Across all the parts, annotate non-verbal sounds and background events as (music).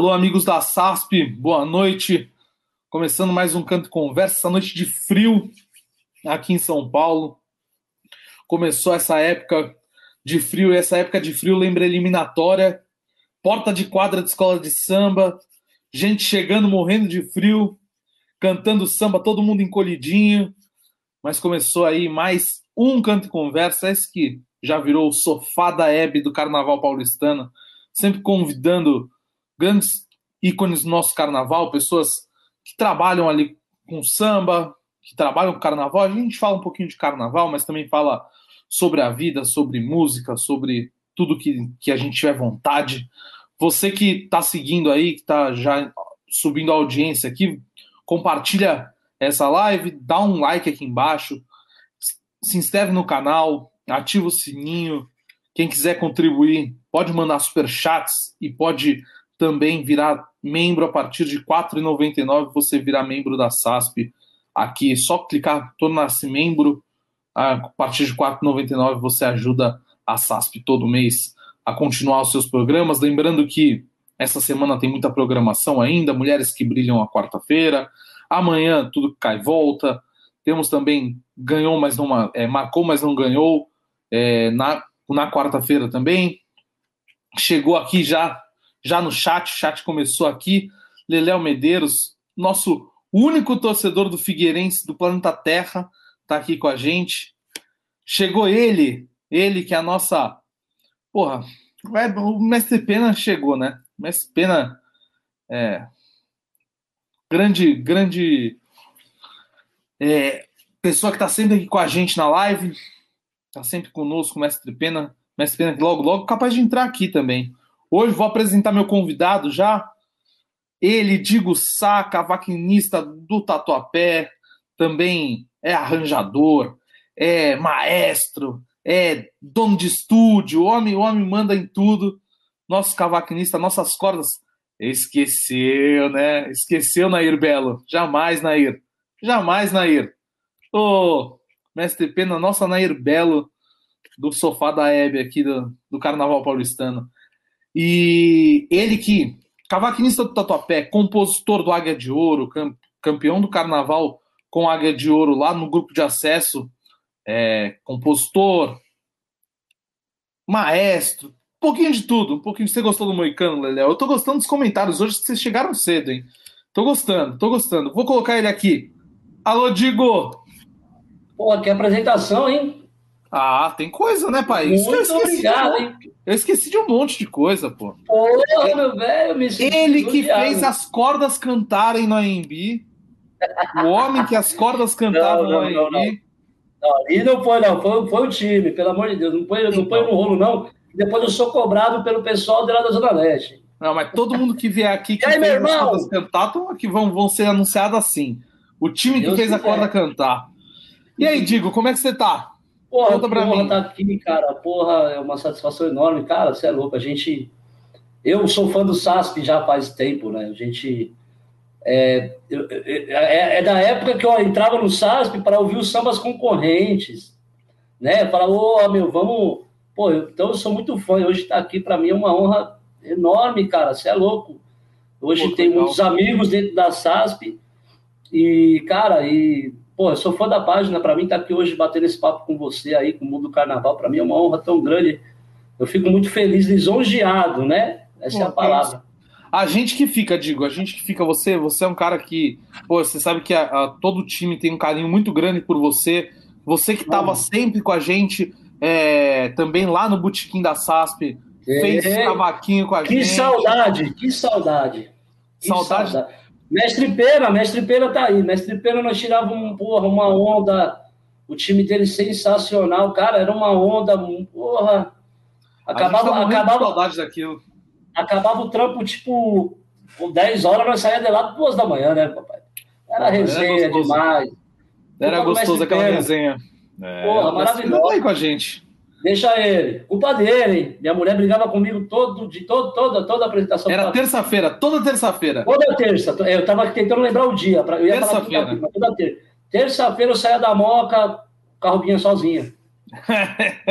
Alô, amigos da SASP, boa noite. Começando mais um Canto Conversa, essa noite de frio aqui em São Paulo. Começou essa época de frio, e essa época de frio lembra eliminatória, porta de quadra de escola de samba, gente chegando morrendo de frio, cantando samba, todo mundo encolhidinho. Mas começou aí mais um Canto Conversa, esse que já virou o sofá da Hebe do Carnaval Paulistano, sempre convidando grandes ícones do nosso carnaval, pessoas que trabalham ali com samba, que trabalham com carnaval. A gente fala um pouquinho de carnaval, mas também fala sobre a vida, sobre música, sobre tudo que, que a gente tiver vontade. Você que está seguindo aí, que está já subindo a audiência aqui, compartilha essa live, dá um like aqui embaixo, se inscreve no canal, ativa o sininho. Quem quiser contribuir, pode mandar super chats e pode também virar membro a partir de R$ 4,99. Você virar membro da SASP aqui. Só clicar, tornar-se membro. A partir de R$ 4,99 você ajuda a SASP todo mês a continuar os seus programas. Lembrando que essa semana tem muita programação ainda. Mulheres que brilham a quarta-feira. Amanhã tudo cai e volta. Temos também ganhou, mas não é, marcou, mas não ganhou é, na, na quarta-feira também. Chegou aqui já já no chat, o chat começou aqui. Leléo Medeiros, nosso único torcedor do Figueirense do planeta Terra, está aqui com a gente. Chegou ele, ele que é a nossa. Porra, o Mestre Pena chegou, né? O Mestre Pena é. Grande, grande. É, pessoa que está sempre aqui com a gente na live, está sempre conosco, Mestre Pena. Mestre Pena, logo, logo, capaz de entrar aqui também. Hoje vou apresentar meu convidado já. Ele, Digo Sá, cavaquinista do Tatuapé, também é arranjador, é maestro, é dono de estúdio, homem, homem manda em tudo. Nosso cavaquinista, nossas cordas. Esqueceu, né? Esqueceu, Nair Belo. Jamais, Nair. Jamais, Nair. Ô, oh, mestre Pena, nossa Nair Belo do sofá da Hebe aqui do, do Carnaval Paulistano. E ele que, cavaquinista do Tatuapé, compositor do Águia de Ouro, campeão do carnaval com Águia de Ouro lá no grupo de acesso, é, compositor, maestro, um pouquinho de tudo, um pouquinho. Você gostou do Moicano, Leléo? Eu tô gostando dos comentários hoje, vocês chegaram cedo, hein? Tô gostando, tô gostando. Vou colocar ele aqui. Alô, Digo! Pô, que apresentação, hein? Ah, tem coisa, né, pai? Muito eu obrigado, hein? Eu esqueci de um monte de coisa, pô. Pô, é, meu velho, me Ele que fez as cordas cantarem no AMB. o homem que as cordas cantavam não, não, no AMB. Não, não. não, e não foi, não. Foi, foi o time, pelo amor de Deus. Não põe, não põe no rolo, não. Depois eu sou cobrado pelo pessoal de lá da Zona Leste. Não, mas todo mundo que vier aqui que aí, fez as cordas cantar, que vão, vão ser anunciados assim. O time Deus que fez a corda cantar. E aí, Digo, como é que você tá? Porra, Conta pra porra, mim. tá aqui, cara. Porra, é uma satisfação enorme. Cara, você é louco. A gente. Eu sou fã do SASP já faz tempo, né? A gente. É, é, é da época que eu entrava no SASP para ouvir os sambas concorrentes, né? Falava, ô, oh, meu, vamos. Pô, eu, então eu sou muito fã. Hoje estar tá aqui para mim é uma honra enorme, cara. Você é louco. Hoje Pô, tem legal. muitos amigos dentro da SASP. E, cara, e Pô, eu sou fã da página, para mim estar tá aqui hoje batendo esse papo com você aí, com o mundo do carnaval, para mim é uma honra tão grande. Eu fico muito feliz, lisonjeado, né? Essa é a palavra. A gente que fica, digo, a gente que fica, você, você é um cara que, pô, você sabe que a, a, todo time tem um carinho muito grande por você. Você que estava sempre com a gente, é, também lá no Botequim da SASP, é, fez cavaquinho com a que gente. Saudade, que saudade, que saudade. saudade. Mestre Pena, Mestre Pena tá aí. Mestre Pena nós tirávamos, porra, uma onda. O time dele sensacional, cara, era uma onda, porra. Acabava, tá acabava, saudade daquilo. Acabava o trampo, tipo, com 10 horas, nós saíamos de lá duas da manhã, né, papai? Era resenha era demais. Era gostoso aquela resenha. É, porra, maravilhoso. aí com a gente. Deixa ele. Culpa dele, hein? Minha mulher brigava comigo todo, de todo, toda, toda a apresentação. Era terça-feira, toda terça-feira. Toda terça. Eu tava tentando lembrar o dia. Pra, eu ia terça-feira. Toda terça. Terça-feira eu saía da moca, carro vinha sozinha. (laughs)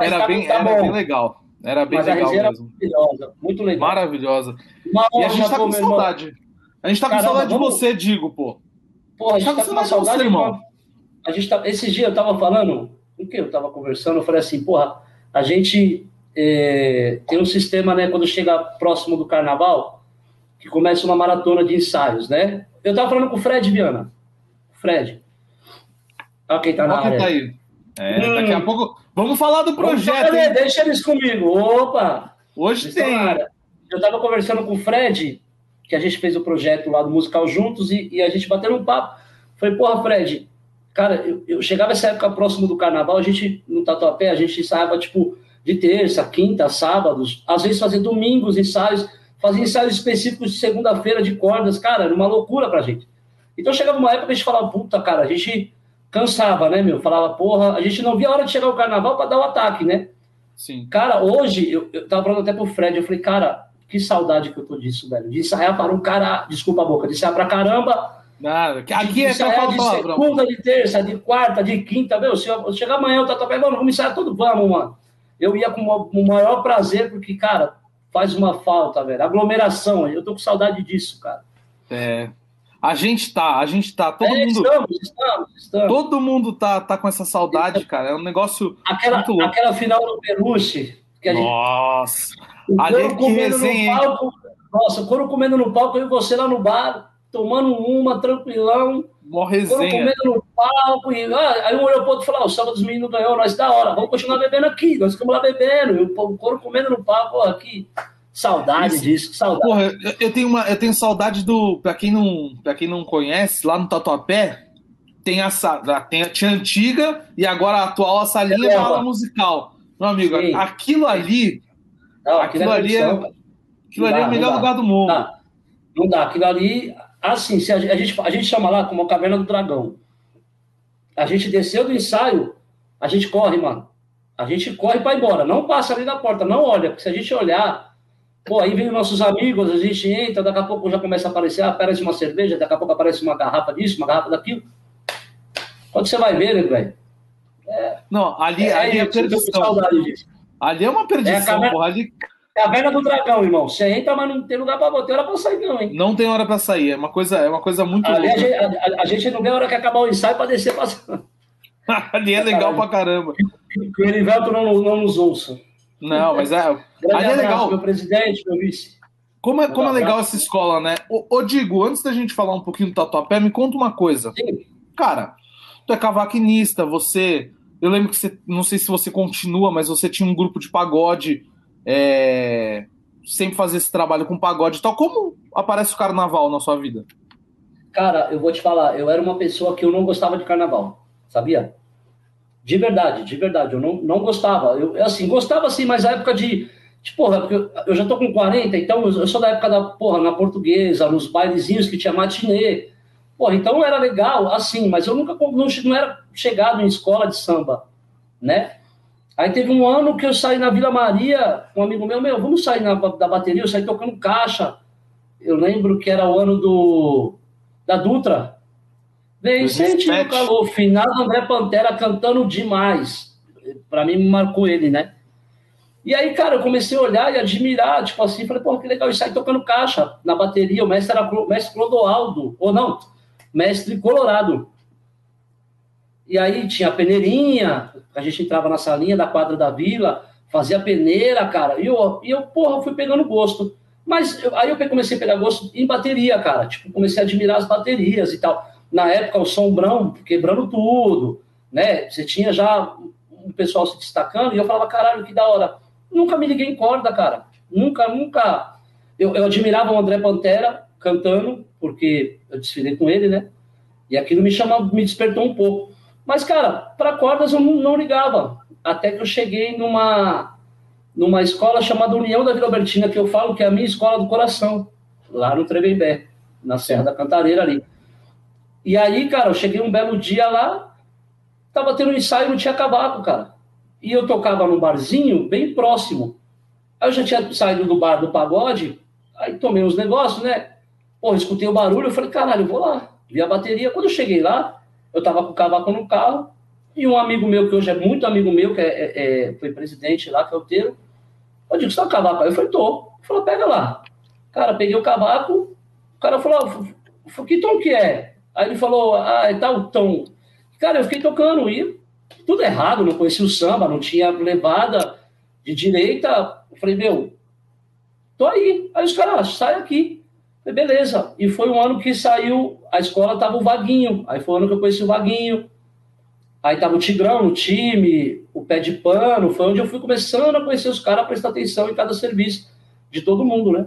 era bem, tá era bem legal. Era bem Mas legal a mesmo. maravilhosa, muito legal. Maravilhosa. Uma e a gente tá com saudade. A gente tá com Caramba, saudade vamos... de você, digo, pô. Pô, a gente tá, tá com saudade, você, irmão. A gente tá... Esse dia eu tava falando, o que eu tava conversando, eu falei assim, porra, a gente é, tem um sistema, né, quando chega próximo do carnaval, que começa uma maratona de ensaios, né? Eu tava falando com o Fred Viana. Fred. Olha quem tá na área. Tá aí. É, hum. daqui a pouco. Vamos falar do projeto. deixa eles comigo. Opa! Hoje tem. Eu tava conversando com o Fred, que a gente fez o projeto lá do musical juntos, e, e a gente bateu um papo. Falei, porra, Fred, cara, eu, eu, chegava essa época próximo do carnaval, a gente, no Tatuapé, a gente ensaiava, tipo, de terça, quinta, sábados, às vezes fazia domingos ensaios, fazia ensaios específicos de segunda-feira de cordas, cara, era uma loucura pra gente. Então chegava uma época que a gente falava, puta, cara, a gente cansava, né, meu? Falava, porra, a gente não via a hora de chegar o carnaval para dar o ataque, né? Sim. Cara, hoje, eu, eu tava falando até pro Fred, eu falei, cara, que saudade que eu tô disso, velho. De ensaiar para um cara, desculpa a boca, de ensaiar pra caramba. Nada, aqui é pra de segunda, de terça, de quarta, de quinta, meu, se eu chegar amanhã, eu tô mano, vamos ensaiar tudo, vamos, mano. Eu ia com o maior prazer, porque, cara, faz uma falta, velho. Aglomeração, eu tô com saudade disso, cara. É, a gente tá, a gente tá, todo é, mundo. Estamos, estamos, estamos. Todo mundo tá, tá com essa saudade, cara. É um negócio. Aquela, muito louco. aquela final do Peluche. Que a gente, nossa! O Ali que resenha. Palco, nossa, quando comendo no palco, eu e você lá no bar, tomando uma, tranquilão. Mó resenha. comendo no palco. E, ah, aí um olhou pro outro e falou: ah, o sábado dos meninos ganhou, nós da hora, vamos continuar bebendo aqui. Nós ficamos lá bebendo. E o couro comendo no palco, aqui. Saudade Isso. disso, saudade. Porra, eu, tenho uma, eu tenho saudade do. Pra quem não, pra quem não conhece, lá no Tatuapé, tem a, tem a tinha antiga e agora a atual a salinha é, da aula musical. Meu amigo, Sim. aquilo ali. Não, aquilo, ali é, aquilo ali é o melhor lugar do mundo. Não dá. não dá. Aquilo ali, assim, se a, gente, a gente chama lá como a caverna do dragão. A gente desceu do ensaio, a gente corre, mano. A gente corre para ir embora. Não passa ali na porta, não olha, porque se a gente olhar Pô, aí vem nossos amigos, a gente entra, daqui a pouco já começa a aparecer, aparece uma cerveja, daqui a pouco aparece uma garrafa disso, uma garrafa daquilo. Quando você vai ver, né, velho? É, não, ali é, ali é, é perdição. Ali é uma perdição, é porra. Ali... A velha do dragão, irmão. Você entra, mas não tem lugar pra botar hora pra sair, não, hein? Não tem hora pra sair. É uma coisa, é uma coisa muito ali. A gente, a, a gente não vê a hora que acabar o ensaio pra descer pra... (laughs) ali é legal pra caramba. Que o Erivelto não, não nos ouça. Não, mas é. Grande é legal. Meu presidente, meu vice. Como é, como é legal essa escola, né? Ô, ô, Digo, antes da gente falar um pouquinho do Tatuapé, me conta uma coisa. Sim. Cara, tu é cavaquinista, você. Eu lembro que você. Não sei se você continua, mas você tinha um grupo de pagode. É, sempre fazer esse trabalho com pagode e tal. Como aparece o carnaval na sua vida? Cara, eu vou te falar, eu era uma pessoa que eu não gostava de carnaval, sabia? De verdade, de verdade. Eu não, não gostava. Eu, assim, gostava assim, mas a época de. de porra, eu, eu já tô com 40, então eu, eu, sou da época da, porra, na portuguesa, nos bailezinhos que tinha matinê. Porra, então era legal, assim, mas eu nunca não, não era chegado em escola de samba, né? Aí teve um ano que eu saí na Vila Maria, um amigo meu, meu, vamos sair na, da bateria, eu saí tocando caixa. Eu lembro que era o ano do da Dutra, Vem, sente no calor, finado André Pantera cantando demais. Para mim, marcou ele, né? E aí, cara, eu comecei a olhar e admirar, tipo assim, falei, pô, que legal, isso aí tocando caixa na bateria. O mestre era o mestre Clodoaldo, ou não, mestre Colorado. E aí tinha a peneirinha, a gente entrava na salinha da quadra da vila, fazia peneira, cara. E eu, e eu porra, fui pegando gosto. Mas eu, aí eu comecei a pegar gosto em bateria, cara. Tipo, comecei a admirar as baterias e tal na época o sombrão quebrando tudo, né? Você tinha já um pessoal se destacando e eu falava, caralho, que da hora. Nunca me liguei em corda, cara. Nunca, nunca. Eu, eu admirava o André Pantera cantando, porque eu desfilei com ele, né? E aquilo me chamou, me despertou um pouco. Mas, cara, para cordas eu não, ligava. Até que eu cheguei numa, numa escola chamada União da Vila Albertina, que eu falo que é a minha escola do coração, lá no Trevembé, na Serra da Cantareira ali. E aí, cara, eu cheguei um belo dia lá, tava tendo um ensaio não tinha cavaco, cara. E eu tocava num barzinho bem próximo. Aí eu já tinha saído do bar do pagode, aí tomei uns negócios, né? Pô, escutei o barulho, eu falei, caralho, eu vou lá. Vi a bateria. Quando eu cheguei lá, eu tava com o cavaco no carro, e um amigo meu, que hoje é muito amigo meu, que é, é, é foi presidente lá, que é o Teiro, Eu digo, você tá cavaco? Aí eu falei, tô. Ele falou, pega lá. Cara, peguei o cavaco, o cara falou, ah, que tom que é? Aí ele falou, ah, é tal tom. Cara, eu fiquei tocando e tudo errado, não conhecia o samba, não tinha levada de direita. Eu falei, meu, tô aí. Aí os caras, sai aqui. Falei, beleza. E foi um ano que saiu, a escola tava o Vaguinho. Aí foi o ano que eu conheci o Vaguinho. Aí tava o Tigrão no time, o pé de pano. Foi onde eu fui começando a conhecer os caras, prestar atenção em cada serviço de todo mundo, né?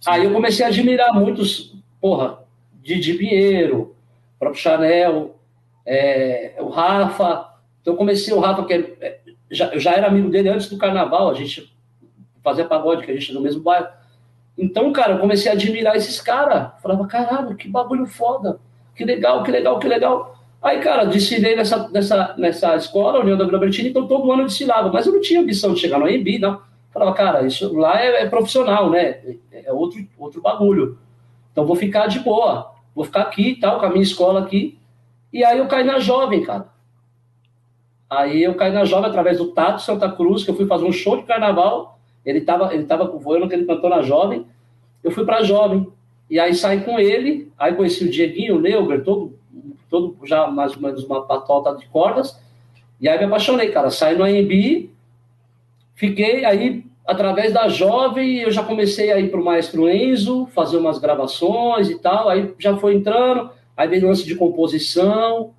Sim. Aí eu comecei a admirar muitos, porra, Didi Pinheiro, próprio Chanel, é, o Rafa. Então eu comecei o Rafa, que é, é, já, eu já era amigo dele antes do carnaval, a gente fazia pagode, que a gente é do mesmo bairro. Então, cara, eu comecei a admirar esses caras. Falava, caralho, que bagulho foda. Que legal, que legal, que legal. Aí, cara, desfilei nessa, nessa, nessa escola, União da Grobertina, então todo ano eu desfilava. Mas eu não tinha ambição de chegar no AMB, não. Falava, cara, isso lá é, é, profissional, né? É outro, outro bagulho. Então vou ficar de boa. Vou ficar aqui e tal, com a minha escola aqui. E aí eu caí na jovem, cara. Aí eu caí na jovem através do Tato Santa Cruz, que eu fui fazer um show de carnaval. Ele estava ele tava com o que ele cantou na jovem. Eu fui para jovem. E aí saí com ele. Aí conheci o Dieguinho, o Neuber, todo, todo já mais ou menos uma patota de cordas. E aí me apaixonei, cara. Saí no AMB, fiquei aí através da jovem, eu já comecei a ir para o maestro Enzo, fazer umas gravações e tal. Aí já foi entrando. Aí veio lance de composição.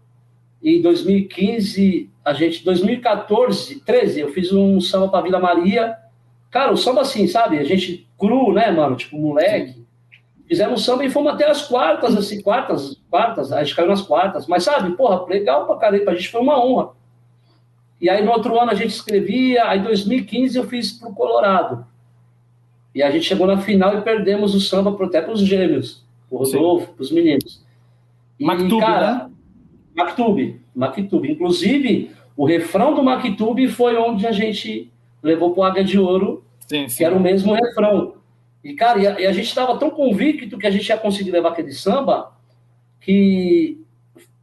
E em 2015, a gente, 2014, 13, eu fiz um samba para Vila Maria. Cara, o samba assim, sabe? A gente cru, né, mano? Tipo, moleque. Fizemos samba e fomos até as quartas, assim, quartas, quartas, a gente caiu nas quartas. Mas sabe, porra, legal pra caramba, a gente foi uma honra. E aí no outro ano a gente escrevia, aí em 2015 eu fiz pro Colorado. E a gente chegou na final e perdemos o samba até pros gêmeos, o Rodolfo, pros meninos. Mactube, cara, né? Mactube, Mactube. Inclusive, o refrão do Mactube foi onde a gente levou pro Águia de Ouro, sim, era o mesmo refrão. E, cara, e a, e a gente estava tão convicto que a gente ia conseguir levar aquele samba, que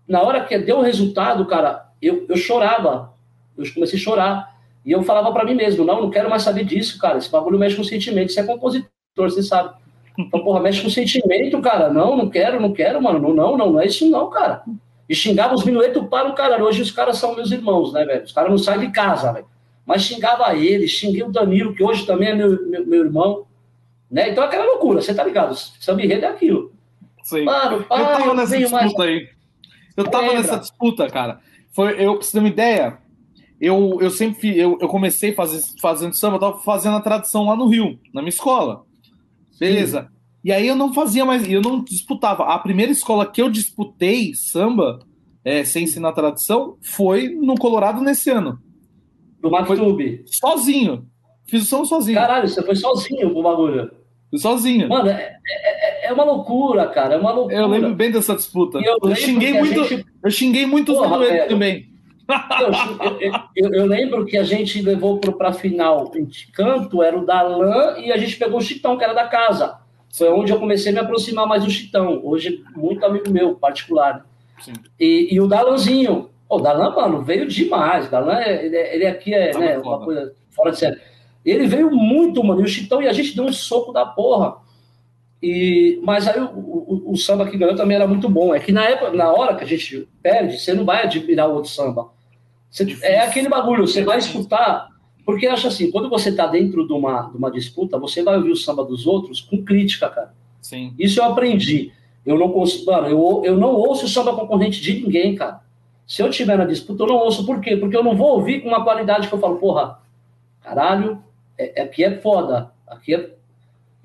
na hora que deu o resultado, cara, eu, eu chorava. Eu comecei a chorar. E eu falava para mim mesmo, não, não quero mais saber disso, cara. Esse bagulho mexe com sentimento. Você é compositor, você sabe. Então, porra, mexe com sentimento, cara. Não, não quero, não quero, mano. Não, não, não, não é isso não, cara. E xingava os minuetos para o cara. Hoje os caras são meus irmãos, né, velho? Os caras não saem de casa, velho. Mas xingava ele, xinguei o Danilo, que hoje também é meu, meu, meu irmão. Né? Então aquela loucura, você tá ligado? Samba enredo é aquilo. Sim. Mano, pai, eu tava nessa disputa mais... aí. Eu tava Lembra. nessa disputa, cara. Foi, eu, pra você ter uma ideia, eu, eu sempre eu, eu comecei fazer, fazendo samba, eu tava fazendo a tradição lá no Rio, na minha escola. Beleza. Sim. E aí eu não fazia mais, eu não disputava. A primeira escola que eu disputei samba, é, sem ensinar tradição, foi no Colorado nesse ano. No Mactube? Sozinho. Fiz o som sozinho. Caralho, você foi sozinho pro bagulho. Fui sozinho. Mano, é, é, é, uma loucura, cara. É uma loucura. Eu lembro bem dessa disputa. Eu, eu, xinguei muito, gente... eu xinguei muito Porra, os é, também. Eu, eu, eu, lembro que a gente levou para a final em canto, era o Dalan, e a gente pegou o Chitão, que era da casa. Foi onde eu comecei a me aproximar mais do Chitão. Hoje, muito amigo meu, particular. E, e, o Dalanzinho. O Dalan, mano, veio demais. Dalan, ele, ele aqui é né, uma coisa fora de série. Ele veio muito, mano. E o Chitão, e a gente deu um soco da porra. E, mas aí o, o, o, samba que ganhou também era muito bom. É que na época, na hora que a gente perde, você não vai admirar o outro samba. Você, é aquele bagulho, você vai escutar, porque acha assim, quando você está dentro de uma, de uma disputa, você vai ouvir o samba dos outros com crítica, cara. Sim. Isso eu aprendi. Eu não consigo, mano, eu, eu não ouço samba concorrente de ninguém, cara. Se eu tiver na disputa, eu não ouço. Por quê? Porque eu não vou ouvir com uma qualidade que eu falo, porra, caralho, é, é aqui é foda, aqui é.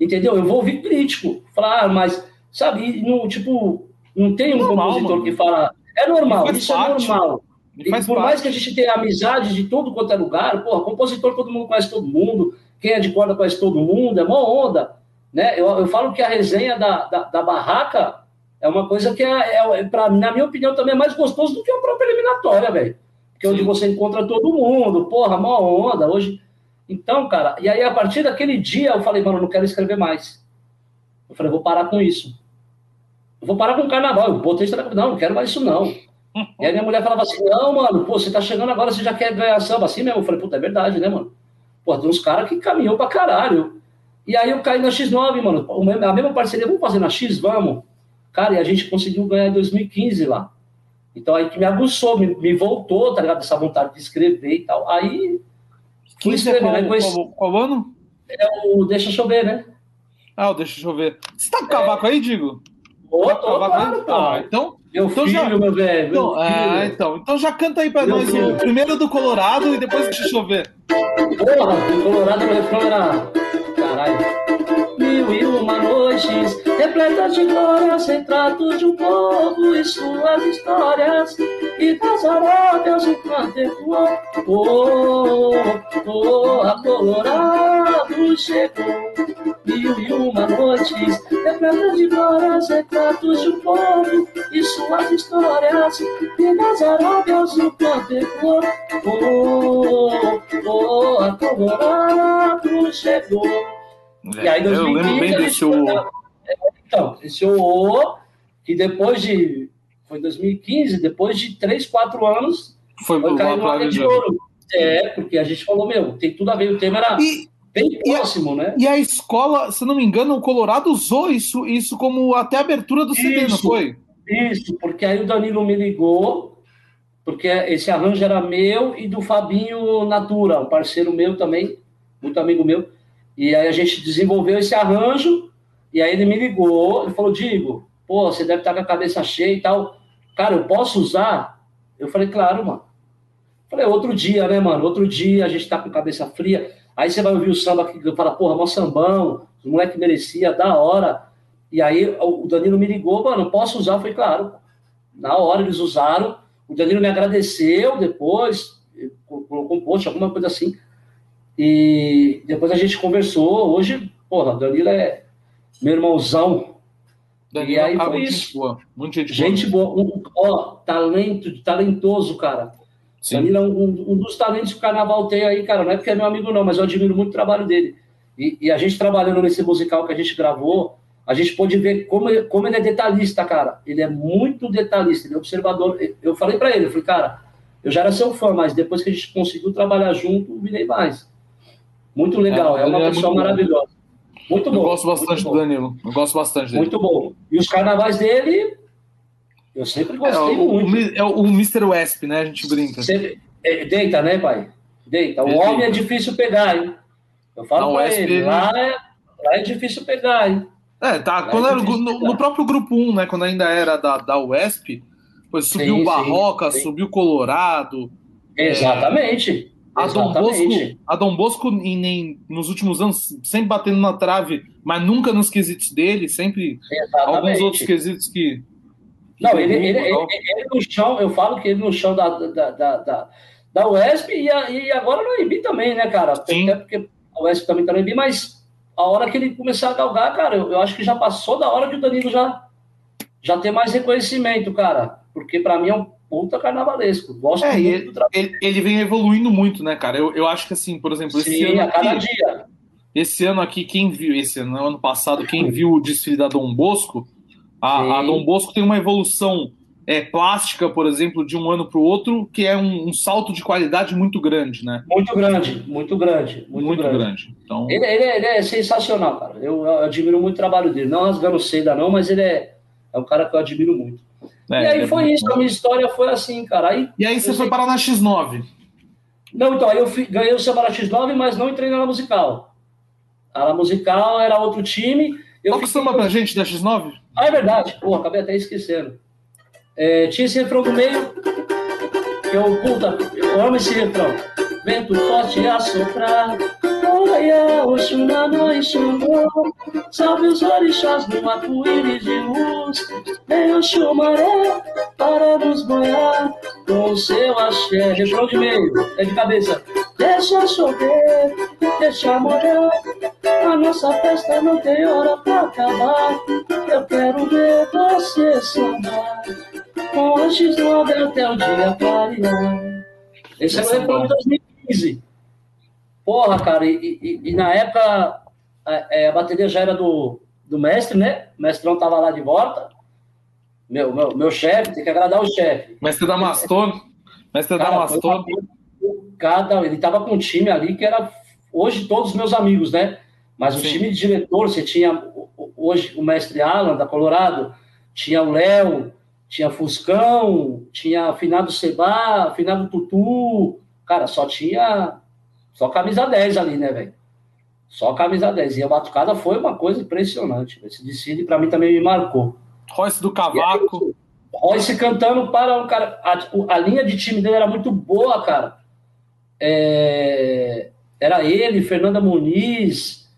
Entendeu? Eu vou ouvir crítico. Falar, ah, mas, sabe, não, tipo, não tem um normal, compositor mano. que fala. É normal, isso parte. é normal. E por parte. mais que a gente tenha amizade de todo quanto é lugar, porra, compositor todo mundo conhece todo mundo, quem é de corda conhece todo mundo, é mó onda. Né? Eu, eu falo que a resenha da, da, da barraca é uma coisa que, é, é, é pra, na minha opinião, também é mais gostoso do que a própria eliminatória, velho. Porque é onde você encontra todo mundo, porra, mó onda. Hoje. Então, cara, e aí a partir daquele dia eu falei, mano, eu não quero escrever mais. Eu falei, vou parar com isso. Eu vou parar com o carnaval. Eu botei isso na Não, não quero mais isso, não. E aí minha mulher falava assim, não, mano, pô, você tá chegando agora, você já quer ganhar samba assim mesmo? Eu falei, puta, é verdade, né, mano? Pô, tem uns caras que caminhou pra caralho. E aí eu caí na X9, mano. A mesma parceria, vamos fazer na X, vamos. Cara, e a gente conseguiu ganhar em 2015 lá. Então aí que me aguçou, me, me voltou, tá ligado? Essa vontade de escrever e tal. Aí. Fui escrever, qual, né? Qual, qual, ano? É o Deixa Chover, né? Ah, o Deixa Chover. Você tá com o cavaco é... aí, Digo? Ô, tô, claro, ah, então. Meu então filho, já... meu velho. Então, meu ah, então, então já canta aí pra meu nós o primeiro do Colorado e depois deixa chover. Porra, o Colorado no refrão era. Caralho mil e uma noites, repletas de glórias, retratos de um povo e suas histórias, e das arábias o contemplou. Oh, oh, a Colorado chegou. Mil e uma noites, repletas de glórias, retratos de um povo e suas histórias, e das arábias o contemplou. Oh, oh, a Colorado chegou. É, e aí, 2015, eu lembro bem desse o... Então, esse O, que depois de. Foi 2015, depois de 3, 4 anos, foi, foi cair no de ouro. É, porque a gente falou, meu, tem tudo a ver, o tema era e, bem próximo, e a, né? E a escola, se não me engano, o Colorado usou isso, isso como até a abertura do CD, isso, não foi? Isso, porque aí o Danilo me ligou, porque esse arranjo era meu e do Fabinho Natura, um parceiro meu também, muito amigo meu. E aí a gente desenvolveu esse arranjo, e aí ele me ligou, ele falou, Digo, pô, você deve estar com a cabeça cheia e tal. Cara, eu posso usar? Eu falei, claro, mano. Falei, outro dia, né, mano? Outro dia a gente tá com a cabeça fria. Aí você vai ouvir o samba que fala, porra, mó sambão, os moleque merecia, da hora. E aí o Danilo me ligou, mano, posso usar? Eu falei, claro. Na hora eles usaram. O Danilo me agradeceu depois, colocou um post, alguma coisa assim. E depois a gente conversou. Hoje, porra, Danilo é meu irmãozão. Danilo e aí é foi isso. Boa, muito gente, gente boa. boa. Um, ó, talento, talentoso, cara. Sim. Danilo é um, um, dos talentos que o carnaval tem aí, cara. Não é porque é meu amigo, não, mas eu admiro muito o trabalho dele. E, e a gente trabalhando nesse musical que a gente gravou, a gente pôde ver como, ele, como ele é detalhista, cara. Ele é muito detalhista, ele é observador. Eu falei para ele, eu falei, cara, eu já era seu fã, mas depois que a gente conseguiu trabalhar junto, virei mais. Muito legal, é, é uma é pessoa maravilhosa. Muito bom. Eu gosto bastante do Danilo. Eu gosto bastante dele. Muito bom. E os carnavais dele, eu sempre é, gostei é, o, muito. É o Mr. Wesp, né? A gente brinca. Sempre, é, deita, né, pai? Deita. O ele homem deita. é difícil pegar, hein? Eu falo pra ele, ele, lá é, lá é difícil pegar, hein? É, tá. quando é era, no, no, próprio grupo 1, né? Quando ainda era da, da UESP, pois subiu sim, o Barroca, sim, sim. subiu o Colorado. Exatamente. A Dom Bosco, a Dom Bosco em, em, nos últimos anos, sempre batendo na trave, mas nunca nos quesitos dele, sempre Exatamente. alguns outros quesitos que. Não, ele, ele, ele, ele, no chão, eu falo que ele no chão da, da, da, da, da UESP e, a, e agora no IB também, né, cara? Sim. Até porque a UESP também tá no IB, mas a hora que ele começar a galgar, cara, eu, eu acho que já passou da hora que o Danilo já, já tem mais reconhecimento, cara. Porque para mim é um puta carnavalesco. Gosto é, muito ele, do trabalho. Ele, ele, vem evoluindo muito, né, cara? Eu, eu acho que assim, por exemplo, esse Sim, ano. Aqui, dia. Esse ano aqui, quem viu, esse ano, ano passado, quem viu o desfile da Dom Bosco, a, a Dom Bosco tem uma evolução é, plástica, por exemplo, de um ano para o outro, que é um, um, salto de qualidade muito grande, né? Muito grande, muito grande. Muito, muito grande. grande. Então... Ele, ele, ele, é sensacional, cara. Eu, eu, admiro muito o trabalho dele. Não rasgando seda, não, mas ele é, é um cara que eu admiro muito. É, e aí é foi isso, a minha história foi assim, cara. Aí, e aí você foi parar na X9? Não, então, aí eu fui, ganhei o samba na X9, mas não entrei na musical. A musical era outro time. Eu Toca samba pra gente da X9? Ah, é verdade. Pô, acabei até esquecendo. É, tinha esse refrão do meio, que eu, puta, eu amo esse refrão. Vento forte a soprar, Olha, Oxunano e Xangô, salve os orixás no arco-íris de luz. Vem o Maré para nos banhar com o seu axé. Refrão de meio, é de cabeça. Deixa chover, deixa molhar. A nossa festa não tem hora pra acabar. Eu quero ver você sambar com a X9 até o dia clarear. Esse é o refrão de 2015. Porra, cara, e, e, e na época a, é, a, bateria já era do, do mestre, né? O mestrão tava lá de volta. Meu, meu, meu chefe, tem que agradar o chefe. Mestre Damastor. Mestre cara, Damastor. Cada, ele tava com um time ali que era hoje todos os meus amigos, né? Mas o Sim. time de diretor, você tinha hoje o mestre Alan, da Colorado, tinha o Léo, tinha Fuscão, tinha Finado Seba, Finado Tutu. Cara, só tinha. Só camisa 10 ali, né, velho? Só camisa 10. E a batucada foi uma coisa impressionante. Esse desfile, pra mim, também me marcou. Royce do E aí, Cavaco. Royce cantando para um cara. A, o- a linha de time dele era muito boa, cara. É, era ele, Fernanda Muniz,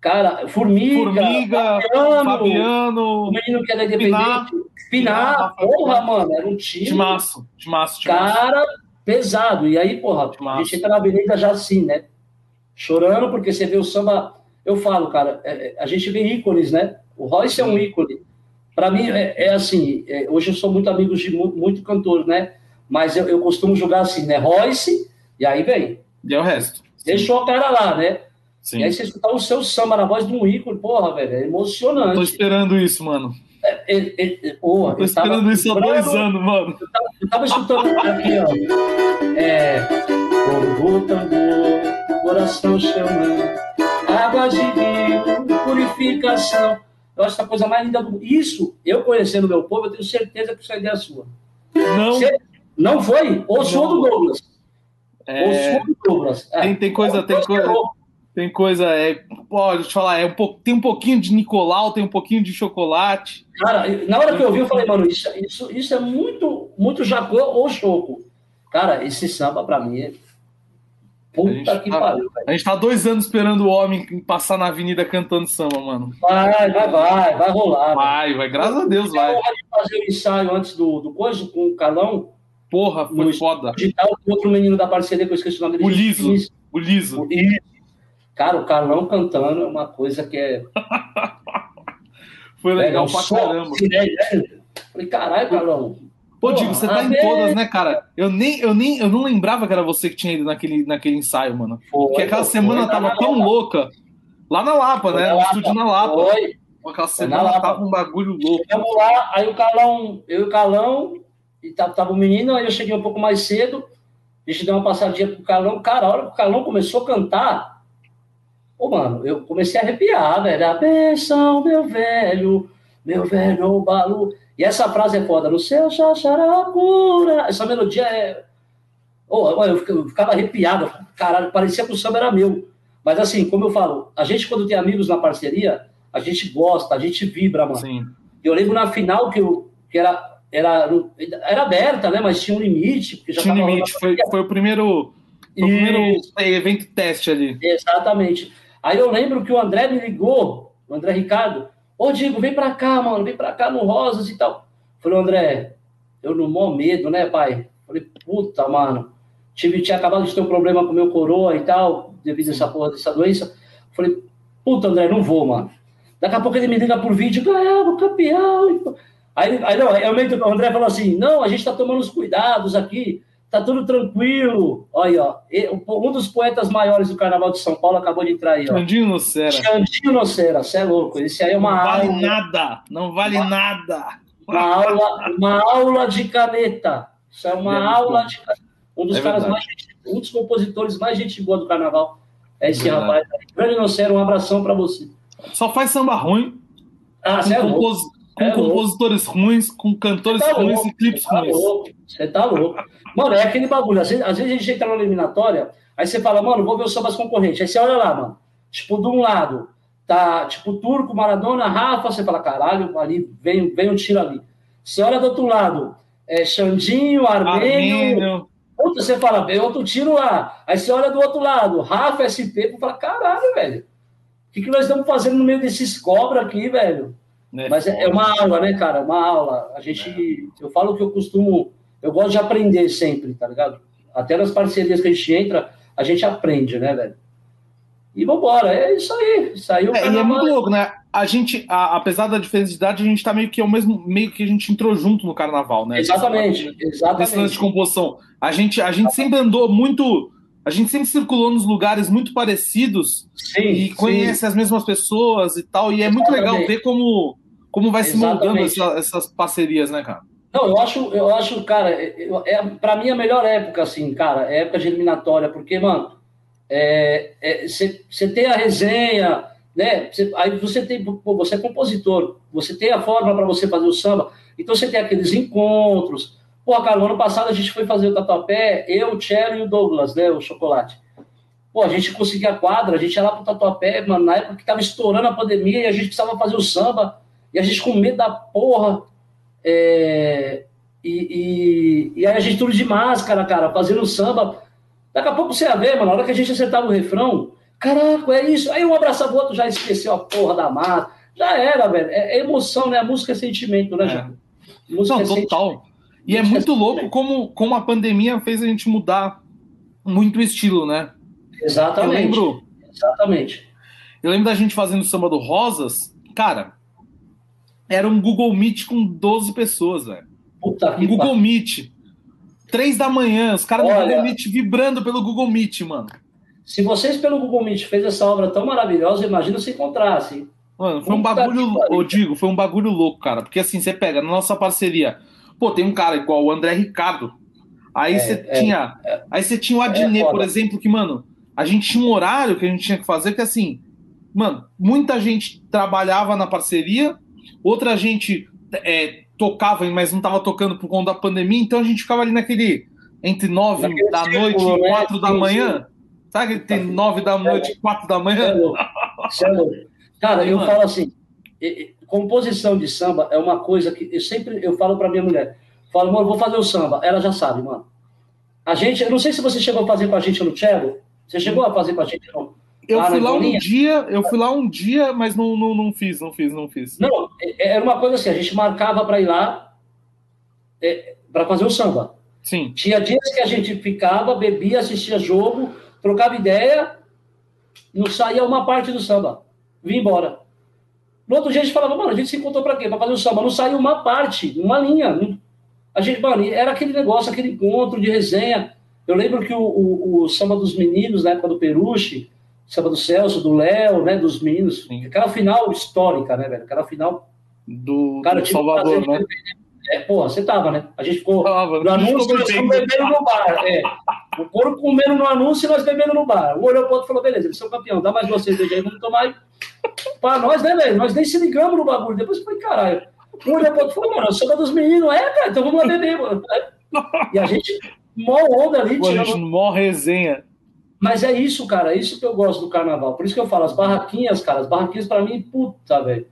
cara, Formiga, Formiga, Fabiano, o Fabiano. menino que era Pinar. independente. Pinar, Pinar, porra, mano, era um time. Timaço, timaço, timaço. Cara pesado. E aí, porra, a gente entra na avenida já assim, né? Chorando, porque você vê o samba. Eu falo, cara, é, é, a gente vê ícones, né? O Royce é um ícone. Para mim, é, é assim, é, hoje eu sou muito amigo de mu- muito cantor, né? Mas eu, eu costumo jogar assim, né? Royce, e aí vem. E é o resto. Deixou a cara lá, né? Sim. E aí você escutar o seu samba na voz de um ícone, porra, velho, é Tô emocionante. esperando isso, mano. Tô eu tava esperando isso há dois anos, mano. Eu tava escutando aqui, ó. É. Tambor, tambor, coração chamando, água de rio, purificação. Eu acho que a coisa mais linda do mundo. Isso, eu conhecendo meu povo, eu tenho certeza que isso é ideia sua. Não. Você- Não foi? Ou sou do Douglas? Ou É, sou do Douglas? É. tem, tem coisa, tem coisa, tem coisa, é, pode te falar, é um pouco, tem um pouquinho de Nicolau, tem um pouquinho de chocolate. Cara, na hora que eu ouvi, eu falei, mano, isso, isso, isso é muito, muito Jacó ou Choco. Cara, esse samba pra mim é. Puta que tá- pariu, velho. A gente tá dois anos esperando o homem passar na avenida cantando samba, mano. Vai, vai, vai, vai rolar. Vai, vai, graças a Deus, vai. de fazer o ensaio antes do, do coisa com o Carlão, Porra, foi No- foda. digital, outro menino da parceria, que eu esqueci o nome dele. O Liso. O liso. O Liso. Cara, o Carlão cantando é uma coisa que é. (laughs) Foi legal é pra caramba. assim, né? Falei, caralho, Carlão. Pô, Digo, você tá em todas, né, cara? Eu nem, eu nem, eu não lembrava que era você que tinha ido naquele, naquele ensaio, mano. Foi, Porque aquela foi, semana foi tava na tão louca. Lá na Lapa, né? na No estúdio na Lapa. Foi. Aquela na semana Lapa. tava um bagulho louco. Chegamos lá, aí o Carlão, eu e o Carlão, e tava, tava o menino, aí eu cheguei um pouco mais cedo, a gente deu uma passadinha pro Carlão. Cara, a hora que o Carlão começou a cantar, ô, mano, eu comecei a arrepiar, velho. Abenção, meu velho, meu velho Balu. E essa frase é foda, no céu chachará cura. Essa melodia é. Ô, eu fica- eu ficava arrepiado, caralho, parecia que o samba era meu. Mas assim, como eu falo, a gente quando tem amigos na parceria, a gente gosta, a gente vibra, mano. Sim. Eu lembro na final que, eu, que era, era, era aberta, né? Mas tinha um limite. Porque já Tinha um limite. Foi, foi o primeiro, foi o primeiro evento teste ali. Exatamente. Aí eu lembro que o André me ligou, o André Ricardo, ô Diego, vem pra cá, mano, vem pra cá no Rosas e tal. Falei, André, eu no mó medo, né, pai? Falei, puta, mano, tive, tinha acabado de ter um problema com o meu coroa e tal, devido a essa porra dessa doença. Falei, puta, André, não vou, mano. Daqui a pouco ele me liga por vídeo, ganhamos, campeão. Aí, aí não, realmente o André falou assim: não, a gente tá tomando os cuidados aqui, tá tudo tranquilo. Olha ó. Um dos poetas maiores do Carnaval de São Paulo acabou de entrar aí, ó. Xandinho no Cera. Xandinho Nocera, você é louco. Esse aí é uma Não vale aula, nada. Não vale nada. uma aula, uma aula de caneta. Isso é uma É aula bom. de caneta. Um dos É caras mais, um dos compositores mais gente boa do Carnaval. É esse rapaz. Grande Nocera, um abração pra você. Só faz samba ruim, Ah, você é compos- com É louco. compositores ruins, com cantores Tá ruins louco, e clipes tá ruins. louco, você tá louco. Mano, é aquele bagulho. Às vezes, às vezes a gente entra na eliminatória, aí você fala, mano, vou ver os sambas concorrentes. Aí você olha lá, mano. Tipo, de um lado, tá, tipo, Turco, Maradona, Rafa, você fala, caralho, ali vem, vem um tiro ali. Você olha do outro lado, é Xandinho, Armênio. Puta, você fala, vem outro tiro lá. Aí você olha do outro lado, Rafa, SP, você fala, caralho, velho. O que, que nós estamos fazendo no meio desses cobra aqui, velho? Né? Mas é, é uma aula, né, cara? Uma aula. A gente. Eu falo que eu costumo. Eu gosto de aprender sempre, tá ligado? Até nas parcerias que a gente entra, a gente aprende, né, velho? E vambora. É isso aí. Saiu o É, e é muito louco, né? A gente, a- apesar da diferença de idade, a gente tá meio que ao mesmo meio que a gente entrou junto no carnaval, né? Exatamente. Esse lance de Exatamente. composição. A gente, a gente sempre andou muito. A gente sempre circulou nos lugares muito parecidos Sim. e sim. conhece as mesmas pessoas e tal. E é muito legal Exatamente. ver como, como vai se moldando Exatamente. essa- essas parcerias, né, cara? Não, eu acho, eu acho, cara, eu- é, pra mim a melhor época, assim, cara, é época de eliminatória, porque, mano, Você é, tem a resenha, né? Cê, aí você tem, pô, você é compositor, você tem a forma para você fazer o samba, então você tem aqueles encontros. Pô, cara, no ano passado a gente foi fazer o Tatuapé, eu, o Cherry e o Douglas, né? O Chocolate. Pô, a gente conseguia a quadra, a gente ia lá pro Tatuapé, mano, na época que tava estourando a pandemia e a gente precisava fazer o samba, e a gente com medo da porra. É, e, e, e, aí a gente tudo de máscara, cara, fazendo samba. Daqui a pouco você ia ver, mano, na hora que a gente acertava o refrão, caraca, é isso. Aí um abraçava o outro, já esqueceu a porra da massa. Já era, velho. É, é emoção, né? A música é sentimento, né, é. Música Não, é total. E é muito louco como, como a pandemia fez a gente mudar muito o estilo, né? Exatamente. Eu lembro. Exatamente. Eu lembro da gente fazendo o samba do Rosas, cara. Era um Google Meet com 12 pessoas, velho. Puta um Google Meet. Três da manhã, os caras no Google Meet vibrando pelo Google Meet, mano. Se vocês pelo Google Meet fez essa obra tão maravilhosa, imagina se encontrassem. Mano, foi um bagulho, eu digo, foi um bagulho louco, cara. Porque assim, você pega na nossa parceria, pô, tem um cara igual o André Ricardo. Aí é, você é, tinha, é, aí você tinha o Adnet, é por exemplo, que, mano, a gente tinha um horário que a gente tinha que fazer que assim, mano, muita gente trabalhava na parceria, outra gente é, tocava, mas não tava tocando por conta da pandemia, então a gente ficava ali naquele entre nove da noite e né? quatro da manhã. Sabe que tem nove da noite e quatro da manhã? Cara, eu falo assim, composição de samba é uma coisa que eu sempre eu falo para minha mulher, falo, amor, vou fazer o samba, ela já sabe, mano. A gente, eu não sei se você chegou a fazer com a gente no cello, você chegou a fazer com a gente não? Eu fui lá um dia, eu fui lá um dia, mas não, não, não fiz, não fiz, não fiz. Não, é, era uma coisa assim, a gente marcava para ir lá é, para fazer o samba. Sim. Tinha dias que a gente ficava, bebia, assistia jogo, trocava ideia, não saía uma parte do samba, vinha embora. No outro dia a gente falava, mano, a gente se encontrou para quê? Para fazer o samba. Não saiu uma parte, uma linha. A gente, mano, era aquele negócio, aquele encontro de resenha. Eu lembro que o, o, o samba dos meninos, na época do Peruche, samba do Celso, do Léo, né, dos meninos, Sim. aquela final histórica, né, velho? Aquela final. Do, cara, do Salvador, né? É, porra, você tava, né? A gente ficou tava, no anúncio, nós bebendo no bar. É. O couro comendo no anúncio e nós bebendo no bar. Um olhou pro outro e falou: beleza, eles são campeão, dá mais cervejas aí, vamos tomar. Pra nós, né, velho? Nós nem se ligamos no bagulho. Depois eu falei: caralho. Um olhou pro outro e falou: mano, eu sou dos meninos. É, cara, então vamos lá beber, mano. E a gente, mó onda ali, Pô, tirando... A gente, mó resenha. Mas é isso, cara, é isso que eu gosto do carnaval. Por isso que eu falo, as barraquinhas, cara, as barraquinhas pra mim, puta, velho.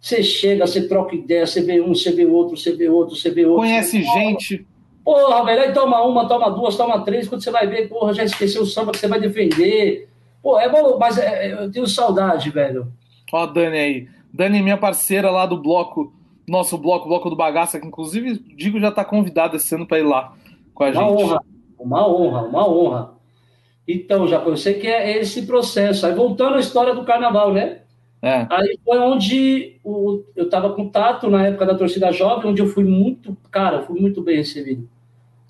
Você chega, você troca ideia, você vê um, você vê outro, você vê outro, você vê outro. Conhece gente. Porra, velho, aí toma uma, toma duas, toma três, quando você vai ver, porra, já esqueceu o samba que você vai defender. Pô, é bom, mas é, é eu tenho saudade, velho. Ó, Dani aí. Dani, minha parceira lá do bloco, nosso bloco, bloco do Bagaça, que inclusive, digo, já tá convidada esse ano para ir lá com a uma gente. Uma honra, uma honra, uma honra. Então, já eu sei que é esse processo. Aí voltando à história do carnaval, né? É. Aí foi onde o, eu estava com tato na época da torcida jovem, onde eu fui muito, cara, fui muito bem recebido.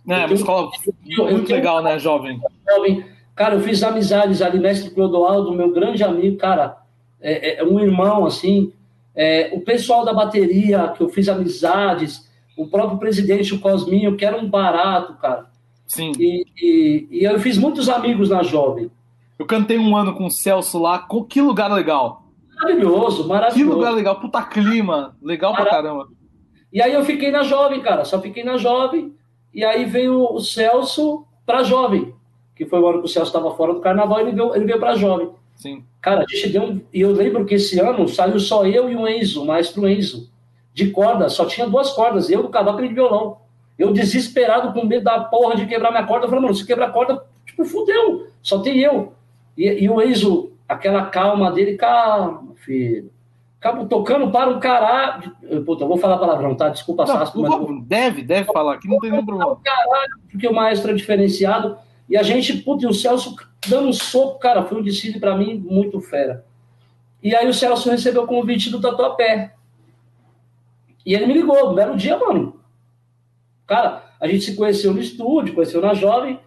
É, uma escola muito legal, né, jovem? Jovem. Cara, eu fiz amizades ali, mestre Clodoaldo, meu grande amigo, cara, é, é, é um irmão, assim. É, o pessoal da bateria, que eu fiz amizades, o próprio presidente, o Cosminho, que era um barato, cara. Sim. E, e, e eu fiz muitos amigos na jovem. Eu cantei um ano com o Celso lá, que lugar legal. Maravilhoso, maravilhoso. Que lugar legal, puta clima, legal pra caramba. E aí eu fiquei na jovem, cara, só fiquei na jovem. E aí veio o Celso pra jovem, que foi o ano que o Celso estava fora do carnaval, ele veio, ele veio pra jovem. Sim. Cara, a gente deu um. E eu lembro que esse ano saiu só eu e o Enzo, o maestro Enzo, de corda, só tinha duas cordas, eu do cavaco e de violão. Eu desesperado, com medo da porra de quebrar minha corda, eu falei, mano, se quebrar a corda, tipo, fudeu, só tem eu. E, e o Enzo, aquela calma dele, calma, filho. Acabo tocando para um caralho. Puta, eu vou falar palavrão, tá? Desculpa, não, Sasco, mas... Deve, deve falar, aqui não tem nenhum problema. Caralho, porque o maestro é diferenciado. E a gente, puta, e o Celso dando um soco, cara, foi um desfile para mim muito fera. E aí o Celso recebeu o convite do Tatuapé. E ele me ligou, um belo dia, mano. Cara, a gente se conheceu no estúdio, conheceu na Jovem.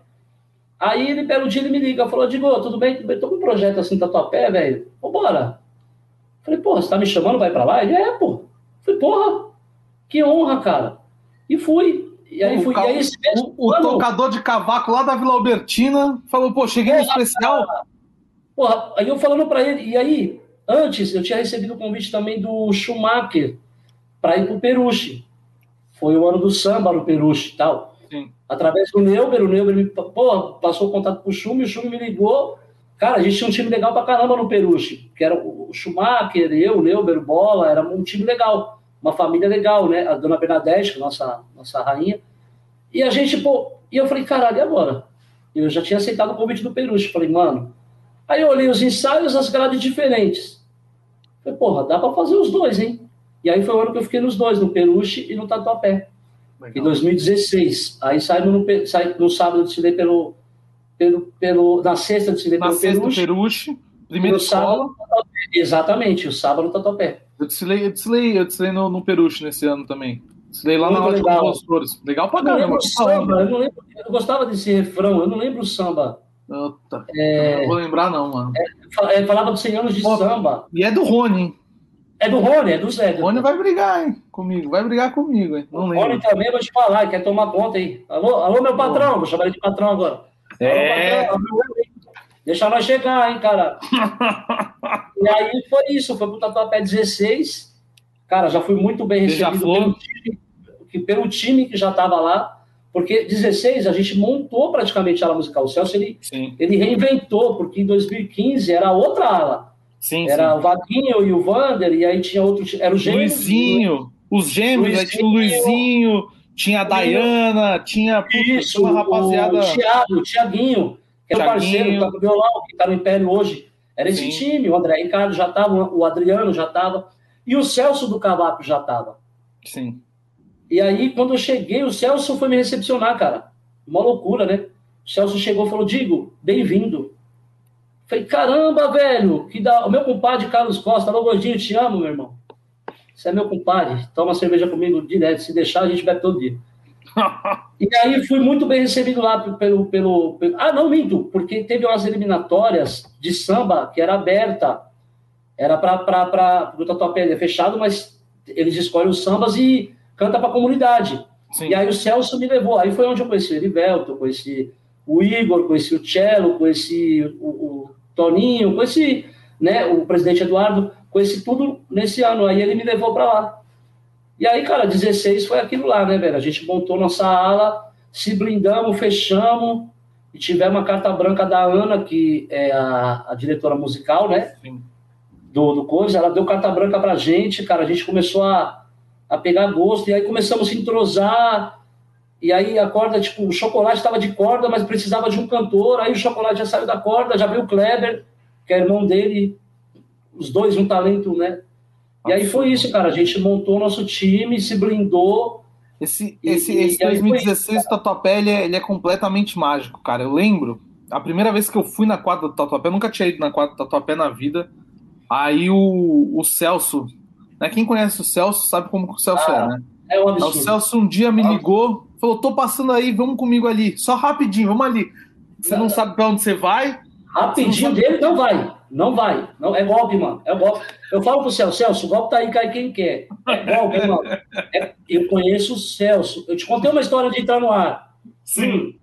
Aí ele, belo dia, ele me liga, falou, Digo, tudo bem? Tudo bem? Tô com um projeto assim, Tatuapé, velho. Vambora. Falei, porra, você tá me chamando, vai pra lá? Ele, é, pô. Falei, porra, que honra, cara. E fui. E aí fui. O, e aí, o, o tocador de cavaco lá da Vila Albertina falou, pô, cheguei no especial. Porra, aí eu falando para ele, e aí, antes eu tinha recebido o convite também do Schumacher para ir pro Peruche. Foi o ano do samba no Peruche e tal. Sim. Através do Neuber, o Neuber me pô, passou o contato pro Schumi, o Schumi me ligou. Cara, a gente tinha um time legal pra caramba no Peruche, que era o Schumacher, eu, o Neuber, o Bola, era um time legal, uma família legal, né? A dona Bernadette, nossa, nossa rainha. E a gente, pô, e eu falei, caralho, e agora? Eu já tinha aceitado o convite do Peruche. Falei, mano, Aí eu olhei os ensaios, as grades diferentes. Falei, porra, dá para fazer os dois, hein? E aí foi o ano que eu fiquei nos dois, no Peruche e no Tatuapé. Legal. Em 2016. Aí saímos no, saí, no sábado, desfilei pelo, pelo, pelo. Na sexta, desfilei na pelo sexta, Peruche. Peruche primeiro sábado. Exatamente, o sábado no Tatuapé. Eu desfilei, eu desfilei, eu desfilei no, no Peruche nesse ano também. Desfilei lá Muito na hora legal. de Flores. Legal pra caramba. Samba, eu, não lembro, eu gostava desse refrão, eu não lembro o samba. Puta, é... não vou lembrar, não, mano. É, falava dos 100 anos de Pô, samba. E é do Rony, hein? É do Rony, é do Zé. Rony vai brigar, hein? Comigo, vai brigar comigo, hein? Não lembro. Rony também, vou te falar, quer tomar conta aí. Alô, alô meu patrão, vou chamar ele de patrão agora. É. Alô, patrão, Deixa nós chegar, hein, cara. (laughs) e aí foi isso, foi pro Tatuapé 16. Cara, já fui muito bem recebido pelo time, pelo time que já tava lá. Porque 16 a gente montou praticamente a ala musical. O Celso ele, ele reinventou, porque em 2015 era outra ala. Sim, era sim. o Vaguinho e o Vander, e aí tinha outro. Era o Gêmeos. Luizinho, os Gêmeos, Luizinho, tinha o Luizinho, tinha a Dayana, tinha, isso, uma rapaziada. O Thiago, o Thiaguinho, que é o parceiro, tá com o violão, que tá no Império hoje. Era esse sim. time, o André Ricardo já estava, o Adriano já estava, e o Celso do Cavaco já estava. Sim. E aí, quando eu cheguei, o Celso foi me recepcionar, cara. Uma loucura, né? O Celso chegou e falou: Digo, bem-vindo. Falei, caramba, velho, que dá. O meu compadre Carlos Costa, alô, gordinho, te amo, meu irmão. Você é meu compadre, toma cerveja comigo direto. Se deixar, a gente bebe todo dia. (laughs) e aí fui muito bem recebido lá pelo, pelo, pelo, Ah, não, minto, porque teve umas eliminatórias de samba que era aberta. Era para o Tatuapé, é fechado, mas eles escolhem os sambas e canta para a comunidade. Sim. E aí o Celso me levou. Aí foi onde eu conheci o Erivelto, conheci o Igor, conheci o Cello, conheci o, o Toninho, conheci né, o presidente Eduardo, conheci tudo nesse ano. Aí ele me levou para lá. E aí, cara, 16 foi aquilo lá, né, velho? A gente montou nossa ala, se blindamos, fechamos, e tivemos uma carta branca da Ana, que é a, a diretora musical, né? Sim. Do, do coisa. Ela deu carta branca pra gente, cara. A gente começou a a pegar gosto, e aí começamos a se entrosar, e aí a corda, tipo, o Chocolate estava de corda, mas precisava de um cantor, aí o Chocolate já saiu da corda, já veio o Kleber, que é irmão dele, os dois um talento, né? E aí foi isso, cara, a gente montou nosso time, se blindou. Esse, esse, e, esse 2016 do Tatuapé, ele é, ele é completamente mágico, cara, eu lembro, a primeira vez que eu fui na quadra do Tatuapé, eu nunca tinha ido na quadra do Tatuapé na vida, aí o, o Celso, né? Quem conhece o Celso sabe como o Celso é, ah, é, né? É um absurdo. O Celso um dia me ligou, falou: tô passando aí, vamos comigo ali. Só rapidinho, vamos ali. Você não, não sabe para onde você vai. Rapidinho não dele não vai. Não vai. Não, é golpe, mano. É golpe. Eu falo pro Celso, Celso, o golpe tá aí, cai quem quer. É golpe, mano. É, eu conheço o Celso. Eu te contei uma história de entrar no ar. Sim. Hum.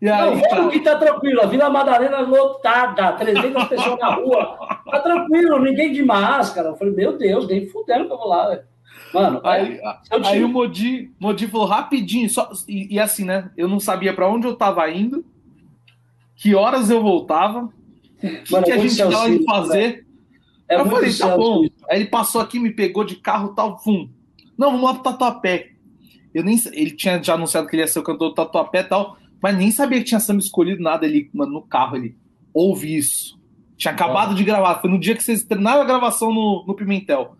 E aí, não, vamos que tá tranquilo. A Vila Madalena lotada, 300 pessoas na rua. Tá tranquilo, ninguém de máscara. Eu falei, meu Deus, nem fudendo que eu vou lá, velho. Mano, aí, aí, aí o Modi, Modi falou rapidinho, só, e, e, assim, né? Eu não sabia para onde eu tava indo, que horas eu voltava, que, Mano, que a gente ia fazer. Né? É eu falei, tá bom. Aí ele passou aqui, me pegou de carro tal, fum. Não, vamos lá pro Tatuapé. Eu nem, ele tinha já anunciado que ele ia ser o cantor do Tatuapé e tal. Mas nem sabia que tinha samba escolhido nada. Ele, mano, no carro, ele ouve isso. Tinha acabado de gravar. Foi no dia que vocês treinaram a gravação no, no Pimentel.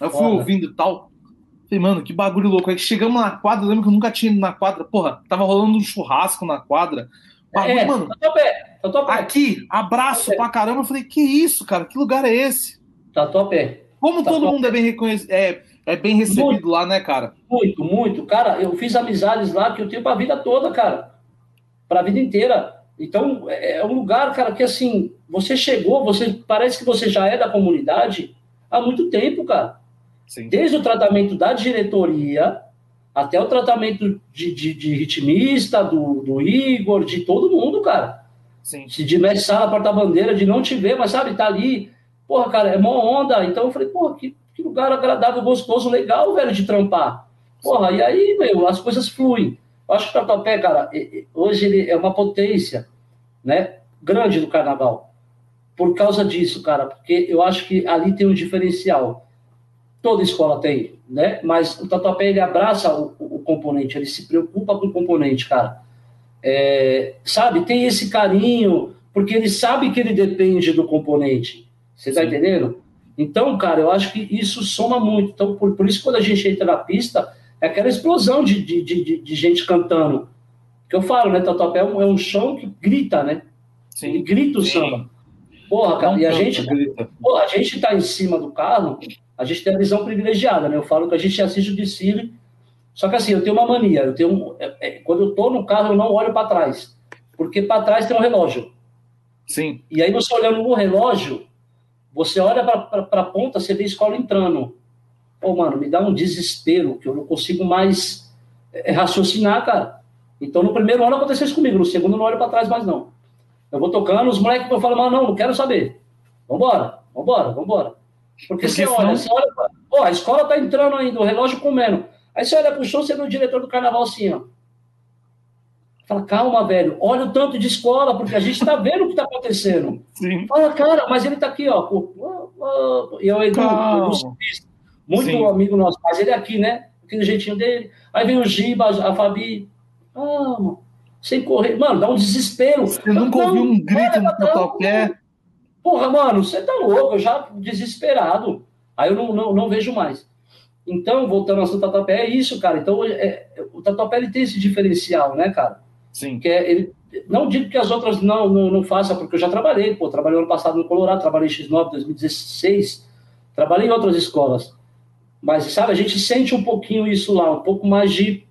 Aí eu fui Foda. ouvindo e tal. Falei, mano, que bagulho louco. Aí chegamos na quadra, eu lembro que eu nunca tinha ido na quadra. Porra, tava rolando um churrasco na quadra. Bagulho, é, mano. Pé, aqui, abraço pra caramba. Eu falei, que isso, cara? Que lugar é esse? Tatuapé. Como todo mundo é bem reconhecido. É, é bem recebido muito, lá, né, cara? Muito, muito. Cara, eu fiz amizades lá que eu tenho pra vida toda, cara para a vida inteira. Então, é, é um lugar, cara, que assim, você chegou, você parece que você já é da comunidade há muito tempo, cara. Sim. Desde o tratamento da diretoria, até o tratamento de, de, de ritmista, do, do Igor, de todo mundo, cara. Sim. De mestre sala, porta-bandeira, de não te ver, mas sabe, tá ali. Porra, cara, é mó onda. Então eu falei, porra, que, que lugar agradável, gostoso, legal, velho, de trampar. Porra, e aí, meu, as coisas fluem. Eu acho que o Tatuapé, cara, hoje ele é uma potência, né, grande do carnaval. Por causa disso, cara, porque eu acho que ali tem um diferencial. Toda escola tem, né? Mas o Tatuapé, ele abraça o, o componente, ele se preocupa com o componente, cara. É, sabe, tem esse carinho, porque ele sabe que ele depende do componente. Você tá entendendo? Então, cara, eu acho que isso soma muito. Então, por, por isso, quando a gente entra na pista, é aquela explosão de, de, de, de gente cantando. Que eu falo, né? Tatuapé é um, é um chão que grita, né? Sim. Ele grita o samba. Porra, cara, e a gente, porra, a gente tá em cima do carro, a gente tem a visão privilegiada, né? Eu falo que a gente assiste o desfile, só que assim, eu tenho uma mania, eu tenho, é, é, quando eu tô no carro, eu não olho para trás, porque para trás tem um relógio. Sim. E aí você olhando no relógio, você olha para a ponta, você vê a escola entrando. Pô, mano, me dá um desespero, que eu não consigo mais é, raciocinar, cara. Então, no primeiro ano aconteceu isso comigo, no segundo não olho para trás mais, não. Eu vou tocando, os moleques vão falar, mas não, não quero saber. Vambora, vambora, vambora. Porque, Porque você senão... olha, você olha, a escola tá entrando ainda, o relógio comendo. Aí você olha pro show, você vê o diretor do carnaval assim, ó. Fala, calma, velho, olha o tanto de escola, porque a gente tá vendo o que tá acontecendo. (laughs) Sim. Fala, cara, mas ele tá aqui, ó. E eu, Edu, Edu muito Sim. amigo nosso, mas ele é aqui, né? Aquele jeitinho dele. Aí vem o Giba, a Fabi. Ah, sem correr. Mano, dá um desespero. Você nunca ouviu um grito no tatuapé? Porra, mano, você tá louco, eu já desesperado. Aí eu não, não, não vejo mais. Então, voltando ao assunto tatuapé, é isso, cara. Então, é, o tatuapé ele tem esse diferencial, né, cara? Sim. Que é, ele, não digo que as outras não, não, não façam, porque eu já trabalhei, pô, trabalhei ano passado no Colorado, trabalhei em X9 2016, trabalhei em outras escolas. Mas, sabe, a gente sente um pouquinho isso lá, um pouco mais de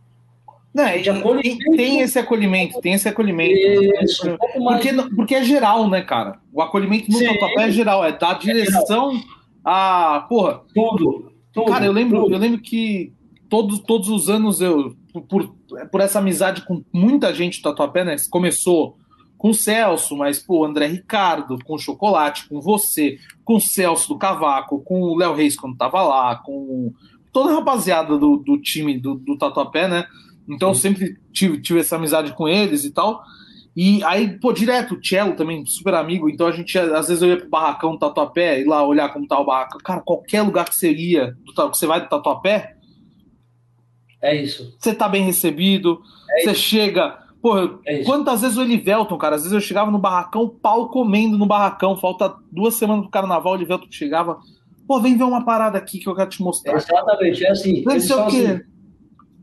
não, de acolhimento. Tem esse acolhimento, tem esse acolhimento. Isso, um porque, porque é geral, né, cara? O acolhimento no tatuapé é geral, é dar direção é a. Porra. Tudo, tudo. Cara, eu lembro, tudo. eu lembro que todos, todos os anos eu, por, por essa amizade com muita gente do Tatuapé, né? Começou com o Celso, mas pô, André Ricardo, com o Chocolate, com você, com o Celso do Cavaco, com o Léo Reis quando tava lá, com toda a rapaziada do, do time do, do Tatuapé, né? Então eu sempre tive, tive essa amizade com eles e tal. E aí, pô, direto, o Cello também, super amigo, então a gente, às vezes eu ia pro barracão do Tatuapé, ir lá olhar como tá o barracão. Cara, qualquer lugar que você ia, do, que você vai do Tatuapé, é isso. Você tá bem recebido, é você isso. chega. Pô, é quantas vezes o Elivelton, cara, às vezes eu chegava no barracão, pau comendo no barracão, falta duas semanas pro carnaval, o Elivelton chegava, pô, vem ver uma parada aqui que eu quero te mostrar. Exatamente, é assim. Eles são, assim.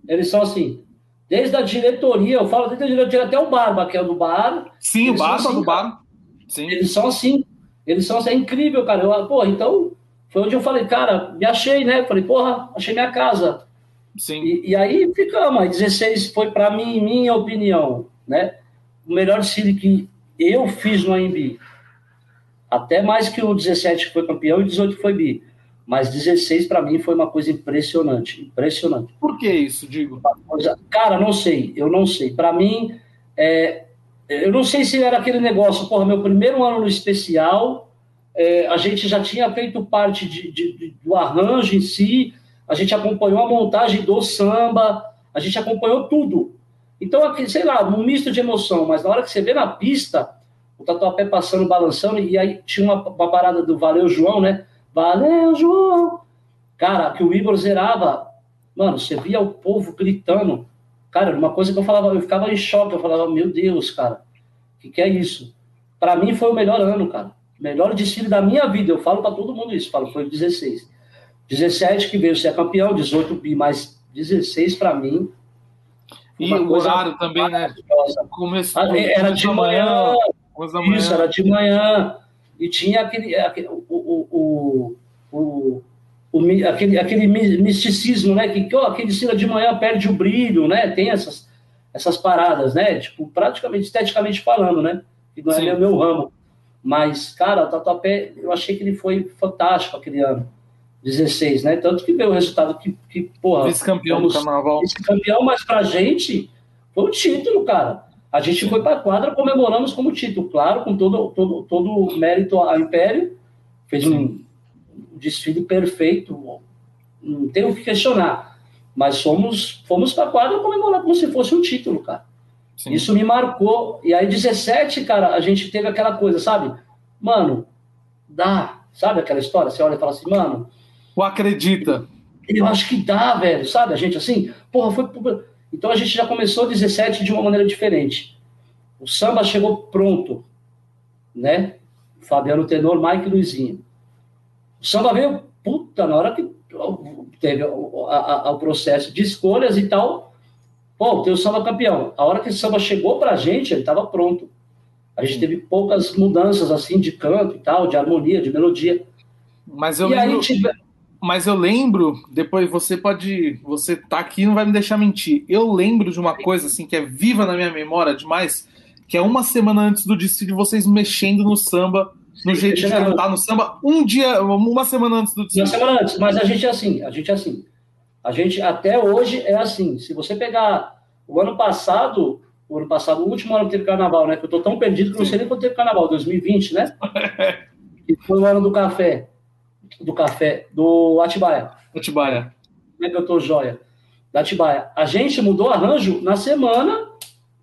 eles são assim. Desde a diretoria, eu falo desde a diretoria até o Barba, que é o do bar. Sim, o Barba do bar. Sim. Eles são assim. Eles são assim, é incrível, cara. Eu, pô, então, foi onde eu falei, cara, me achei, né? Falei, porra, achei minha casa. Sim. E, e aí ficamos. Aí 16 foi para mim, minha opinião, né? O melhor desfile que eu fiz no AMB. Até mais que o 17 que foi campeão e o 18 que foi bi. Mas 16 para mim foi uma coisa impressionante, impressionante. Por que isso, digo? Coisa... Cara, não sei, eu não sei. Para mim, é... eu não sei se era aquele negócio, porra, meu primeiro ano no especial, é... a gente já tinha feito parte de, de, de, do arranjo em si, a gente acompanhou a montagem do samba, a gente acompanhou tudo. Então, aqui, sei lá, um misto de emoção, mas na hora que você vê na pista, o tatuapé passando, balançando, e aí tinha uma, uma parada do Valeu João, né? Valeu, João! Cara, que o Igor zerava. Mano, você via o povo gritando. Cara, uma coisa que eu falava, eu ficava em choque. Eu falava, meu Deus, cara, o que, que é isso? Para mim foi o melhor ano, cara. Melhor desfile da minha vida. Eu falo para todo mundo isso. Falo, foi 16. 17 que veio ser campeão, 18 bi, mas 16 para mim. E o horário também, né? Começou, ah, era de manhã, manhã, Isso, era de manhã. E tinha aquele, aquele o, o, o, o, aquele, aquele misticismo, né? Que oh, aquele cira de manhã perde o brilho, né? Tem essas, essas paradas, né? Tipo, praticamente, esteticamente falando, né? Que não é meu, meu ramo. Mas, cara, o Tatuapé, eu achei que ele foi fantástico aquele ano. 16, né? Tanto que veio o resultado que, que porra. Vice-campeão do carnaval. Vice-campeão, mas pra gente foi um título, cara. A gente foi pra quadra, comemoramos como título, claro, com todo, todo, todo o mérito ao Império. Fez um desfile perfeito, não tem o que questionar. Mas fomos, fomos pra quadra comemorar como se fosse um título, cara. Sim. Isso me marcou. E aí, 17, cara, a gente teve aquela coisa, sabe? Mano, dá. Sabe aquela história? Você olha e fala assim, mano, ou acredita? Eu acho que dá, velho, sabe? A gente assim, porra, foi. Então a gente já começou 17 de uma maneira diferente. O samba chegou pronto, né? Fabiano Tenor, Mike Luizinho. O samba veio, puta, na hora que teve o, processo de escolhas e tal, pô, tem o samba campeão. A hora que o samba chegou pra gente, ele estava pronto. A gente teve poucas mudanças, assim, de canto e tal, de harmonia, de melodia. Mas eu e lembro... aí tive mas eu lembro, depois você pode, você tá aqui não vai me deixar mentir. Eu lembro de uma coisa assim que é viva na minha memória demais, que é uma semana antes do desfile vocês mexendo no samba, no jeito de cantar no samba, um dia, uma semana antes do desfile. Uma semana antes, mas a gente é assim, a gente é assim. A gente até hoje é assim. Se você pegar o ano passado, o ano passado, o último ano que teve carnaval, né? Que eu tô tão perdido que não sei nem quando teve carnaval, 2020, né? (laughs) e foi o ano do café do café, do Atibaia. Atibaia. Como é que eu tô joia? Da Atibaia. A gente mudou arranjo na semana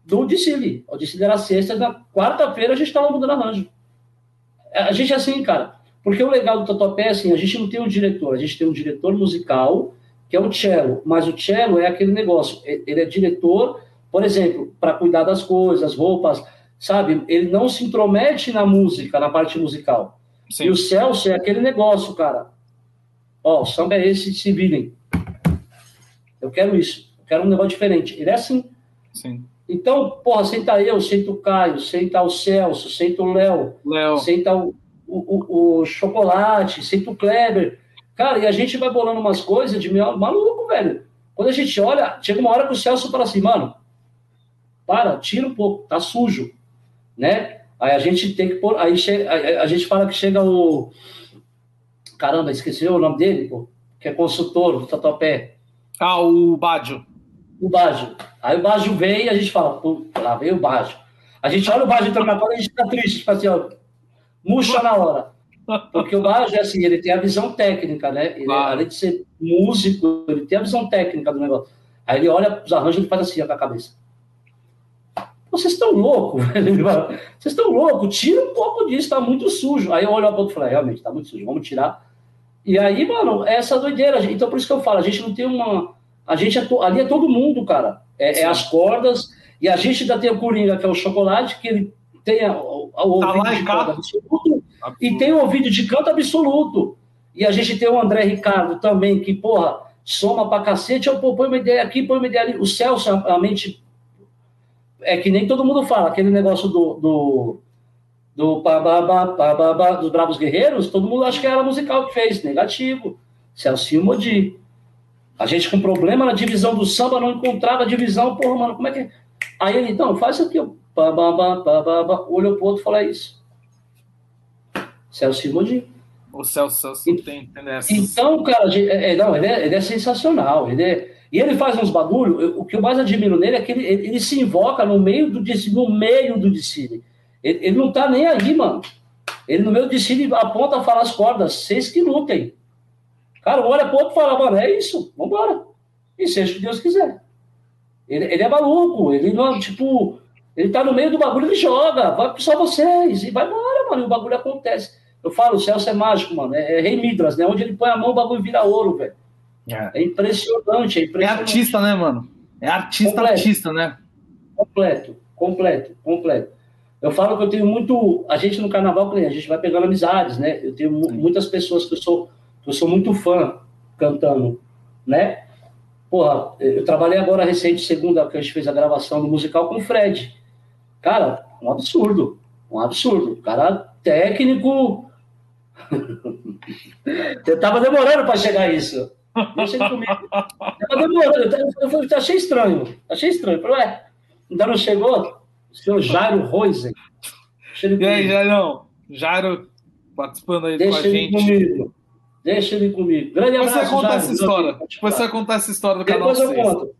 do Dicile. O Dicile era sexta, na quarta-feira a gente estava mudando arranjo. A gente é assim, cara. Porque o legal do Tatuapé é assim, a gente não tem um diretor, a gente tem um diretor musical, que é o cello, mas o cello é aquele negócio, ele é diretor, por exemplo, para cuidar das coisas, roupas, sabe? Ele não se intromete na música, na parte musical. Sim. E o Celso é aquele negócio, cara. Ó, o samba é esse, se virem. Eu quero isso. Eu quero um negócio diferente. Ele é assim. Sim. Então, porra, senta eu, senta o Caio, senta o Celso, senta o Léo, senta o, o, o, Chocolate, senta o Kleber. Cara, e a gente vai bolando umas coisas de maluco, velho. Quando a gente olha, chega uma hora que o Celso fala assim, mano, para, tira um pouco, tá sujo, né? Aí a gente tem que pôr. Aí chega, a, a, gente fala que chega o. Caramba, esqueci o nome dele, pô, que é consultor do Tatuapé. Ah, o Bádio. O Bádio. Aí o Bádio vem e a gente fala, pô, lá veio o Bádio. A gente olha o Bádio entrando na quadra e a gente fica triste, tipo assim, ó, murcha na hora. Porque o Bádio é assim, ele tem a visão técnica, né? Ele, ah. Além de ser músico, ele tem a visão técnica do negócio. Aí ele olha os arranjos e faz assim ó, com a cabeça vocês estão loucos, (laughs) vocês estão loucos, tira um pouco disso, tá muito sujo. Aí eu olho a ponto e falei, realmente, tá muito sujo, vamos tirar. E aí, mano, é essa doideira. Então, por isso que eu falo, a gente não tem uma. A gente é to... ali é todo mundo, cara. É, é, as cordas, e a gente ainda tem o Coringa, que é o chocolate, que ele tem a, o, o tá ouvido de canto absoluto, e tem o ouvido de canto absoluto. E a gente tem o André Ricardo também, que, porra, soma pra cacete, eu põe uma ideia aqui, põe uma ideia ali. O Celso, a mente é que nem todo mundo fala, aquele negócio do, do, do babá, babá, dos Bravos Guerreiros, todo mundo acha que era musical que fez, negativo. Celso Modi. A gente com problema na divisão do samba, não encontrava a divisão, porra, mano, como é que. Aí ele, então, faz isso aqui, ó. Babá, babá, olhou pro outro e fala isso. Celso Modi. O Celso, Celso tem, tem Então, cara, é, é, não, ele é, ele é sensacional. Ele é, e ele faz uns bagulho, o que eu mais admiro nele é que ele, ele, ele se invoca no meio do no meio do desfile. Ele, ele, não tá nem aí, mano. Ele no meio do desfile aponta a falar as cordas, vocês que lutem. Cara, olha pro e fala, mano, é isso, vambora. E seja o que Deus quiser. Ele, ele é maluco, ele não, tipo, ele tá no meio do bagulho, ele joga, vai só vocês, e vai embora, mano, e o bagulho acontece. Eu falo, o Celso é mágico, mano, é, é Rei Midras, né? Onde ele põe a mão, o bagulho vira ouro, velho. É. é impressionante, é impressionante. É artista, né, mano? É artista, completo. artista, né? Completo, completo, completo. Eu falo que eu tenho muito. A gente no carnaval, a gente vai pegando amizades, né? Eu tenho Sim. muitas pessoas que eu sou, que eu sou muito fã cantando, né? Porra, eu trabalhei agora recente, segunda, que a gente fez a gravação do musical com o Fred. Cara, um absurdo. Um absurdo. O cara técnico. (laughs) eu tava demorando para chegar isso. (laughs) Deixa ele comigo. Tava demorando. Eu, eu, eu, achei estranho. Achei estranho. Falei, ué, ainda não chegou? O senhor Jairo Roisen. E aí, Jairão? Jairo participando aí Deixa com a gente. Comigo. Deixa ele comigo. Grande abraço, Depois você conta essa história. Depois você conta essa história do canal Depois eu conto.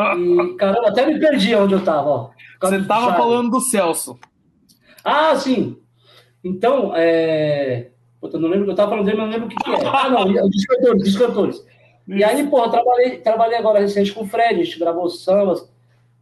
E, caramba, até me perdi onde eu tava, ó. Você estava falando do Celso. Ah, sim. Então, é... Puta, não lembro, eu estava falando dele, mas não lembro o que, que é. Ah, não, dos cantores, dos cantores. E aí, pô, trabalhei, trabalhei agora recente com o Fred, a gente gravou sambas.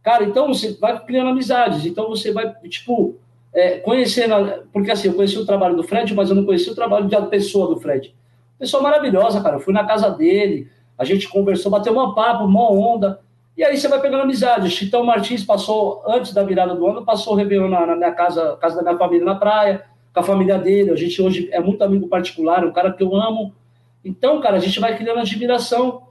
Cara, então você vai criando amizades. Então você vai, tipo, é, conhecendo. Porque assim, eu conheci o trabalho do Fred, mas eu não conheci o trabalho da pessoa do Fred. Pessoa maravilhosa, cara. Eu fui na casa dele, a gente conversou, bateu uma papo, uma onda. E aí você vai pegando amizade. Chitão Martins passou, antes da virada do ano, passou o Réveillon na, na, minha casa, casa da minha família na praia, com a família dele. A gente hoje é muito amigo particular, um cara que eu amo. Então, cara, a gente vai criando admiração.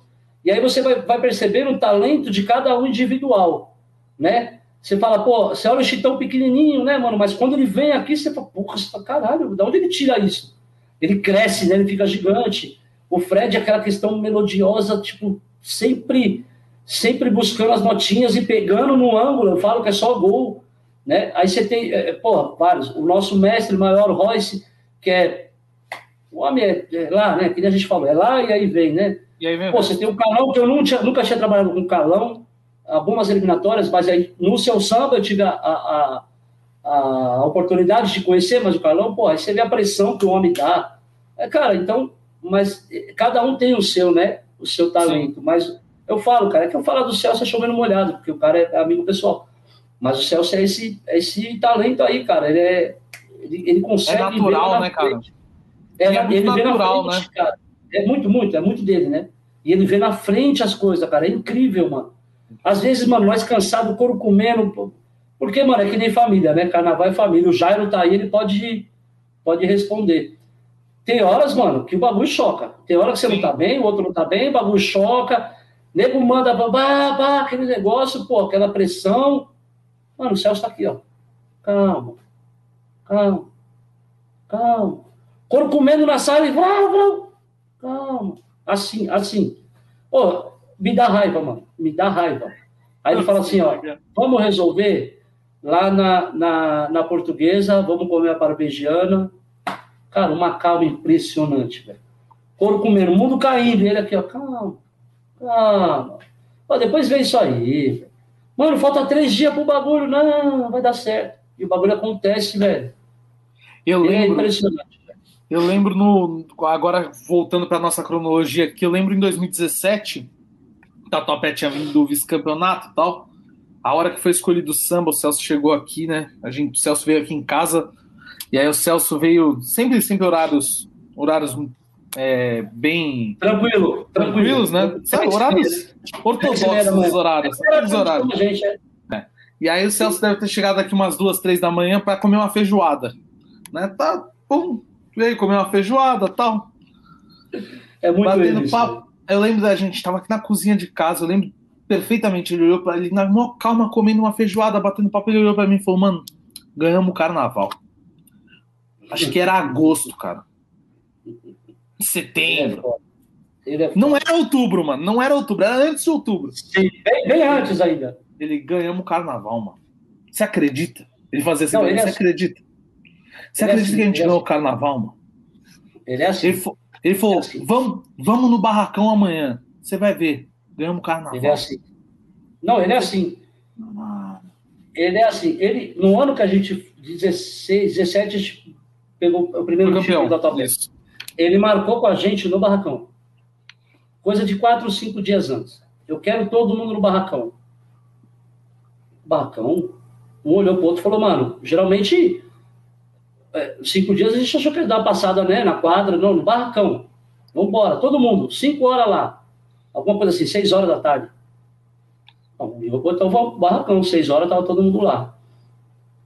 E aí você vai, vai percebendo o talento de cada um individual, né? Você fala, pô, você olha o Chitão pequenininho, né, mano? Mas quando ele vem aqui, você fala, porra, você fala, caralho, de onde ele tira isso? Ele cresce, né? Ele fica gigante. O Fred aquela questão melodiosa, tipo, sempre sempre buscando as notinhas e pegando no ângulo, eu falo que é só gol, né? Aí você tem, é, pô, vários, o nosso mestre maior, Royce, que é, o homem é, é, lá, né, que a gente falou, é lá e aí vem, né? E aí vem, pô, você tem o Calão, que eu nunca tinha, nunca tinha trabalhado com Calão, algumas eliminatórias, mas aí no seu samba eu tive a, a, a, a oportunidade de conhecer mais o Calão, pô, aí você vê a pressão que o homem dá, é, cara, então, mas cada um tem o seu, né, o seu talento, Sim. mas eu falo, cara, é que eu falo do Celso é chovendo molhado, porque o cara é amigo pessoal. Mas o Celso é esse, é esse talento aí, cara. Ele é. Ele, ele consegue. É natural, né, cara? É, é muito ele natural, frente, né? Cara. É muito, muito, é muito dele, né? E ele vê na frente as coisas, cara. É incrível, mano. Às vezes, mano, nós cansados, couro comendo. Porque, mano, é que nem família, né? Carnaval é família. O Jairo tá aí, ele pode, pode responder. Tem horas, mano, que o bagulho choca. Tem hora que você não tá bem, o outro não tá bem, o bagulho choca Nego manda babá, aquele negócio, pô, aquela pressão. Mano, o Celso tá aqui, ó. Calma, calma, calma. Corpo comendo na sala e vrá. Calma. Assim, assim. Pô, me dá raiva, mano. Me dá raiva. Aí ele fala assim, ó, vamos resolver lá na, na, na portuguesa, vamos comer a parmegiana. Cara, uma calma impressionante, velho. Corpo comendo, mundo caindo. Ele aqui, ó, calma Calma. Ó, depois vem isso aí. Mano, falta três dias pro bagulho. Não, vai dar certo. E o bagulho acontece, velho. Eu é lembro. É impressionante. Eu lembro no. Agora, voltando para nossa cronologia aqui, eu lembro em 2017, Tatuapé tinha vindo do vice-campeonato e tal. A hora que foi escolhido o samba, o Celso chegou aqui, né? A gente, o Celso veio aqui em casa. E aí o Celso veio sempre, sempre horários, horários é, bem. Tranquilo, tranquilos, né? Sabe, horários ortodoxos os horários. Os horários. Gente, é. é. E aí o Celso deve ter chegado aqui umas duas, três da manhã para comer uma feijoada. Né? Tá, pum, veio comer uma feijoada tal. É muito Batendo isso. papo. Eu lembro da gente, estava aqui na cozinha de casa, eu lembro perfeitamente. Ele olhou para ele, na maior calma, comendo uma feijoada, batendo papo. Ele olhou para mim e falou: Mano, ganhamos o carnaval. Acho que era agosto, cara setembro. Ele é não era outubro, mano. Não era outubro, era antes de outubro. Sim, bem, bem antes ainda. Ele ganhamos o carnaval, mano. Você acredita? Ele fazia assim, não, ele você é assim. acredita? Você ele acredita é assim, que a gente ganhou assim. o carnaval, mano? Ele é assim. Ele, ele falou: é assim. vamos, vamos no barracão amanhã. Você vai ver. Ganhamos o carnaval. Ele é assim. Não, ele é assim. Ele é assim. Ele, no ano que a gente, 16, 17, a gente pegou o primeiro título da tabela. Ele marcou com a gente no barracão. Coisa de quatro cinco dias antes. Eu quero todo mundo no barracão. Barracão? Um olhou pro outro e falou, mano, geralmente é, cinco dias a gente achou que ia dar uma passada né, na quadra, não, no barracão. Vamos embora, todo mundo, cinco horas lá. Alguma coisa assim, seis horas da tarde. Então vamos barracão, seis horas tava todo mundo lá.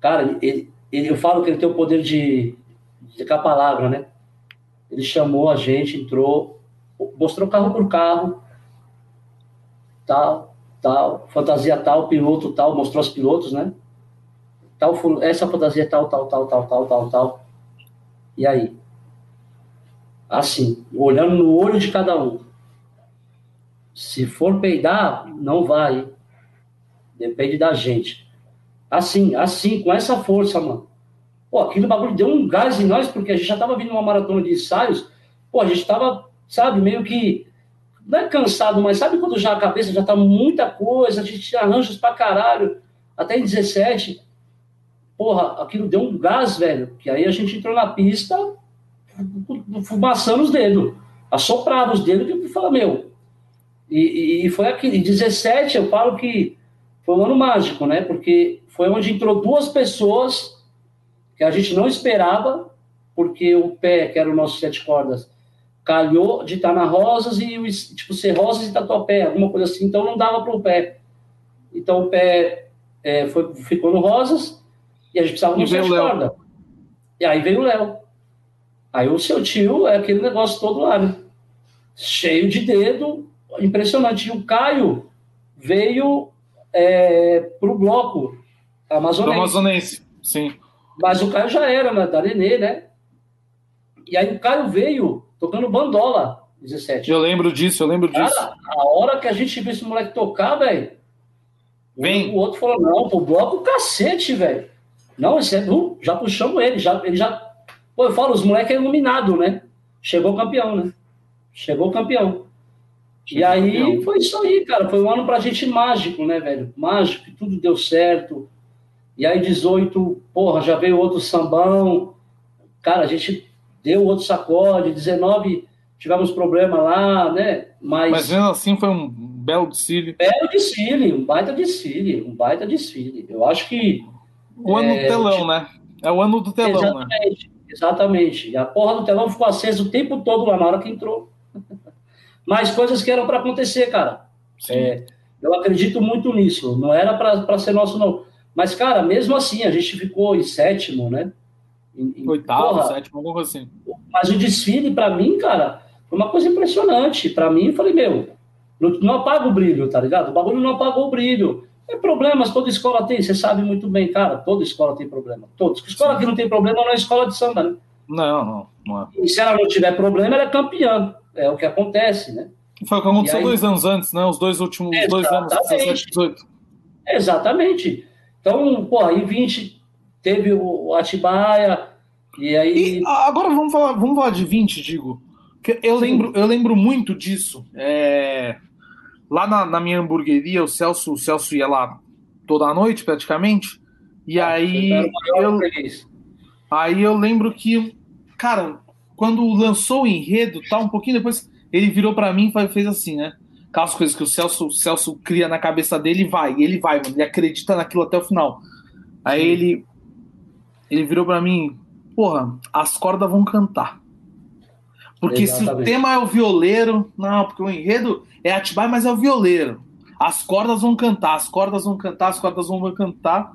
Cara, ele, ele, eu falo que ele tem o poder de, de a palavra, né? Ele chamou a gente, entrou, mostrou carro por carro, tal, tal, fantasia tal, piloto tal, mostrou os pilotos, né? Tal, essa fantasia tal, tal, tal, tal, tal, tal, tal. E aí? Assim, olhando no olho de cada um. Se for peidar, não vai. Depende da gente. Assim, assim, com essa força, mano. Pô, aquilo bagulho deu um gás em nós, porque a gente já estava vindo uma maratona de ensaios. Pô, a gente tava, sabe, meio que, não é cansado, mas sabe quando já a cabeça já tá muita coisa, a gente arranjos pra caralho, até em 17, porra, aquilo deu um gás, velho, que aí a gente entrou na pista fumaçando os dedos, assoprava os dedos e fala, meu, e, e, foi aqui, em 17 eu falo que foi um ano mágico, né, porque foi onde entrou duas pessoas que a gente não esperava, porque o pé, que era o nosso sete cordas, calhou de estar na Rosas e, tipo, ser Rosas e Tatuapé, alguma coisa assim, então não dava para o pé. Então o pé é, foi, ficou no Rosas e a gente precisava de um sete cordas. E aí veio o Léo. Aí o seu tio é aquele negócio todo lá, né? Cheio de dedo, impressionante. E o Caio veio é, para o bloco amazonense. Do amazonense, sim. Mas o Caio já era, da Nenê, né? E aí o Caio veio tocando bandola, 17. Eu lembro disso, eu lembro disso. Cara, a hora que a gente viu esse moleque tocar, velho. O outro falou: não, pô, bloco cacete, velho. Não, esse é. Uh, já puxamos ele, já, ele já. Pô, eu falo, os moleques é iluminado, né? Chegou campeão, né? Chegou campeão. Chegou e aí campeão. foi isso aí, cara. Foi um ano pra gente mágico, né, velho? Mágico, que tudo deu certo. E aí, 18, porra, já veio outro sambão. Cara, a gente deu outro sacode. 19, tivemos problema lá, né? Mas, Mas mesmo assim foi um belo desfile. Belo desfile, um baita desfile, um baita desfile. Eu acho que. O ano é, do telão, né? É o ano do telão, exatamente, né? Exatamente. E a porra do telão ficou acesa o tempo todo lá na hora que entrou. (laughs) Mas coisas que eram para acontecer, cara. É, eu acredito muito nisso. Não era para ser nosso, não. Mas, cara, mesmo assim, a gente ficou em sétimo, né? Em, Oitavo, porra, sétimo, alguma coisa assim. Mas o desfile, para mim, cara, foi uma coisa impressionante. Para mim, eu falei, meu, não, não, apaga o brilho, tá ligado? O bagulho não apagou o brilho. Tem problemas, toda escola tem, você sabe muito bem, cara. Toda escola tem problema. Todos. Escola Sim. que não tem problema não é escola de samba, né? Não, não, não é. E se ela não tiver problema, ela é campeã. É o que acontece, né? Foi o que aconteceu aí... dois anos antes, né? Os dois últimos dois anos, 17, 18. Exatamente. Então, pô, aí 20 teve o Atibaia, e aí. E agora vamos falar, vamos falar de 20, digo. Que eu lembro, eu lembro muito disso. É... Lá na, na, minha hamburgueria, o Celso, o Celso ia lá toda a noite, praticamente. E ah, aí. Eu, aí eu lembro que, cara, quando lançou o enredo, tá, um pouquinho depois, ele virou para mim e fez assim, né? Aquelas coisas que o Celso, o Celso cria na cabeça dele e vai, ele vai, mano, ele acredita naquilo até o final. Aí Sim. ele ele virou para mim, porra, as cordas vão cantar. Porque Exatamente. se o tema é o violeiro, não, porque o enredo é Atibaia, mas é o violeiro. As cordas vão cantar, as cordas vão cantar, as cordas vão cantar.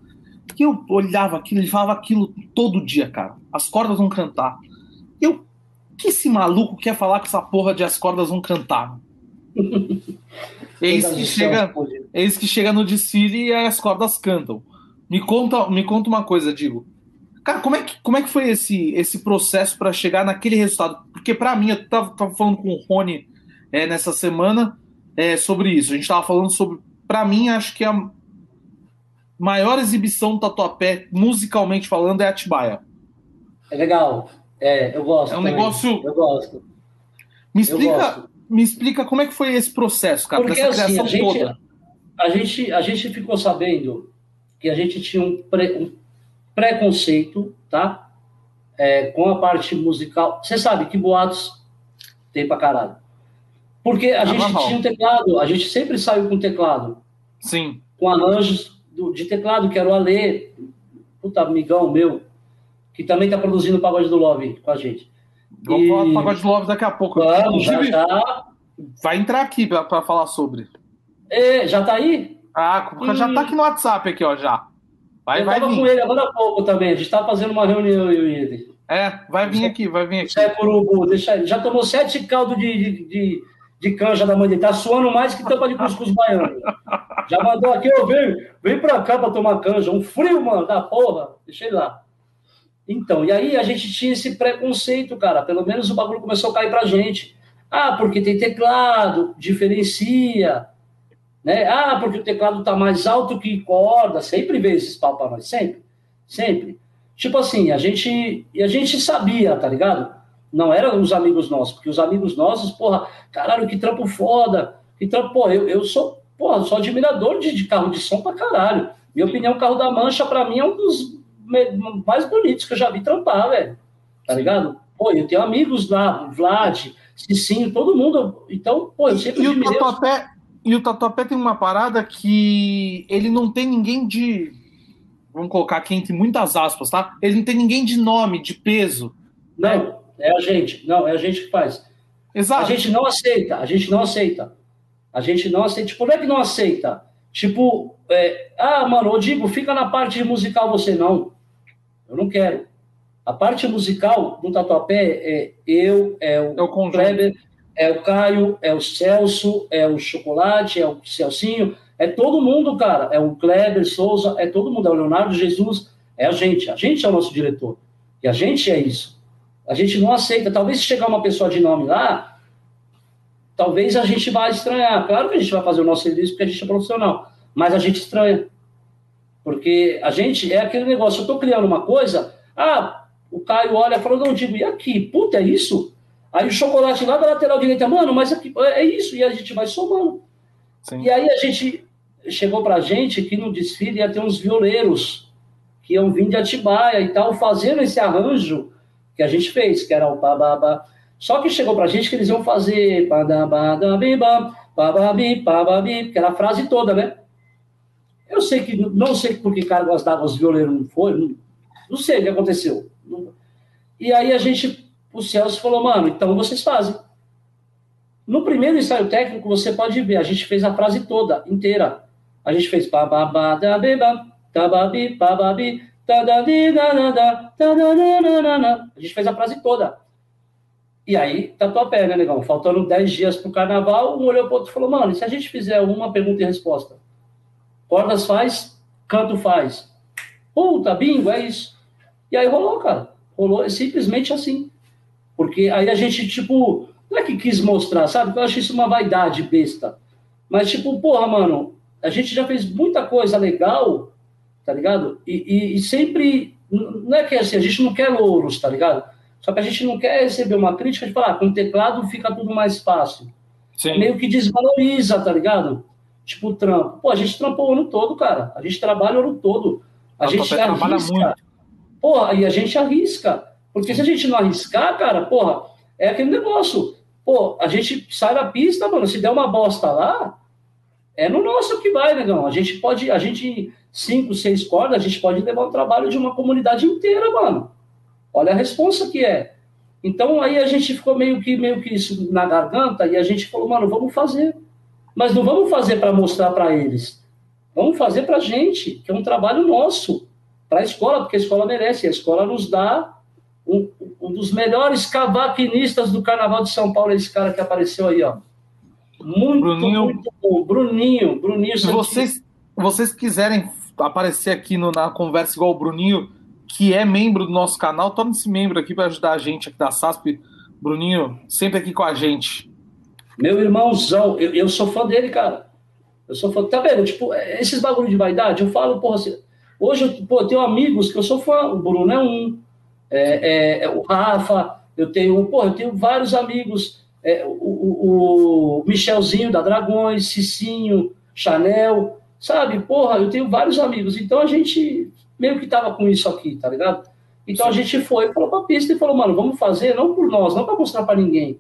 Que eu olhava aquilo, ele falava aquilo todo dia, cara. As cordas vão cantar. Eu, que esse maluco quer falar que essa porra de as cordas vão cantar? Eis que, chega, eis que chega no desfile e as cordas cantam. Me conta, me conta uma coisa, digo. Cara, como é que, como é que foi esse, esse processo para chegar naquele resultado? Porque para mim, eu tava, tava, falando com o Rony é, nessa semana é, sobre isso. A gente tava falando sobre. Para mim, acho que a maior exibição do Tatuapé, musicalmente falando, é Atibaia. É legal. É, eu gosto. É um também. negócio. Eu gosto. Me explica, me explica como é que foi esse processo, cara, Porque, dessa assim, criação a gente, toda. A gente, a gente ficou sabendo que a gente tinha um, pre, um preconceito, tá? É, com a parte musical. Você sabe que boatos tem pra caralho. Porque a é gente tinha um teclado, a gente sempre saiu com teclado. Sim. Com arranjos do, de teclado, que era o Alê, puta amigão meu, que também tá produzindo o Pagode do Love com a gente. Vamos e... falar do Pagode daqui a pouco. Vamos, Inclusive, já, vai entrar aqui para falar sobre. É, já tá aí? Ah, e... já tá aqui no WhatsApp aqui, ó, já. Vai, eu vai tava vir. com ele agora há pouco também. A gente tá fazendo uma reunião eu e ele. É, vai vir aqui, vai vir aqui. É por urubu, deixa ele. Já tomou sete caldos de, de, de, de, canja da mãe dele. Tá suando mais que tampa de cuscuz baiano. Já mandou aqui, eu venho, vem pra cá pra tomar canja. Um frio, mano, da porra. Deixa ele lá. Então, e aí a gente tinha esse preconceito, cara. Pelo menos o bagulho começou a cair pra gente. Ah, porque tem teclado, diferencia. Né? Ah, porque o teclado tá mais alto que corda. Sempre veio esses pau pra nós, sempre. Sempre. Tipo assim, a gente, e a gente sabia, tá ligado? Não eram os amigos nossos, porque os amigos nossos, porra, caralho, que trampo foda. Que trampo, porra, eu, eu sou, porra, sou admirador de, de carro de som pra caralho. Minha opinião, o carro da Mancha, pra mim, é um dos mais bonitos que eu já vi trampar, velho. Tá ligado? Pô, eu tenho amigos lá, Vlad, Cicinho, todo mundo. Então, pô, eu sempre e o Tatuapé, E o Tatuapé tem uma parada que ele não tem ninguém de. Vamos colocar aqui entre muitas aspas, tá? Ele não tem ninguém de nome, de peso. Não, é a gente. Não, é a gente que faz. Exato. A gente não aceita, a gente não aceita. A gente não aceita. Tipo, não é que não aceita. Tipo, é, ah, mano, eu digo, fica na parte musical você não. Eu não quero. A parte musical do Tatuapé é eu, é o, é o Kleber, é o Caio, é o Celso, é o Chocolate, é o Celcinho, é todo mundo, cara. É o Kleber Souza, é todo mundo, é o Leonardo Jesus, é a gente. A gente é o nosso diretor. E a gente é isso. A gente não aceita. Talvez se chegar uma pessoa de nome lá, talvez a gente vá estranhar. Claro que a gente vai fazer o nosso serviço porque a gente é profissional, mas a gente estranha. Porque a gente é aquele negócio, eu estou criando uma coisa, ah, o Caio olha e fala, não, digo, e aqui? Puta, é isso? Aí o chocolate lá da lateral direita, mano, mas aqui, é isso, e a gente vai somando. Sim. E aí a gente chegou pra gente que no desfile ia ter uns violeiros que iam vir de Atibaia e tal, fazendo esse arranjo que a gente fez, que era o bababa. Só que chegou pra gente que eles iam fazer bababi, que era a frase toda, né? Eu sei que, não sei por que Carlos d'Água os violeiros não foi, não, não sei o que aconteceu. E aí a gente, o Celso falou, mano, então vocês fazem. No primeiro ensaio técnico, você pode ver, a gente fez a frase toda, inteira. A gente fez a gente fez a frase toda. E aí, pé, né, negão? Faltando 10 dias pro carnaval, um olhou pro outro e falou, mano, e se a gente fizer uma pergunta e resposta? Cordas faz, canto faz. Puta, bingo, é isso. E aí rolou, cara. Rolou é simplesmente assim. Porque aí a gente, tipo, não é que quis mostrar, sabe? Eu acho isso uma vaidade besta. Mas, tipo, porra, mano, a gente já fez muita coisa legal, tá ligado? E, e, e sempre. Não é que é assim, a gente não quer louros, tá ligado? Só que a gente não quer receber uma crítica de falar, ah, com teclado fica tudo mais fácil. Sim. Meio que desvaloriza, tá ligado? Tipo, trampo. Pô, a gente trampou o ano todo, cara. A gente trabalha o ano todo. A, a gente arrisca. Muito. Porra, e a gente arrisca. Porque se a gente não arriscar, cara, porra, é aquele negócio. Pô, a gente sai da pista, mano, se der uma bosta lá, é no nosso que vai, negão. A gente pode, a gente, cinco, seis cordas, a gente pode levar o trabalho de uma comunidade inteira, mano. Olha a responsa que é. Então aí a gente ficou meio que meio que isso na garganta e a gente falou, mano, vamos fazer. Mas não vamos fazer para mostrar para eles. Vamos fazer para a gente, que é um trabalho nosso para a escola, porque a escola merece. A escola nos dá um, um, dos melhores cavaquinistas do Carnaval de São Paulo, esse cara que apareceu aí, ó. Muito, Bruninho, muito bom. Bruninho, Bruninho. Se vocês, vocês quiserem aparecer aqui no, na conversa igual o Bruninho, que é membro do nosso canal, torne-se membro aqui para ajudar a gente aqui da SASP. Bruninho, sempre aqui com a gente. Meu irmãozão, eu, eu sou fã dele, cara. Eu sou fã. Tá vendo? Tipo, esses bagulho de vaidade, eu falo, porra, assim, Hoje, eu, pô, eu tenho amigos que eu sou fã, o Bruno é um, é, é, é o Rafa, eu tenho, pô, eu tenho vários amigos, é, o, o, o, Michelzinho da Dragões, Cicinho, Chanel, sabe? Porra, eu tenho vários amigos. Então a gente meio que tava com isso aqui, tá ligado? Então Sim. a gente foi, falou pra pista e falou, mano, vamos fazer, não por nós, não para mostrar para ninguém.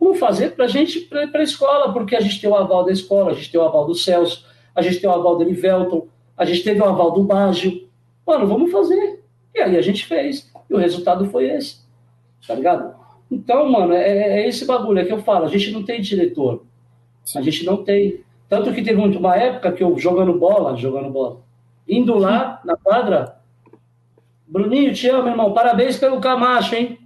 Vamos fazer pra gente, pra, pra escola, porque a gente tem o aval da escola, a gente tem o aval do Celso, a gente tem o aval do Elivelton, a gente teve o aval do Baggio. Mano, vamos fazer. E aí a gente fez. E o resultado foi esse. Tá ligado? Então, mano, é, é esse bagulho é que eu falo. A gente não tem diretor. A gente não tem. Tanto que teve uma época que eu jogando bola, jogando bola, indo lá na quadra, Bruninho, te amo, irmão. Parabéns pelo Camacho, hein?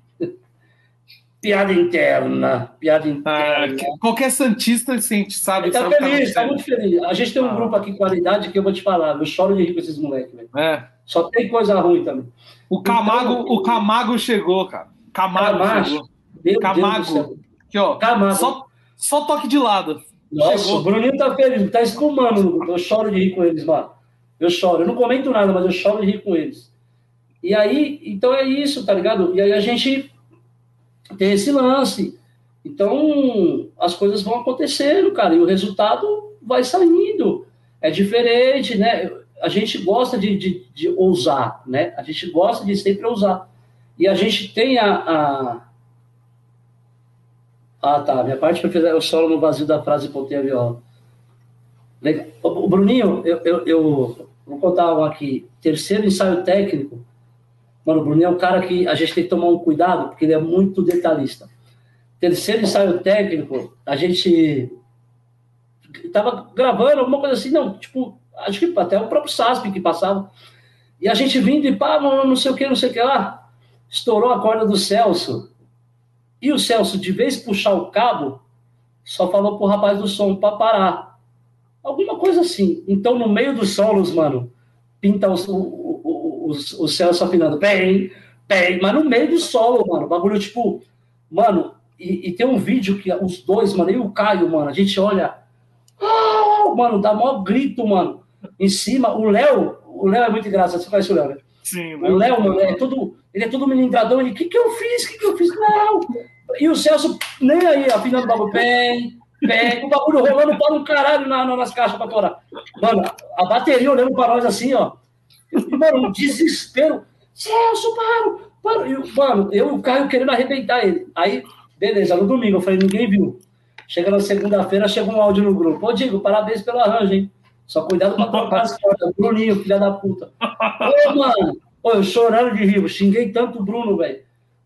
Piada interna, piada interna. Ah, qualquer Santista sente, sabe? Ele tá sabe feliz, tá muito feliz. A gente tem um ah. grupo aqui, qualidade, que eu vou te falar. Eu choro de rir com esses moleques, velho. É. Só tem coisa ruim também. O Camago, então, o Camago chegou, cara. Camago Camacho, chegou. Meu Camago. Aqui, ó. Camago. Só, só toque de lado. Nossa, chegou. o Bruninho tá feliz, tá espumando. Eu choro de rir com eles, mano. Eu choro. Eu não comento nada, mas eu choro de rir com eles. E aí, então é isso, tá ligado? E aí a gente tem esse lance. Então, as coisas vão acontecendo, cara, e o resultado vai saindo. É diferente, né? A gente gosta de, de, de ousar, né? A gente gosta de sempre ousar. E a gente tem a. a... Ah, tá. Minha parte preferida é o solo no vazio da frase pontei a viola. Legal. O Bruninho, eu, eu, eu vou contar um aqui. Terceiro ensaio técnico. Mano, o Bruninho é um cara que a gente tem que tomar um cuidado, porque ele é muito detalhista. Terceiro ensaio técnico, a gente tava gravando alguma coisa assim, não, tipo, acho que até o próprio SASP que passava. E a gente vindo e pá, não sei o que, não sei o que lá. Estourou a corda do Celso. E o Celso, de vez puxar o cabo, só falou pro rapaz do som para parar. Alguma coisa assim. Então, no meio dos solos, mano, pinta o, o, o, o, o Celso afinando, bem, bem, mas no meio do solo, mano, bagulho tipo, mano, e, e, tem um vídeo que os dois, mano, e o Caio, mano, a gente olha, ah, mano, dá maior grito, mano, em cima. O Léo, o Léo é muito engraçado, você conhece o Léo, né? Sim, o Léo, mano, é todo, ele é todo melindradão, ele, o que que eu fiz, o que que eu fiz? Não! E o Celso, nem aí, afinando o bagulho, bem, bem, o bagulho rolando para um caralho na, na, nas caixas pra torar. Mano, a bateria olhando para nós assim, ó, mano, um desespero, Celso, para, para. E, mano, eu e o Caio querendo arrebentar ele. Aí, beleza, no domingo, eu falei, ninguém viu. Chega na segunda-feira, chega um áudio no grupo. Ô, Digo, parabéns pelo arranjo, hein? Só cuidado pra trocar as cordas. Bruninho, filha da puta. Ô, mano. Ô, eu chorando de rir. Xinguei tanto o Bruno, velho.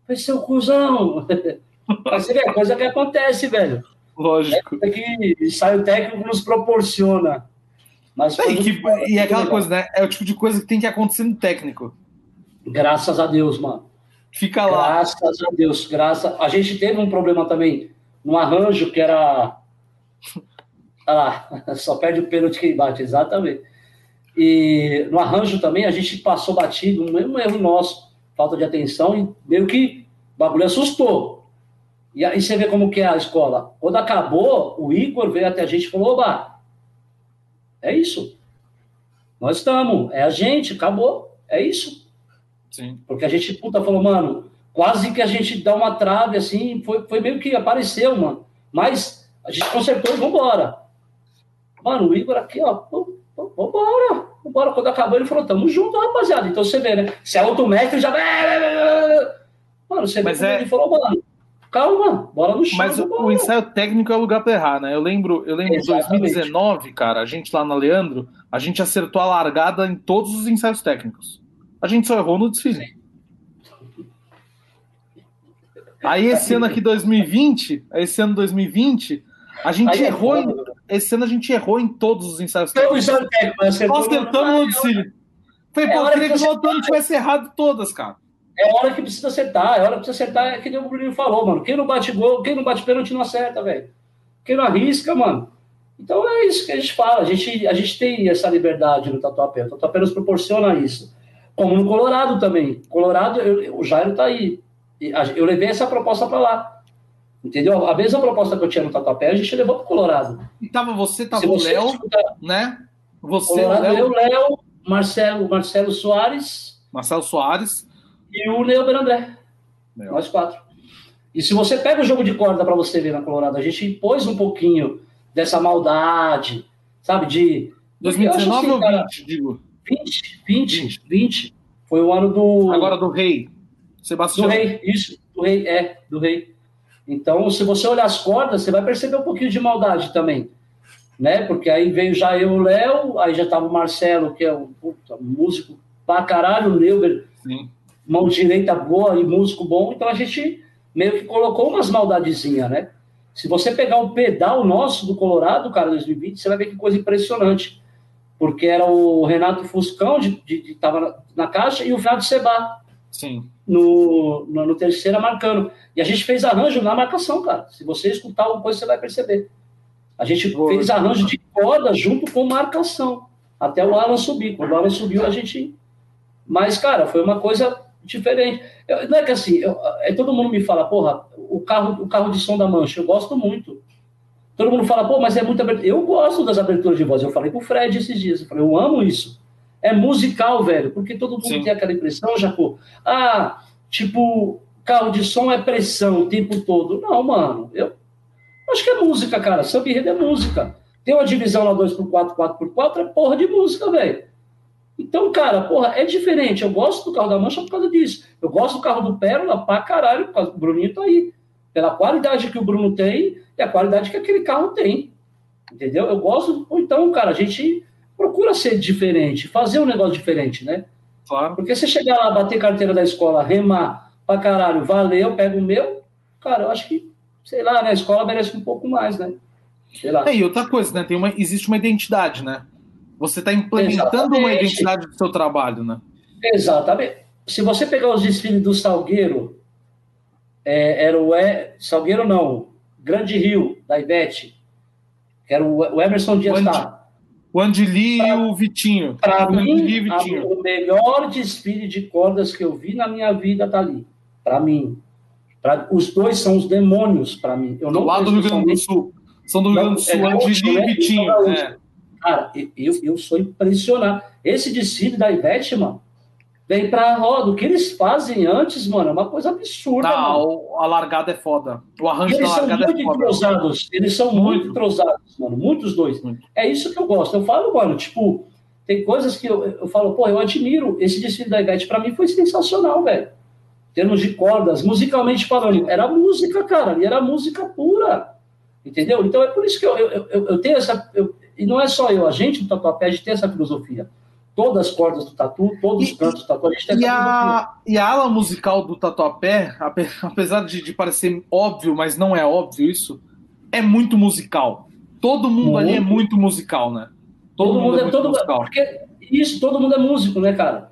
Falei, seu cuzão. (laughs) Mas você vê, é coisa que acontece, velho. Lógico. É que ensaio técnico nos proporciona. Mas é, que, e é aquela legal. coisa, né? É o tipo de coisa que tem que acontecer no técnico. Graças a Deus, mano. Fica lá. Graças a Deus. Graças... A gente teve um problema também no arranjo que era. Ah, (laughs) só perde o pênalti que bate, exatamente. E no arranjo também a gente passou batido, um mesmo erro nosso, falta de atenção, e meio que o bagulho assustou. E aí você vê como que é a escola. Quando acabou, o Igor veio até a gente e falou: Oba, é isso. Nós estamos, é a gente, acabou, é isso. Sim. Porque a gente, puta, falou, mano, quase que a gente dá uma trave, assim, foi, foi meio que apareceu, mano. Mas a gente consertou e vambora. Mano, o Igor aqui, ó, vambora, vambora. Quando acabou, ele falou, tamo junto, rapaziada. Então você vê, né? Se é autométrico, já. Mano, você Mas vê é... ele falou, mano, calma, bora no chão. Mas o ensaio técnico é o lugar pra errar, né? Eu lembro, eu lembro de 2019, cara, a gente lá na Leandro, a gente acertou a largada em todos os ensaios técnicos. A gente só errou no desfile. Aí esse ano aqui 2020, esse ano 2020, a gente Aí errou. É em, esse ano a gente errou em todos os ensaios técnicos. Nós acertamos no desfile. Foi, é pô, eu queria que o ano tivesse errado todas, cara. É hora que precisa acertar, é hora que precisa acertar, é que nem o Bruninho falou, mano. Quem não bate gol, quem não bate pênalti não acerta, velho. Quem não arrisca, mano. Então é isso que a gente fala. A gente, a gente tem essa liberdade no Tatuapé. O Tatuapé nos proporciona isso. Como no Colorado também. Colorado, eu, o Jairo tá aí. Eu levei essa proposta para lá. Entendeu? A mesma proposta que eu tinha no Tatuapé, a gente levou para Colorado. E tava você, tava Se o Léo, escuta, né? Você, Colorado, o Léo, Léo, Marcelo, Marcelo Soares. Marcelo Soares. E o Neo Berandré. Meu. Nós quatro. E se você pega o jogo de corda para você ver na Colorado, a gente pôs um pouquinho dessa maldade, sabe? De. 2019 assim, ou 20, digo? 20, 20, 20, 20. Foi o ano do. Agora do Rei. Sebastião. Do Rei, isso. Do Rei, é, do Rei. Então, se você olhar as cordas, você vai perceber um pouquinho de maldade também. Né? Porque aí veio já eu, o Léo, aí já tava o Marcelo, que é um puta, músico pra caralho, o Neuber, Sim. Mão direita boa e músico bom. Então a gente meio que colocou umas maldadezinhas, né? Se você pegar um pedal nosso do Colorado, cara, 2020, você vai ver que coisa impressionante porque era o Renato Fuscão, de, de, de tava na, na, caixa, e o Fernando Seba. Sim. No, no, no terceira marcando. E a gente fez arranjo na marcação, cara. Se você escutar alguma coisa, você vai perceber. A gente Boa, fez arranjo de corda junto com marcação. Até o Alan subir. Quando o Alan subiu, a gente. Mas, cara, foi uma coisa diferente. Eu, não é que assim, eu, é, todo mundo me fala, porra, o carro, o carro de som da mancha, eu gosto muito. Todo mundo fala, pô, mas é muita abertura. Eu gosto das aberturas de voz. Eu falei com o Fred esses dias. Eu falei, eu amo isso. É musical, velho. Porque todo mundo Sim. tem aquela impressão, Jacô. Ah, tipo, carro de som é pressão o tempo todo. Não, mano. Eu acho que é música, cara. Samba enredo é música. Tem uma divisão lá 2x4, 4x4, é porra de música, velho. Então, cara, porra, é diferente. Eu gosto do carro da Mancha por causa disso. Eu gosto do carro do Pérola pra caralho, por causa do Bruninho tá aí. Pela qualidade que o Bruno tem e a qualidade que aquele carro tem. Entendeu? Eu gosto. Então, cara, a gente procura ser diferente, fazer um negócio diferente, né? Claro. Porque você chegar lá, bater carteira da escola, remar pra caralho, valeu, pega o meu, cara, eu acho que, sei lá, né? A escola merece um pouco mais, né? Sei lá. É, e outra coisa, né? Tem uma, existe uma identidade, né? Você está implementando Exatamente. uma identidade do seu trabalho, né? Exatamente. Se você pegar os desfiles do Salgueiro, é, era o e, Salgueiro não, Grande Rio, da Ivete, que era o, Emerson Dias. O Andili e o Vitinho. Para mim, Vitinho. A, o melhor desfile de cordas que eu vi na minha vida tá ali. Para mim. Pra, os dois são os demônios para mim. Eu não do lado do Rio Grande do Sul. São do Rio Grande do Sul, é, Andili e Vitinho. É. Cara, eu, eu sou impressionado. Esse desfile da Ivete, mano, vem pra roda. O que eles fazem antes, mano, é uma coisa absurda. Não, a largada é foda. O arranjo da largada é foda. Eles são muito entrosados. Eles são muito entrosados, mano. Muitos dois. Muito. É isso que eu gosto. Eu falo, mano, tipo, tem coisas que eu, eu falo, pô, eu admiro. Esse desfile da Ivete, pra mim, foi sensacional, velho. Em termos de cordas, musicalmente falando, era música, cara. E era música pura. Entendeu? Então é por isso que eu, eu, eu, eu tenho essa. Eu, e não é só eu, a gente do Tatuapé, a gente tem essa filosofia. Todas as cordas do tatu, todos os cantos do tatu, a gente tem e a, e a ala musical do Tatuapé, (laughs) apesar de, de, parecer óbvio, mas não é óbvio isso, é muito musical. Todo mundo muito. ali é muito musical, né? Todo, todo mundo, mundo, é, é todo musical. Porque isso, todo mundo é músico, né, cara?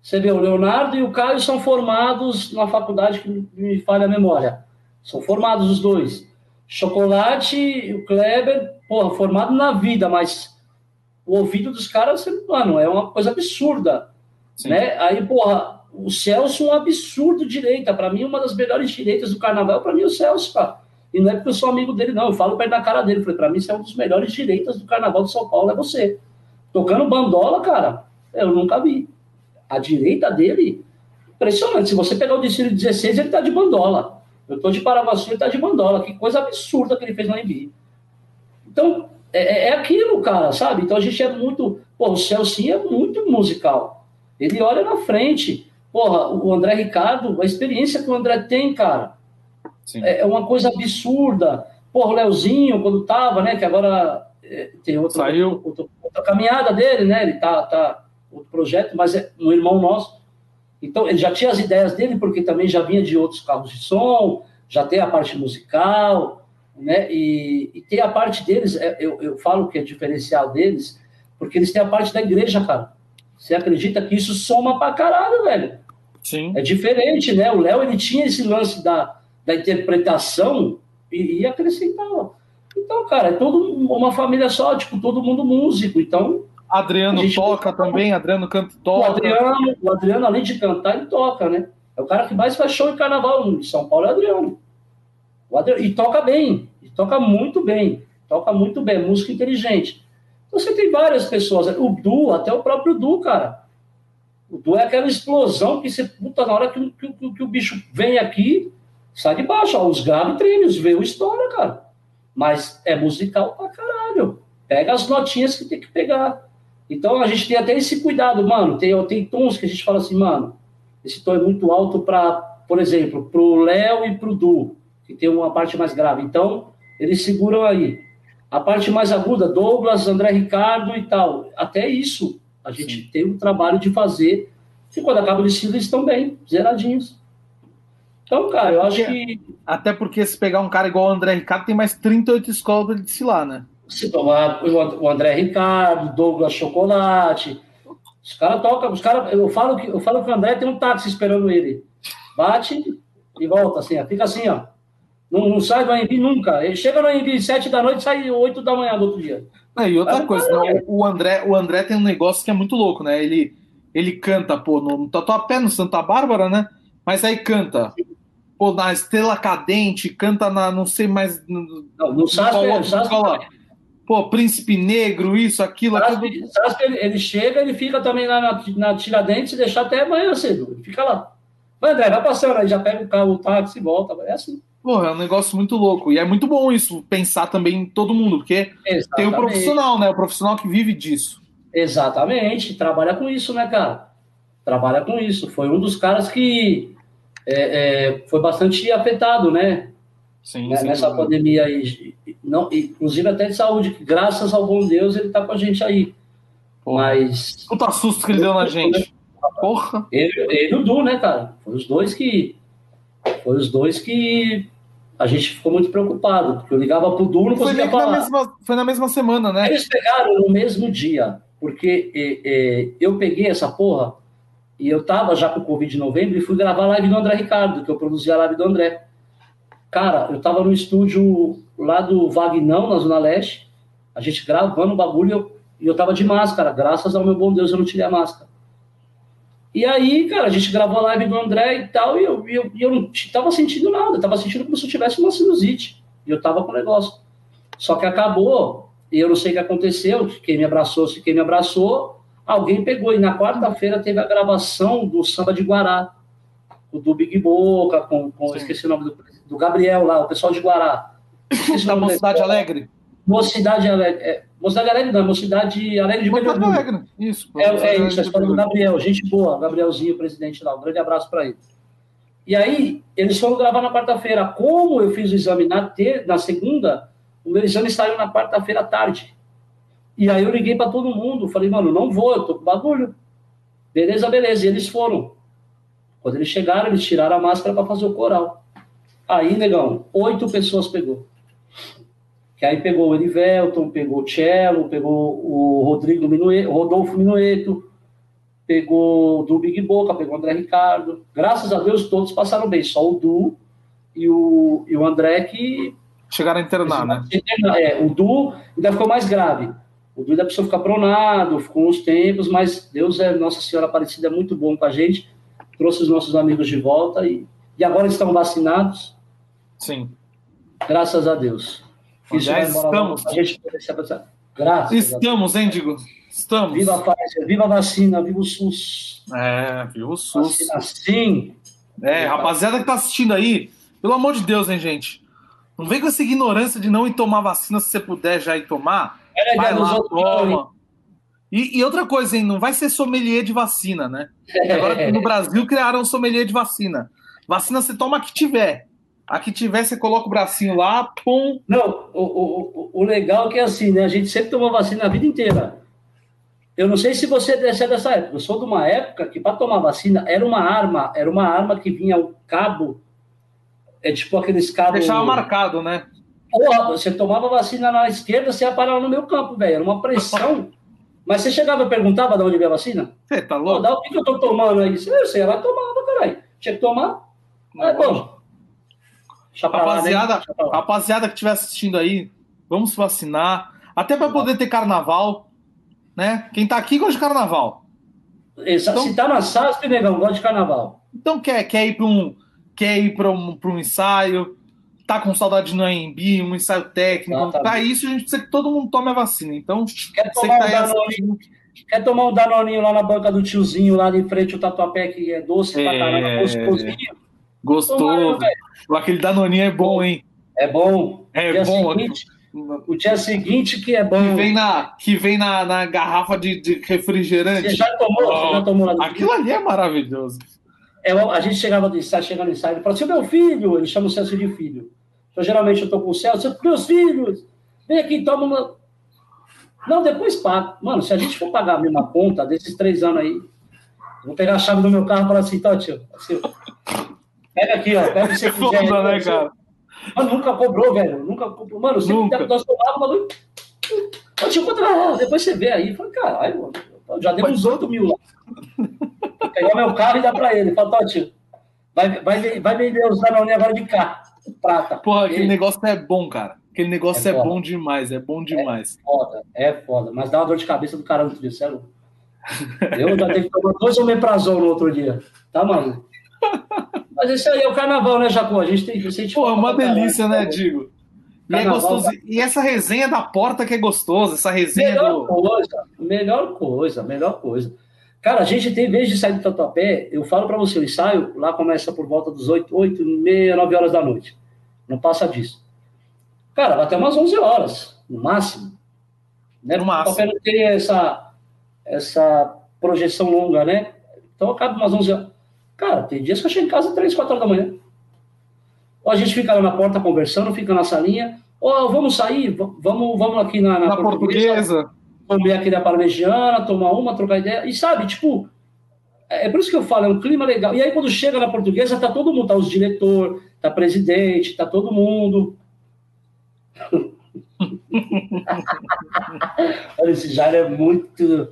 Você vê, o Leonardo e o Caio são formados na faculdade que me falha a memória. São formados os dois. Chocolate e o Kleber porra, formado na vida, mas o ouvido dos caras, mano, é uma coisa absurda. Né? Aí, porra, o Celso é um absurdo direita. Para mim, uma das melhores direitas do carnaval, para mim, é o Celso, cara. E não é porque eu sou amigo dele, não. Eu falo perto da cara dele. Falei, pra mim, você é um dos melhores direitas do carnaval de São Paulo, é você. Tocando bandola, cara, eu nunca vi. A direita dele, impressionante. Se você pegar o desfile 16, ele tá de bandola. Eu tô de Paraguaçu, ele tá de bandola. Que coisa absurda que ele fez na NBA. Então, é, é, é aquilo, cara, sabe? Então a gente é muito. Pô, o Celso é muito musical. Ele olha na frente. Porra, o André Ricardo, a experiência que o André tem, cara, é, é, uma coisa absurda. Porra, o Leozinho, quando tava, né? Que agora é, tem outro, Saiu. Outro, outra caminhada dele, né? Ele tá, tá outro projeto, mas é um irmão nosso. Então, ele já tinha as ideias dele, porque também já vinha de outros carros de som, já tem a parte musical, né? E, e tem a parte deles, é, eu, eu falo que é diferencial deles, porque eles têm a parte da igreja, cara. Você acredita que isso soma pra caralho, velho? Sim. É diferente, né? O Léo, ele tinha esse lance da, da interpretação e, e acrescentava. Então, cara, é todo uma família só, tipo, todo mundo músico. Então. Adriano toca também, Adriano canta toca. O Adriano, o Adriano, além de cantar, ele toca, né? É o cara que mais faz show em carnaval em São Paulo, é o Adriano. E toca bem, e toca muito bem, toca muito bem, música inteligente. Então, você tem várias pessoas, o Du, até o próprio Du, cara. O Du é aquela explosão que você, puta, na hora que, que, que, o bicho vem aqui, sai de baixo, ó, os treinos, vê o história, cara. Mas é musical pra caralho. Pega as notinhas que tem que pegar. Então a gente tem até esse cuidado, mano. Tem, tem tons que a gente fala assim, mano, esse tom é muito alto para, por exemplo, pro Léo e pro Du que tem uma parte mais grave. Então, eles seguram aí. A parte mais aguda, Douglas, André Ricardo e tal. Até isso, a gente Sim. tem um trabalho de fazer. E quando acaba o desfile, eles estão bem, zeradinhos. Então, cara, eu acho que. Até porque se pegar um cara igual o André Ricardo, tem mais 38 escolas para ele desfilar, né? Se tomar o André Ricardo, Douglas Chocolate. Os caras tocam, os caras. Eu falo que eu falo que o André tem um táxi esperando ele. Bate e volta assim, ó. Fica assim, ó. Não, não sai do AMB nunca. Ele chega no AMB sete da noite e sai oito da manhã do outro dia. É, e outra coisa, não, o, André, o André tem um negócio que é muito louco, né? Ele, ele canta, pô, no, no Tatuapé, no Santa Bárbara, né? Mas aí canta, pô, na Estrela Cadente, canta na, não sei mais... No, não, no Saspe, Pô, Príncipe Negro, isso, aquilo... Aquilo... Ele, ele chega, ele fica também lá na, na Tiradentes e deixa até amanhã cedo, ele fica lá. Vai, André, vai passando aí, já pega o carro, o táxi e volta. É assim. Porra, é um negócio muito louco. E é muito bom isso, pensar também em todo mundo, porque Exatamente. tem o profissional, né? O profissional que vive disso. Exatamente, trabalha com isso, né, cara? Trabalha com isso. Foi um dos caras que é, é, foi bastante afetado, né? Sim, né? Nessa pandemia aí. Não, inclusive até de saúde, que graças ao bom Deus ele tá com a gente aí. Porra. Mas. Puta susto que ele deu na gente. Porra! Ele, ele e o Du, né, cara? Foram os dois que. Foram os dois que a gente ficou muito preocupado, porque eu ligava pro Du não conseguia foi falar. Na mesma, foi na mesma semana, né? Eles pegaram no mesmo dia, porque é, é, eu peguei essa porra e eu tava já com o Covid em novembro e fui gravar a live do André Ricardo, que eu produzi a live do André. Cara, eu tava no estúdio lá do Vagnão, na Zona Leste, a gente gravando o bagulho e eu, e eu tava de máscara. Graças ao meu bom Deus eu não tirei a máscara. E aí, cara, a gente gravou a live do André e tal, e eu, eu, eu não tava sentindo nada, tava sentindo como se eu tivesse uma sinusite. E eu tava com o negócio. Só que acabou, e eu não sei o que aconteceu, quem me abraçou, se quem me abraçou, alguém pegou. E na quarta-feira teve a gravação do Samba de Guará, do Big Boca, com, com esqueci o nome do, do, Gabriel lá, o pessoal de Guará. (laughs) Da Mocidade Alegre? Mocidade Alegre. É, Mocidade Alegre não, Mocidade Alegre de Mocidade Alegre, isso. É, é isso, a história do Gabriel, gente boa, Gabrielzinho, presidente lá, um grande abraço para ele. E aí, eles foram gravar na quarta-feira. Como eu fiz o exame na, ter, na segunda, o meu exame saiu na quarta-feira à tarde. E aí eu liguei para todo mundo, falei, mano, não vou, eu tô com bagulho. Beleza, beleza. E eles foram. Quando eles chegaram, eles tiraram a máscara para fazer o coral. Aí, negão, oito pessoas pegou. Que aí pegou o Erivelton, pegou o Cello, pegou o Rodrigo Minueto, Rodolfo Minueto, pegou o Du Big Boca, pegou o André Ricardo. Graças a Deus, todos passaram bem, só o Du e o, e o André que. Chegaram a internar, né? É, o Du ainda ficou mais grave. O Du ainda precisou ficar pronado, ficou uns tempos, mas Deus é, Nossa Senhora Aparecida é muito bom com a gente, trouxe os nossos amigos de volta e, e agora estão vacinados. Sim. Graças a Deus. Isso Já estamos. A gente Graças Estamos, hein, Digo? Estamos. Viva a Pfizer, viva a vacina, viva o SUS. É, viva o SUS. Vacina sim. É, rapaziada que tá assistindo aí, pelo amor de Deus, hein, gente? Não vem com essa ignorância de não ir tomar vacina se você puder já ir tomar. É, vai lá, toma. E, e, outra coisa, hein? Não vai ser sommelier de vacina, né? Agora (laughs) no Brasil criaram sommelier de vacina. Vacina você toma que tiver. A que tiver, você coloca o bracinho lá, pum. Não, o, o, o legal é que é assim, né? A gente sempre tomou vacina a vida inteira. Eu não sei se você é dessa época. Eu sou de uma época que para tomar vacina era uma arma, era uma arma que vinha o cabo, é tipo aqueles cabos. Deixava marcado, né? Porra, você tomava vacina na esquerda, você ia parar no meu campo, velho. Era uma pressão. (laughs) Mas você chegava e perguntava de onde veio a vacina? Você tá louco? Dá o que, que eu tô tomando aí? Você ia lá tomava, caralho. Tinha que tomar. Mas, bom, rapaziada, lá, né? rapaziada que estiver assistindo aí, vamos vacinar. Até para poder ter carnaval, né? Quem tá aqui gosta de carnaval. Então, se tá na SASP, negão, gosta de carnaval. Então quer, quer ir para um, quer ir para um, um ensaio, tá com saudade no AMB, um ensaio técnico. Ah, tá para isso a gente precisa que todo mundo tome a vacina. Então, quer tomar, tá um Danoninho, quer tomar um danoninho lá na banca do tiozinho, lá de frente, o tatuapé, que é doce é... pra caramba, gostosinho. Gostoso. Aquele Danoninho é bom, hein? É bom. É dia bom. Seguinte, o dia seguinte que é bom. Que vem na, que vem na, na garrafa de, de refrigerante. Você já tomou? Oh, você já tomou Aquilo ali é maravilhoso. É, a gente chegava do ensaio, chegando no ensaio, e falava assim, meu filho, ele chama o Celso de filho. Então, geralmente, eu tô com o Celso, meus filhos, vem aqui, toma uma... Não, depois paga. Mano, se a gente for pagar a mesma conta desses três anos aí, vou pegar a chave do meu carro e falar assim, tá, tio, assim, Pega aqui, ó. Pega o você quiser. Foda, né, cara? Mano, nunca cobrou, velho. Nunca cobrou. Mano, sempre nunca. nós tomávamos, Eu tinha quanto Depois você vê aí. Falei, caralho, mano. Já deu uns 8 mil lá. Pegar meu carro e dar pra ele. Fala, ó, tio. Vai, vai, vai vender os Danone agora de cá. Prata. Porra, aquele negócio é bom, cara. Aquele negócio é, é bom demais, é bom demais. É foda, é foda. Mas dá uma dor de cabeça do caramba outro dia, sério. Eu já tenho que tomar dois omeprazol no outro dia. Tá, mano? Mas isso aí é o carnaval, né, Jacó? A gente tem que. Pô, é uma delícia, né, Digo? E é gostoso. E essa resenha da porta que é gostosa, essa resenha melhor do. Coisa, melhor coisa, melhor coisa. Cara, a gente tem, em vez de sair do Tatuapé, eu falo para você, o ensaio lá começa por volta dos 8, 8, meia, 9 horas da noite. Não passa disso. Cara, vai até umas 11 horas, no máximo. Né? No máximo. Tatuapé não tem essa, essa projeção longa, né? Então acaba umas 11 horas. Cara, tem dias que eu chego em casa 3, 4 horas da manhã. Ou a gente fica lá na porta conversando, fica na salinha. Ou vamos sair, vamos, vamos aqui na, na, na portuguesa. portuguesa comer aqui da parmegiana, tomar uma, trocar ideia. E sabe, tipo, é por isso que eu falo, é um clima legal. E aí, quando chega na portuguesa, tá todo mundo, tá os diretor, tá presidente, tá todo mundo. (laughs) Olha, esse Jair é muito.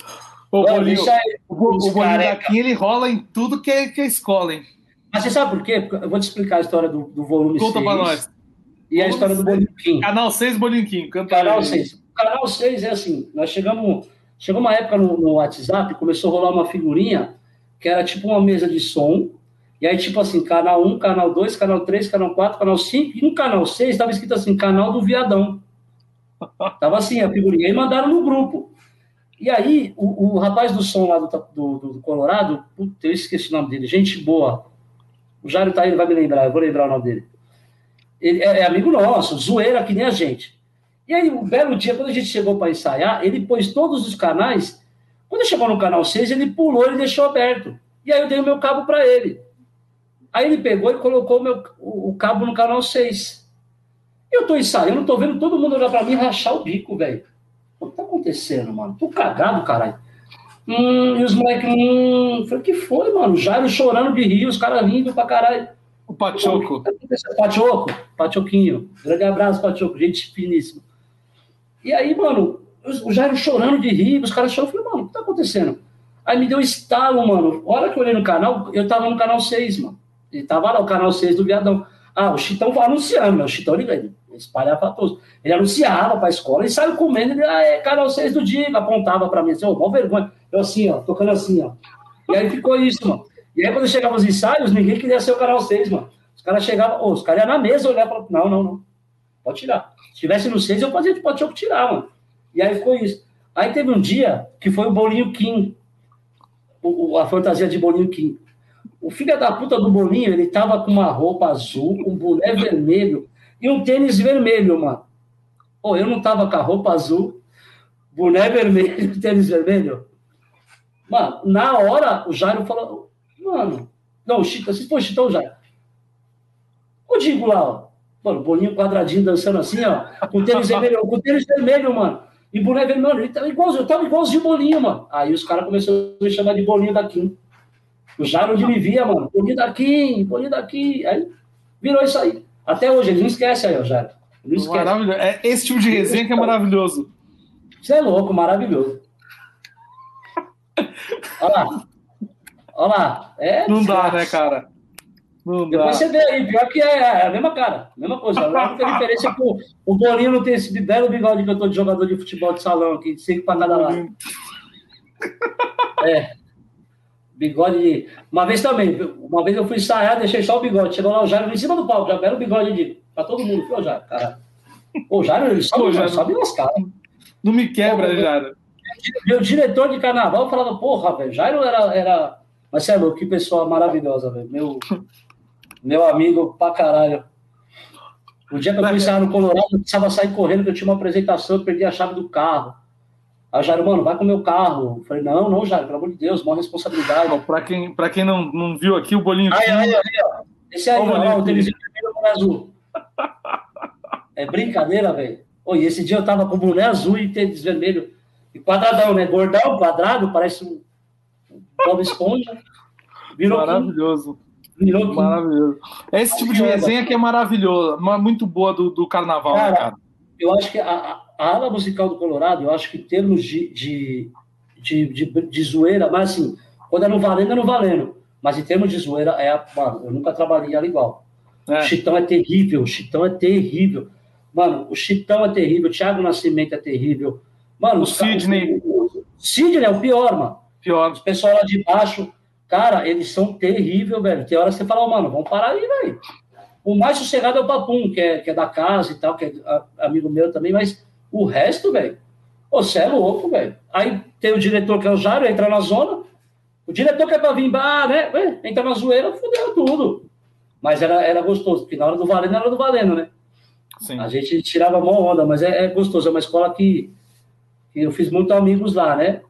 O bolinho, o, o bolinho daqui, ele rola em tudo que é, que é escola, hein? Mas você sabe por quê? Porque eu vou te explicar a história do, do volume Conta 6. pra nós. E a história do Bolinho Canal 6, Bolinho Canal 6 canal 6 é assim, nós chegamos, chegou uma época no, no, WhatsApp, começou a rolar uma figurinha que era tipo uma mesa de som, e aí tipo assim, canal 1, canal 2, canal 3, canal 4, canal 5, e no canal 6 estava escrito assim, canal do viadão. Tava assim a figurinha, e mandaram no grupo. E aí, o, o rapaz do som lá do, do, do Colorado, puta, eu esqueci o nome dele, gente boa. O Jairo tá aí, ele vai me lembrar, eu vou lembrar o nome dele. Ele é, é amigo nosso, zoeira que nem a gente. E aí, um belo dia, quando a gente chegou para ensaiar, ele pôs todos os canais. Quando chegou no canal 6, ele pulou e deixou aberto. E aí eu dei o meu cabo para ele. Aí ele pegou e colocou o, meu, o, o cabo no canal 6. Eu tô ensaiando, tô vendo todo mundo olhar para mim rachar o bico, velho. O que tá acontecendo, mano? Tô cagado, caralho. Hum, e os moleques, hum. Falei, que foi, mano? Jairo chorando de rir, os caras rindo pra caralho. O Pachoco. Pachoco, Pachoquinho. Grande abraço, Pachoco, gente finíssima. E aí, mano, o Jairo chorando de rir, os caras chorando. Eu falei, mano, o que tá acontecendo? Aí me deu um estalo, mano. A hora que eu olhei no canal, eu tava no canal 6, mano. Ele tava lá, o canal 6 do Viadão. Ah, o Chitão anunciando, né? O Chitão ele, ele espalhafatoso. Ele anunciava pra escola e saiu comendo. Ele, ah, é canal 6 do dia. Apontava pra mim assim, ô, oh, vergonha. Eu assim, ó, tocando assim, ó. E aí ficou isso, mano. E aí quando chegava os ensaios, ninguém queria ser o canal 6, mano. Os caras chegavam, oh, os caras iam na mesa olhar falavam, não, não, não. Pode tirar. Se tivesse no 6, eu fazia de pote tirar, mano. E aí ficou isso. Aí teve um dia que foi o Bolinho Kim. O, a fantasia de Bolinho Kim. O filho da puta do Bolinho, ele tava com uma roupa azul, um boné vermelho e um tênis vermelho, mano. Pô, eu não tava com a roupa azul, boné vermelho, (laughs) tênis vermelho. Mano, na hora, o Jairo falou, mano, não, o Chitão, se for Chitão, Jairo. O Digo lá, ó, Mano, bolinho quadradinho dançando assim, ó, com tênis vermelho, com tênis vermelho, mano. E boneco vermelho, mano, ele tava igualzinho, eu tava igualzinho bolinho, mano. Aí os caras começaram a me chamar de bolinho daqui. O Jairo onde me via, mano, bolinho daqui, bolinho daqui. Aí virou isso aí. Até hoje, ele não esquece aí, ó, Jairo. Não esquece. É esse tipo de resenha que é maravilhoso. Você é louco, maravilhoso. Olha lá. Olha lá. É, não dá, né, cara? Não Depois você vê aí, pior que é, é a mesma cara, a mesma coisa. A única diferença é que o, o Bolinho não tem esse belo bigode que eu tô de jogador de futebol de salão aqui, cinco para cada lado. É. Bigode de... Uma vez também, uma vez eu fui ensaiar, deixei só o bigode. Chegou lá o Jairo em cima do palco, já era o bigode de... pra todo mundo. Pô, Jairo, cara. Pô, Jairo, ele sobe, Pô, Jairo, sobe nas caras. Não me quebra, Jairo. Meu diretor de carnaval falava, porra, velho, Jairo era, era. Mas é louco, que pessoa maravilhosa, velho. Meu, meu amigo pra caralho. O dia que eu fui ensaiar no Colorado, eu precisava sair correndo, que eu tinha uma apresentação, eu perdi a chave do carro. Aí o Jairo, mano, vai com o meu carro. Eu falei, não, não, Jairo, pelo amor de Deus, maior responsabilidade. Para quem, pra quem não, não viu aqui, o bolinho. Aí, aí, aí, ó. Esse aí, ó, o tênis vermelho com azul. É brincadeira, velho. Oi, esse dia eu tava com boné azul e tênis vermelho. E quadradão, né? Gordão, quadrado, parece um Bob Esponja. Virou Maravilhoso. Virou maravilhoso. É esse tipo de resenha que é maravilhoso, muito boa do, do carnaval, né, cara, né, cara? Eu acho que a, a ala musical do Colorado, eu acho que em termos de, de, de, de, de zoeira, mas assim, quando é no valendo, é no valendo. Mas em termos de zoeira, é a, mano, eu nunca trabalhei ela igual. É. O Chitão é terrível, o Chitão é terrível. Mano, o Chitão é terrível, o Thiago Nascimento é terrível. Mano, o Sidney. O Sidney é o pior, mano. Pior. Os pessoal lá de baixo Cara, eles são terríveis, velho. Tem hora que você fala, oh, mano, vamos parar aí, velho. O mais sossegado é o Papum, que é, que é da casa e tal, que é amigo meu também, mas o resto, velho, você é louco, velho. Aí tem o diretor que é o Jário, entra na zona, O diretor quer pra vir, bah, né? Ué, entra na zoeira, fudeu tudo. Mas era, era gostoso, porque na hora do valendo era do valendo, né? Sim. A gente tirava a mão onda, mas é, é, gostoso. É uma escola que, que eu fiz muitos amigos lá, né?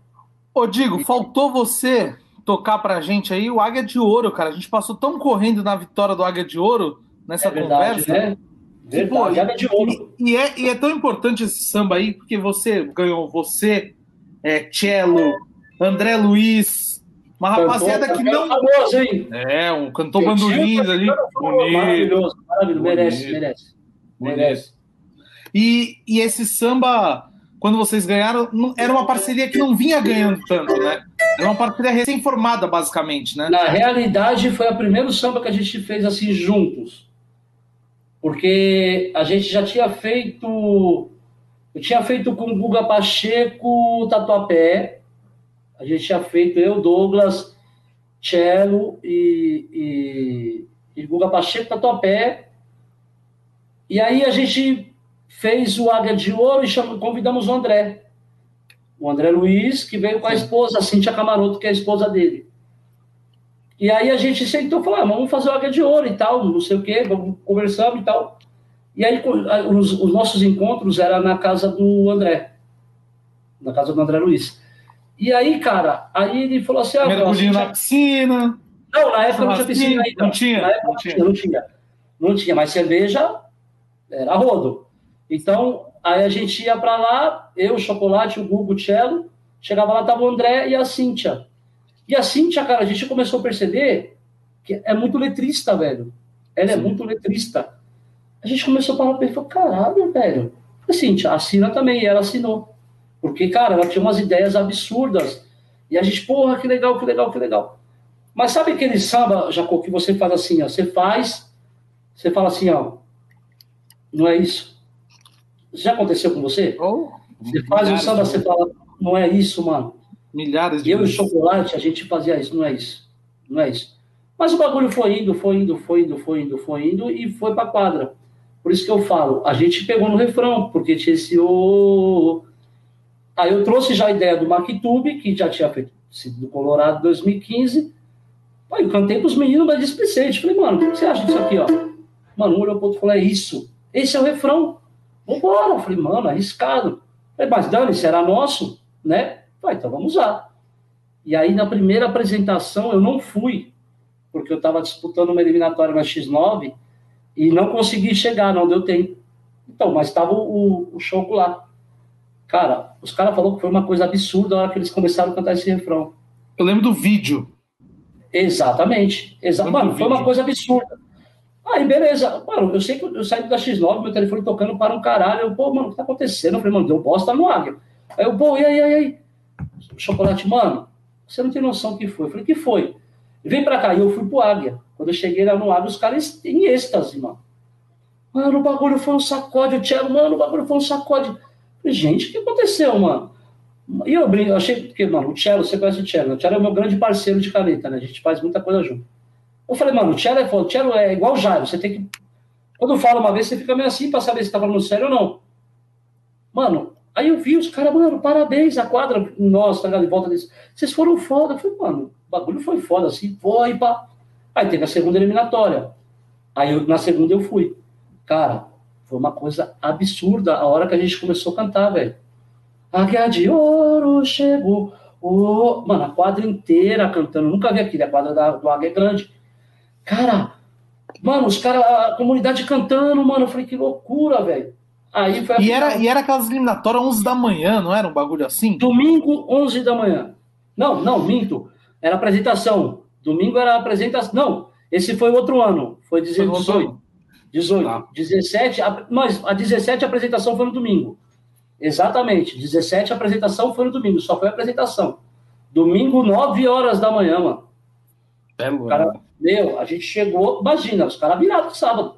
Ô, Digo, faltou você tocar pra gente aí o Águia de Ouro, cara. A gente passou tão correndo na vitória do Águia de Ouro nessa é verdade, conversa. Né? Verdade, Águia de Ouro. E, e, é, e é tão importante esse samba aí, porque você ganhou, você, é, Cello, André Luiz, uma rapaziada que não. Famoso, hein? É, um cantor bandolins ali. Bonito. Maravilhoso, maravilhoso. Merece, merece. Merece. E, e esse samba quando vocês ganharam, era uma parceria que não vinha ganhando tanto, né? Era uma parceria recém-formada, basicamente, né? Na realidade, foi o primeiro samba que a gente fez assim juntos. Porque a gente já tinha feito. Eu tinha feito com o Guga Pacheco, Tatuapé. A gente tinha feito eu, Douglas, Cello e, e, e Guga Pacheco, Tatuapé. E aí a gente fez o Águia de Ouro e chamamos, convidamos o André. O André Luiz, que veio com a esposa, a Cíntia Camaroto, que é a esposa dele. E aí a gente sentou e falou, ah, vamos fazer o Águia de Ouro e tal, não sei o quê, vamos conversando e tal. E aí os, os nossos encontros eram na casa do André, na casa do André Luiz. E aí, cara, aí ele falou assim... Ah, Mergulhinho na piscina... Não, na época não tinha piscina ainda. Não tinha? Época não tinha, não tinha. Não tinha, mas cerveja era rodo. Então, aí a gente ia para lá, eu, o Chocolate, o Gugu, o Cello, chegava lá, tava o André e a Cíntia. E a Cíntia, cara, a gente começou a perceber que é muito letrista, velho. Ela é Sim. é muito letrista. A gente começou a falar e falou, caralho, velho. A Cíntia assina também, e ela assinou. Porque, cara, ela tinha umas ideias absurdas. E a gente, porra, que legal, que legal, que legal. Mas sabe aquele samba, Jacó, que você faz assim, ó? Você faz, você fala assim, ó, não é isso. Já aconteceu com você? Oh, você faz um samba, você fala, não é isso, mano. Milhares de Eu vezes. e chocolate, a gente fazia isso, não é isso. Não é isso. Mas o bagulho foi indo, foi indo, foi indo, foi indo, foi indo e foi pra quadra. Por isso que eu falo, a gente pegou no refrão, porque tinha esse o. Aí eu trouxe já a ideia do Mactube, que já tinha feito sido do Colorado em 2015. Aí eu cantei pros meninos da Displicente. Falei, mano, o que você acha disso aqui, ó? Mano, um olhou pro outro e falou, é isso. Esse é o refrão. Vambora. Eu falei, mano, arriscado. falei, mas Dani, será nosso? Né? Falei, então vamos usar. E aí, na primeira apresentação, eu não fui, porque eu estava disputando uma eliminatória na X9 e não consegui chegar, não deu tempo. Então, mas estava o, o show lá. Cara, os caras falaram que foi uma coisa absurda a hora que eles começaram a cantar esse refrão. Eu lembro do vídeo. Exatamente. Exa Mano, foi uma coisa absurda. Aí, beleza. Mano, eu sei que eu saí da X9, meu telefone tocando para um caralho. Eu, pô, mano, o que tá acontecendo? Eu falei, mano, deu bosta no Águia. Aí eu, pô, e aí, e aí? Chocolate, mano, você não tem noção do que foi. Eu falei, que foi? Vem pra cá. E eu fui pro Águia. Quando eu cheguei lá no Águia, os caras em êxtase, mano. Mano, o bagulho foi um sacode. O Tchelo, mano, o bagulho foi um sacode. Eu falei, gente, o que aconteceu, mano? E eu brinco, eu achei que, mano, o Tchelo, você conhece o Tchelo. O Tchelo é meu grande parceiro de caneta, né? A gente faz muita coisa junto. Eu falei, mano, o cello é. O é igual o Jairo. Você tem que. Quando fala uma vez, você fica meio assim pra saber se tá falando sério ou não. Mano, aí eu vi os caras, mano, parabéns, a quadra, nossa, tá de volta disso. Vocês foram foda. Eu falei, mano, o bagulho foi foda, assim, foi, pá. Aí teve a segunda eliminatória. Aí eu, na segunda eu fui. Cara, foi uma coisa absurda a hora que a gente começou a cantar, velho. A guia de ouro chegou. Oh, mano, a quadra inteira cantando. Nunca vi aquilo. A quadra da, do Águia é grande. Cara, mano, os caras, a comunidade cantando, mano. Eu falei, que loucura, velho. Aí foi e, era, e era aquelas eliminatórias 11 da manhã, não era um bagulho assim? Domingo, 11 da manhã. Não, não, minto. Era apresentação. Domingo era apresentação. Não, esse foi outro ano. Foi 18. 18. Ah. 17. A, mas a 17 a apresentação foi no domingo. Exatamente. 17 a apresentação foi no domingo. Só foi a apresentação. Domingo, 9 horas da manhã, mano. É, mano. Cara, meu, a gente chegou, imagina, os caras virados sábado.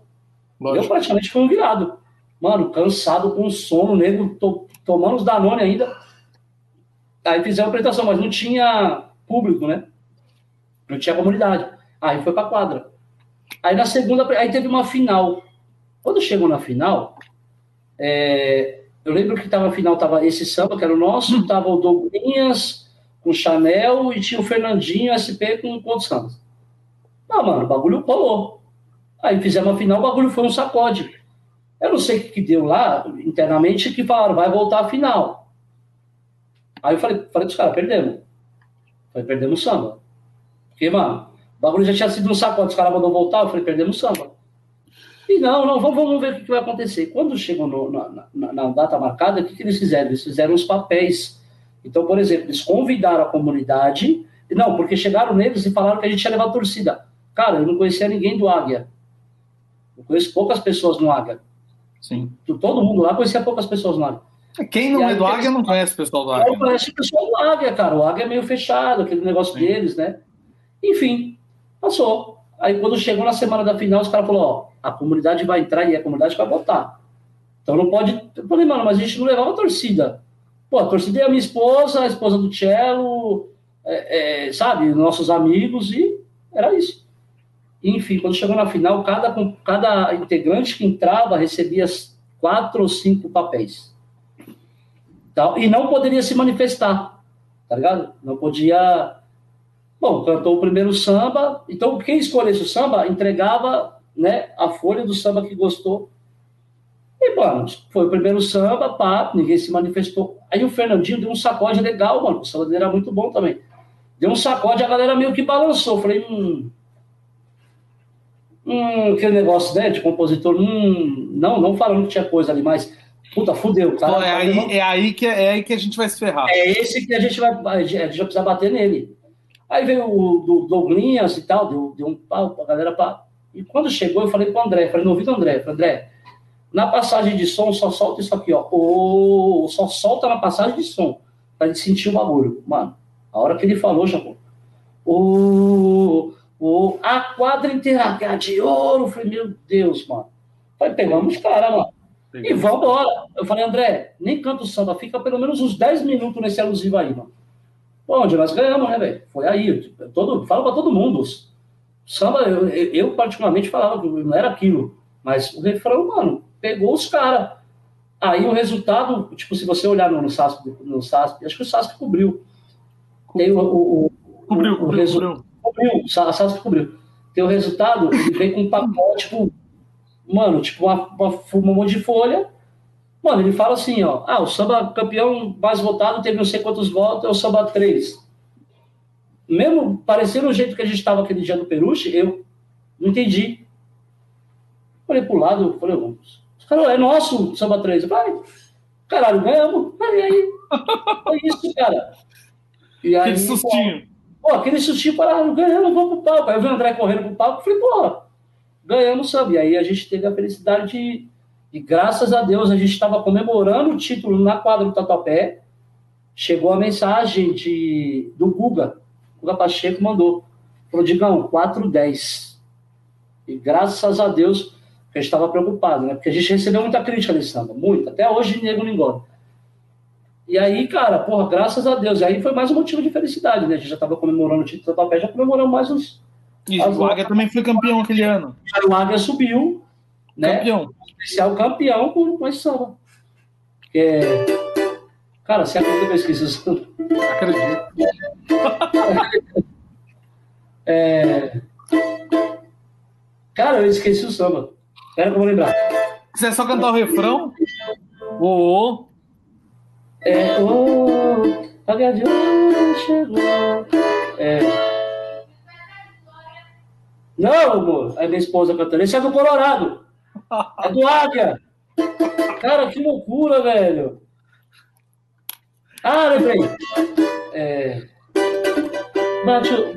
Lógico. Eu praticamente fui um virado. Mano, cansado, com sono, nego, to, tomando os Danone ainda. Aí fizemos a apresentação, mas não tinha público, né? Não tinha comunidade. Aí foi pra quadra. Aí na segunda, aí teve uma final. Quando chegou na final, é, eu lembro que tava a final, tava esse samba, que era o nosso, tava o Douglinhas, com Chanel e tinha o Fernandinho SP com quantos sambas? Ah, mano, o bagulho rolou. Aí fizemos a final, o bagulho foi um sacode. Eu não sei o que deu lá, internamente, que falaram, vai voltar a final. Aí eu falei, falei os caras, perdemos. Falei, perdemos o samba. Porque, mano, o bagulho já tinha sido um sacode, os caras mandou voltar, eu falei, perdemos o samba. E não, não, vamos, vamos ver o que vai acontecer. Quando chegou no, na, na, na, data marcada, o que, que eles fizeram? Eles fizeram os papéis. Então, por exemplo, eles convidaram a comunidade, não, porque chegaram neles e falaram que a gente ia levar a torcida. Cara, eu não conhecia ninguém do Águia. Eu conheço poucas pessoas no Águia. Sim. Todo mundo lá conhecia poucas pessoas Águia. Quem não é do Águia não conhece o pessoal do Águia. Não conhece o pessoal do Águia, cara. O Águia é meio fechado, aquele negócio Sim. deles, né? Enfim, passou. Aí quando chegou na semana da final, os caras falaram, ó, a comunidade vai entrar e a comunidade vai votar. Então não pode. Eu falei, mano, mas a gente não levava a torcida. Pô, a torcida é a minha esposa, a esposa do Cello, é, é, sabe, nossos amigos, e era isso. Enfim, quando chegou na final, cada, cada integrante que entrava recebia quatro ou cinco papéis. Então, e não poderia se manifestar, tá ligado? Não podia. Bom, cantou o primeiro samba, então quem escolhesse o samba entregava né, a folha do samba que gostou. E, mano, foi o primeiro samba, pá, ninguém se manifestou. Aí o Fernandinho deu um sacode legal, mano, o samba dele era muito bom também. Deu um sacode, a galera meio que balançou. Falei, hum, hum, aquele negócio, né, de compositor, hum, não, não falando que tinha coisa ali, mas, puta, fudeu, cara. é, aí, é, aí que, é aí que a gente vai se ferrar. É esse que a gente vai, a gente vai precisar bater nele. Aí veio o do Douglinhas e tal, deu, deu um pau pra galera, pá. E quando chegou, eu falei pro André, falei no ouvido do André, falei, André, na passagem de som, só solta isso aqui, ó. Oh, só solta na passagem de som, pra ele sentir o bagulho. Mano, a hora que ele falou, já, oh, a quadra inteira de ouro. Eu falei, meu Deus, mano. Falei, pegamos os caras, mano. E vambora. Eu falei, André, nem canto samba, fica pelo menos uns 10 minutos nesse alusivo aí, mano. Onde nós ganhamos, né, velho? Foi aí. Todo, fala pra todo mundo. Samba, eu, eu, particularmente falava que não era aquilo, mas o refrão, mano, pegou os caras. Aí o resultado, tipo, se você olhar no, no SASP, no SASP, acho que o SASP cobriu. Tem o, o, o cobriu, o, cobriu, cobriu. Cobriu, a SASP cobriu. Tem o resultado, ele vem com um pacote, tipo, mano, tipo, uma, uma, um monte de folha. Mano, ele fala assim, ó, ah, o samba campeão mais votado teve não sei quantos votos, é o samba 3 mesmo parecendo o jeito que a gente estava aquele dia no Peruche, eu não entendi. Falei pro lado, falei, os caras, é nosso samba 3. Eu falei, caralho, ganhamos. E aí, (laughs) foi isso, cara. E aí, aquele sustinho. Pô, aquele sustinho, falaram, ganhamos, vamos pro palco. Aí eu vi o André correndo pro palco, falei, pô, ganhamos, sabe? E aí a gente teve a felicidade de, e graças a Deus, a gente estava comemorando o título na quadra do Tatuapé. Chegou a mensagem de, do Guga, o Pacheco mandou. Falou, Digão, 4,10. E graças a Deus, gente estava preocupado, né? Porque a gente recebeu muita crítica nesse samba, muita. Até hoje, nego não engorda. E aí, cara, porra, graças a Deus. E aí foi mais um motivo de felicidade, né? A gente já estava comemorando o título do papel, já comemoramos mais uns. E o Águia também foi campeão aquele ano. o Águia subiu, né? Campeão. Especial campeão com, com esse samba. É... Cara, você acredita que eu esqueci isso? Acredito. (laughs) É... Cara, eu esqueci o samba. Espera que eu vou lembrar. Você é só cantar o refrão? Ô, ô. É, ô, a Guardiões chegou. É. Não, amor. É minha esposa cantando. Esse é do Colorado. É do Águia. Cara, que loucura, velho. Ah, lembrei. É... Bate o.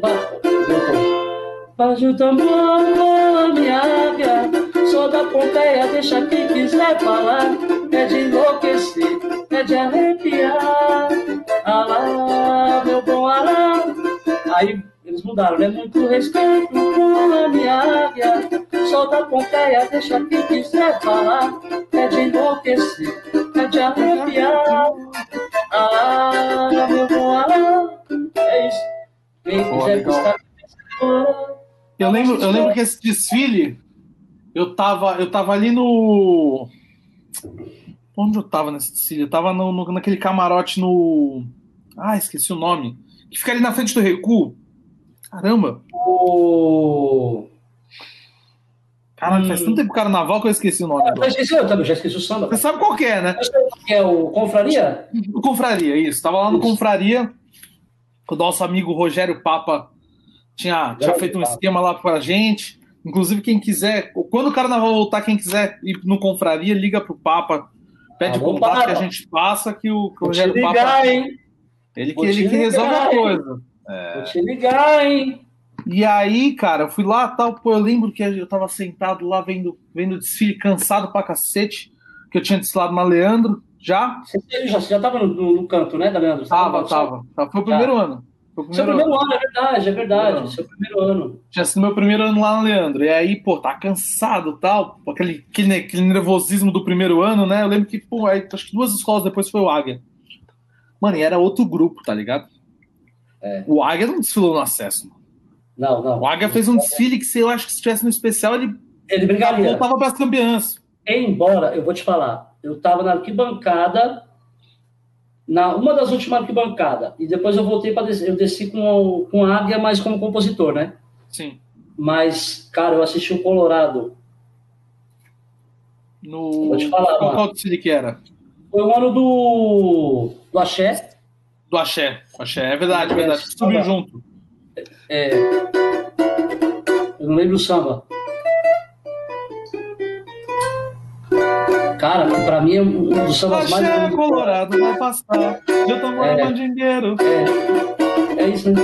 Bate o tambor, minha águia. Sou da Pompeia, deixa quem quiser falar. É de enlouquecer, é de arrepiar. Alá, meu bom alá. Aí eles mudaram, né? Muito respeito por minha águia. Sou da Pompeia, deixa quem quiser falar. É de enlouquecer, é de arrepiar. Ah, meu bom alá. É isso. Eu lembro, eu lembro que esse desfile, eu tava, eu tava ali no. Onde eu tava nesse? Eu tava no, no, naquele camarote no. Ah, esqueci o nome. que fica ali na frente do recuo. Caramba. O... Caralho, faz tanto tempo carnaval que eu esqueci o nome. Ah, já esqueci, eu também já esqueci o samba. Você sabe qual que é, né? Que é o Confraria? O Confraria, isso. Tava lá no Isso. Confraria, o nosso amigo Rogério Papa tinha, tinha feito um esquema lá pra gente. Inclusive, quem quiser, quando o carnaval voltar, quem quiser ir no Confraria, liga pro Papa, pede Alô, contato Papa. que a gente passa, que o, que o te Rogério ligar, Papa. hein? Ele que, ele que resolve a coisa. Vou te ligar, hein? E aí, cara, eu fui lá tal, pô, eu lembro que eu tava sentado lá vendo, vendo desfile, cansado pra cacete, que eu tinha desfilado na Leandro, já. Você já, você já tava no, no- no canto, né, da Leandro? Você Tava, tava. tava. Foi o primeiro ano. Foi o Seu primeiro primeiro ano. é verdade, é verdade. Não. Seu primeiro ano. Tinha sido meu primeiro ano lá na Leandro. E aí, pô, tá cansado e tal. Aquele, aquele, aquele nervosismo do primeiro ano, né? Eu lembro que, pô, aí, acho que duas escolas depois foi o Águia. Mano, e era outro grupo, tá ligado? É. O Águia não desfilou no acesso. mano. Não, não. O Águia fez um desfile que, se eu acho que se estivesse no especial, ele Ele brigaria. voltava pras campeãs. Embora, eu vou te falar, eu tava na arquibancada, na uma das últimas arquibancadas, e depois eu voltei para descer. Eu desci com, com a Águia, mas como compositor, né? Sim. Mas, cara, eu assisti o Colorado. No... Vou te falar, qual, qual desfile que era? Foi o ano do, do Axé. Do Axé. Axé, é verdade, é verdade. Subiu junto. É, eu não lembro o samba. Cara, pra mim é um dos sambas mais Axé. Colorado vai passar. Eu tô É. morando dinheiro. É, é isso, né?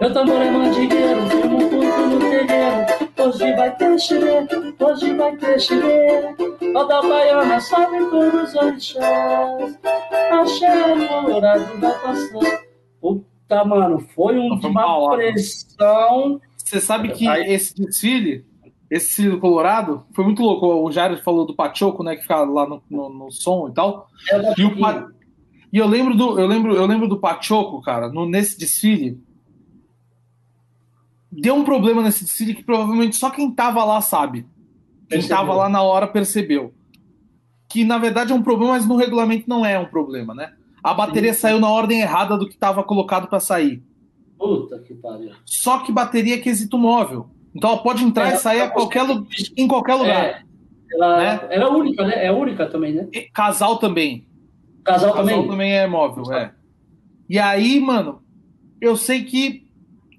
Meu tambor é mandigueiro, firmo um ponto no terreiro. Hoje vai ter xirê, hoje vai ter xirê. Roda baiana, sobe todos os orixás. Axé colorado vai passar. Puta, mano, foi um, Foi uma pressão. Você sabe que Aí- esse desfile, esse do Colorado, foi muito louco. O Jairo falou do Pachoco, né? Que fica lá no, no, no som e tal. É, E, o e eu lembro do, eu lembro, eu lembro do Pachoco, cara, no, nesse desfile. Deu um problema nesse desfile que provavelmente só quem tava lá sabe. Quem Percebeu. tava lá na hora percebeu. Que na verdade é um problema, mas no regulamento não é um problema, né? A bateria Sim. saiu na ordem errada do que estava colocado para sair. Puta que pariu. Só que bateria é quesito móvel. Então ela pode entrar É, e sair a qualquer, em qualquer lugar. É, ela, Né? ela é única, né? É única também, né? E Casal também. Casal, Casal também. também é móvel, é. E aí, mano, eu sei que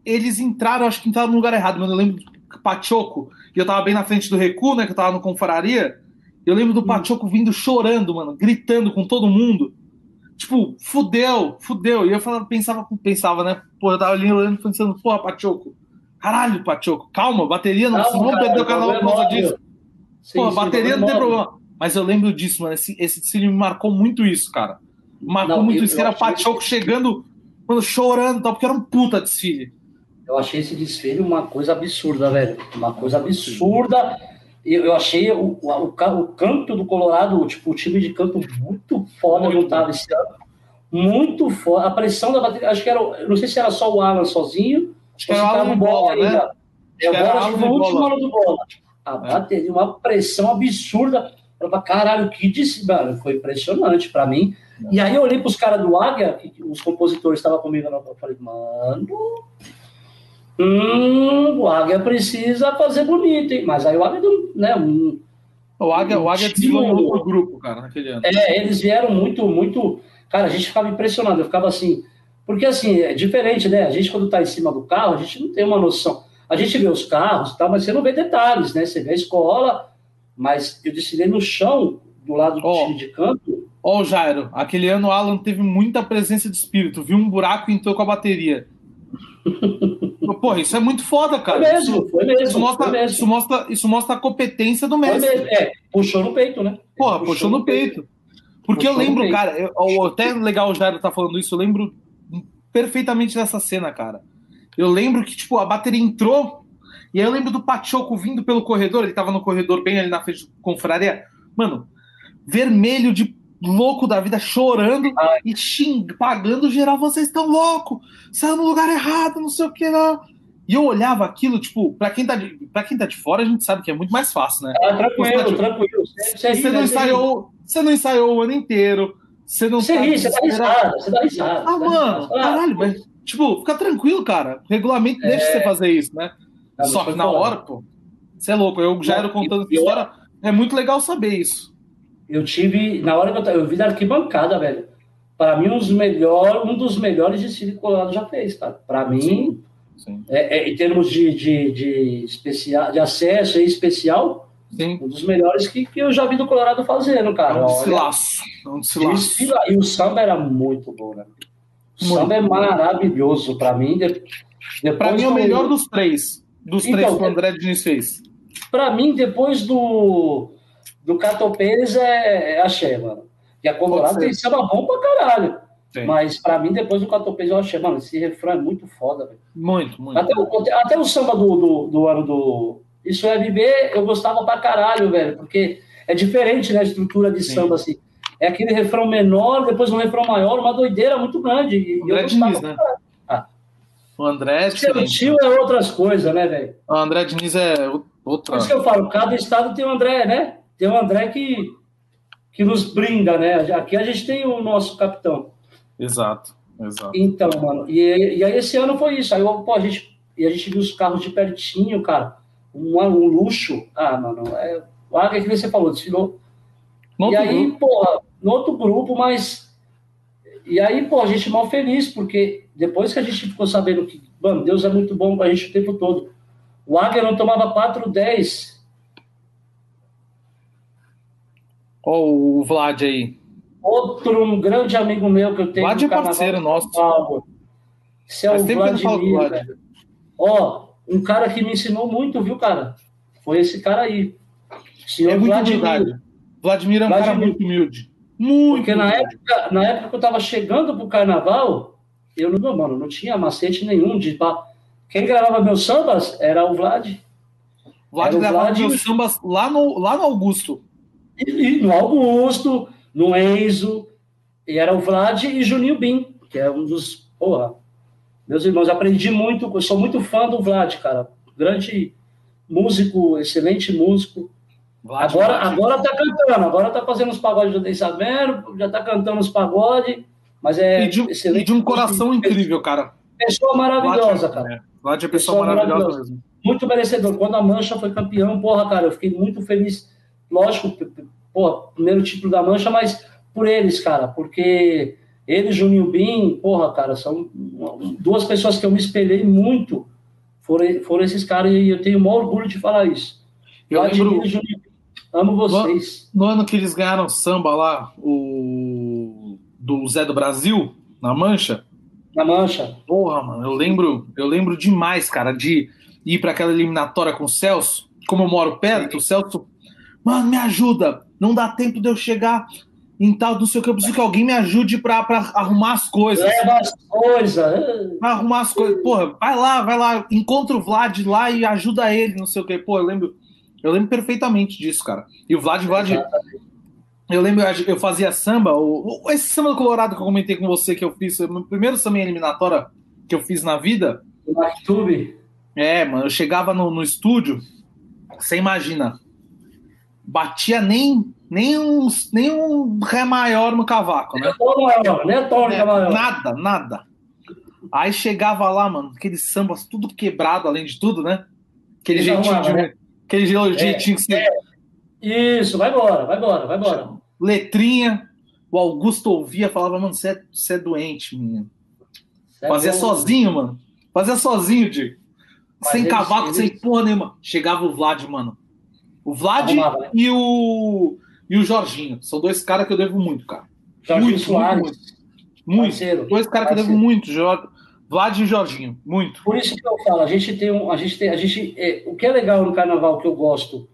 eles entraram, acho que entraram no lugar errado, mano. Eu lembro do Pachoco, e eu tava bem na frente do recuo, né? Que eu tava no Confraria. Eu lembro Hum. do Pachoco vindo chorando, mano, gritando com todo mundo. Tipo, fudeu, fudeu. E eu falava, pensava, pensava, né? Pô, eu tava ali olhando pensando, porra, Pachoco. Caralho, Pachoco, calma, bateria não, Calma, cara, perder o canal por problema causa disso. Sim, Pô, sim, bateria não tem óbvio. problema. Mas eu lembro disso, mano. Esse, esse desfile me marcou muito isso, cara. Marcou Não, muito eu- isso. que eu Era Pachoco chegando, mano, chorando tal, porque era um puta desfile. Eu achei esse desfile uma coisa absurda, velho. Uma coisa absurda. Eu, eu achei o, o, o ca- o canto do Colorado, tipo, o time de canto muito foda Muito montado esse ano. Muito foda. A pressão da bateria, acho que era, não sei se era só o Alan sozinho, Acho que ou era se o tava Alan o de bola, né? ainda. É, que o bola, o último bola. ano do bola. A É. bateria, uma pressão absurda. Eu falei, caralho, que disse, mano, foi impressionante pra mim. E aí eu olhei pros caras do Águia, que, os compositores estavam comigo, eu falei, mano, hum, o Águia precisa fazer bonito, hein? Mas aí o Águia, né, um, O Águia, o Águia em outro grupo, cara, naquele ano. é, eles vieram muito, muito. Cara, a gente ficava impressionado, eu ficava assim. Porque assim, é diferente, né? A gente, quando tá em cima do carro, a gente não tem uma noção. A gente vê os carros tal, mas você não vê detalhes, né? Você vê a escola, mas eu desfilei no chão, do lado do Ó. time de campo. Ó, o Jairo, aquele ano o Alan teve muita presença de espírito, viu um buraco e entrou com a bateria. (laughs) Porra, isso é muito foda, Foi cara. mesmo, foi mesmo. Isso mostra, foi mesmo. isso, mostra, isso mostra a competência do Foi mestre. mesmo. É, puxou no peito, né? Porra, Ele puxou no peito. Porque eu Puxou no lembro, peito. cara, eu, eu- até legal o Jairo tá falando isso, eu lembro perfeitamente dessa cena, cara. Eu lembro que, tipo, a bateria entrou, e aí eu lembro do Pachoco vindo pelo corredor, ele tava no corredor bem ali na frente do confraria. Mano, vermelho de louco da vida, chorando Ai. e xing, pagando geral, vocês estão loucos, saiu no lugar errado, não sei o que lá. E eu olhava aquilo, tipo, pra quem, tá de, pra quem tá de fora, a gente sabe que é muito mais fácil, né? Ah, tranquilo, Você- tranquilo. Você, Você ri, não né? ensaiou, você não ensaiou o ano inteiro. Você não Você tá ri, você dá risada, você dá risada. Ah, mano, caralho, mas, tipo, fica tranquilo, cara. O regulamento deixa você fazer isso, né? tá, Só que na foda. hora, pô, você é louco. Eu já era contando essa história. É muito legal saber isso. Eu tive, na hora que eu, eu vi da arquibancada, velho. Para mim, um dos, melhor, um dos melhores desfiles que o Colorado já fez, cara. Para mim, Sim. é, é, em termos de, de, de, especial, de acesso aí especial, Sim. um dos melhores que, que eu já vi do Colorado fazendo, É cara. um Olha, desfilaço. É um desfilaço. desfila- E o samba era muito bom, né? O Muito. samba é maravilhoso para mim. Depois Pra mim é o melhor dos três. Dos Então, três que o é- André Diniz fez. Pra mim, depois do, do Cato Pérez, é, é axé, mano. E a Colorado tem samba bom pra caralho. Tem. Mas pra mim, depois do Cato Pérez, eu achei, mano, esse refrão é muito foda, velho. Muito, muito. Até, o- até, até o samba do, do, do ano do Isso é Viver, eu gostava pra caralho, velho, porque é diferente, né, a estrutura de Sim. samba, assim. É aquele refrão menor, depois um refrão maior, uma doideira muito grande. E eu André gostava Diniz, né? caralho. O André é Seu excelente. tio é outras coisas, né, velho? O André Diniz é o- outra. Por isso que eu falo, cada estado tem um André, né? Tem um André que, que nos brinda, né? Aqui a gente tem o nosso capitão. Exato, exato. Então, mano, e, e aí esse ano foi isso. Aí, eu, pô, a gente, e a gente viu os carros de pertinho, cara. Um, um luxo. Ah, mano, é, o Águia que você falou, desfilou. E aí, grupo, porra, no outro grupo, mas. E aí, pô, a gente mal feliz, porque depois que a gente ficou sabendo que, mano, Deus é muito bom com a gente o tempo todo. O Águia não tomava 4-10 Ó, o Vlad aí. Outro um grande amigo meu que eu tenho. Vlad é parceiro nosso. Esse é Faz o Vladimir. Ó, um cara que me ensinou muito, viu, cara? Foi esse cara aí. Senhor É muito Vladimir. humildade. Vladimir é um cara Vladimir. muito humilde. Muito Porque na humilde. época, na época que eu tava chegando pro carnaval, eu não, mano, não tinha macete nenhum de. Quem gravava meus sambas era o Vlad. Vlad Era o gravava Vlad meus sambas lá no, lá no Augusto. E, e no Augusto, no Enzo, e era o Vlad e Juninho Bim, que é um dos. Porra, meus irmãos, aprendi muito, eu sou muito fã do Vlad, cara. Grande músico, excelente músico. Vlad, Agora, Vlad. agora tá cantando, agora tá fazendo os pagodes do Dei Sabendo, já tá cantando os pagodes, mas é E de, excelente. e de um coração músico, incrível, cara. Pessoa maravilhosa, Vlad, cara. É, Vlad é pessoa Pessoa maravilhosa maravilhosa. mesmo. muito merecedor. Quando a Mancha foi campeão, porra, cara, eu fiquei muito feliz. Lógico, porra, primeiro título da Mancha, mas por eles, cara, porque ele e Juninho Bim, porra, cara, são duas pessoas que eu me espelhei muito. Foram, foram esses caras e eu tenho o maior orgulho de falar isso. Eu Vladimir lembro- Juninho amo vocês. No ano que eles ganharam samba lá, o do Zé do Brasil, na Mancha, Na Mancha. Porra, mano, eu lembro, eu lembro demais, cara, de ir para aquela eliminatória com o Celso. Como eu moro perto, o Celso, mano, me ajuda. Não dá tempo de eu chegar em tal, não sei o que, eu preciso que alguém me ajude pra, pra arrumar as coisas. Leva as coisas. Pra arrumar as coisas. Porra, vai lá, vai lá, encontra o Vlad lá e ajuda ele, não sei o que. Pô, eu lembro, eu lembro perfeitamente disso, cara. E o Vlad, Vlad, eu lembro, eu fazia samba, o, o- esse samba do Colorado que eu comentei com você que eu fiz, o meu primeiro samba em eliminatória que eu fiz na vida. O MacTube. É, mano, eu chegava no, no estúdio, você imagina, batia nem, nem, um, nem um ré maior no cavaco, né? Tom maior, né? Tônica É, maior. nada, nada. Aí chegava lá, mano, aqueles sambas tudo quebrado, além de tudo, né? Aquele jeitinho, de, né? aquele jeitinho que você. Isso, vai embora, vai embora, vai embora. Letrinha, o Augusto ouvia, falava, mano, você é, você é doente, menino. Fazia É bom. sozinho, mano. Fazia sozinho, Diego. Mas Sem eles- cavaco, eles- sem porra nenhuma. Chegava o Vlad, mano. O Vlad Arrumava, né? e o e o Jorginho. São dois caras que eu devo muito, cara. Jorginho muito, Soares, muito, muito. parceiro. Dois caras que eu devo muito, Jor... Vlad e Jorginho. Muito. Por isso que eu falo, a gente tem um, a gente tem, a gente, é, o que é legal no carnaval que eu gosto,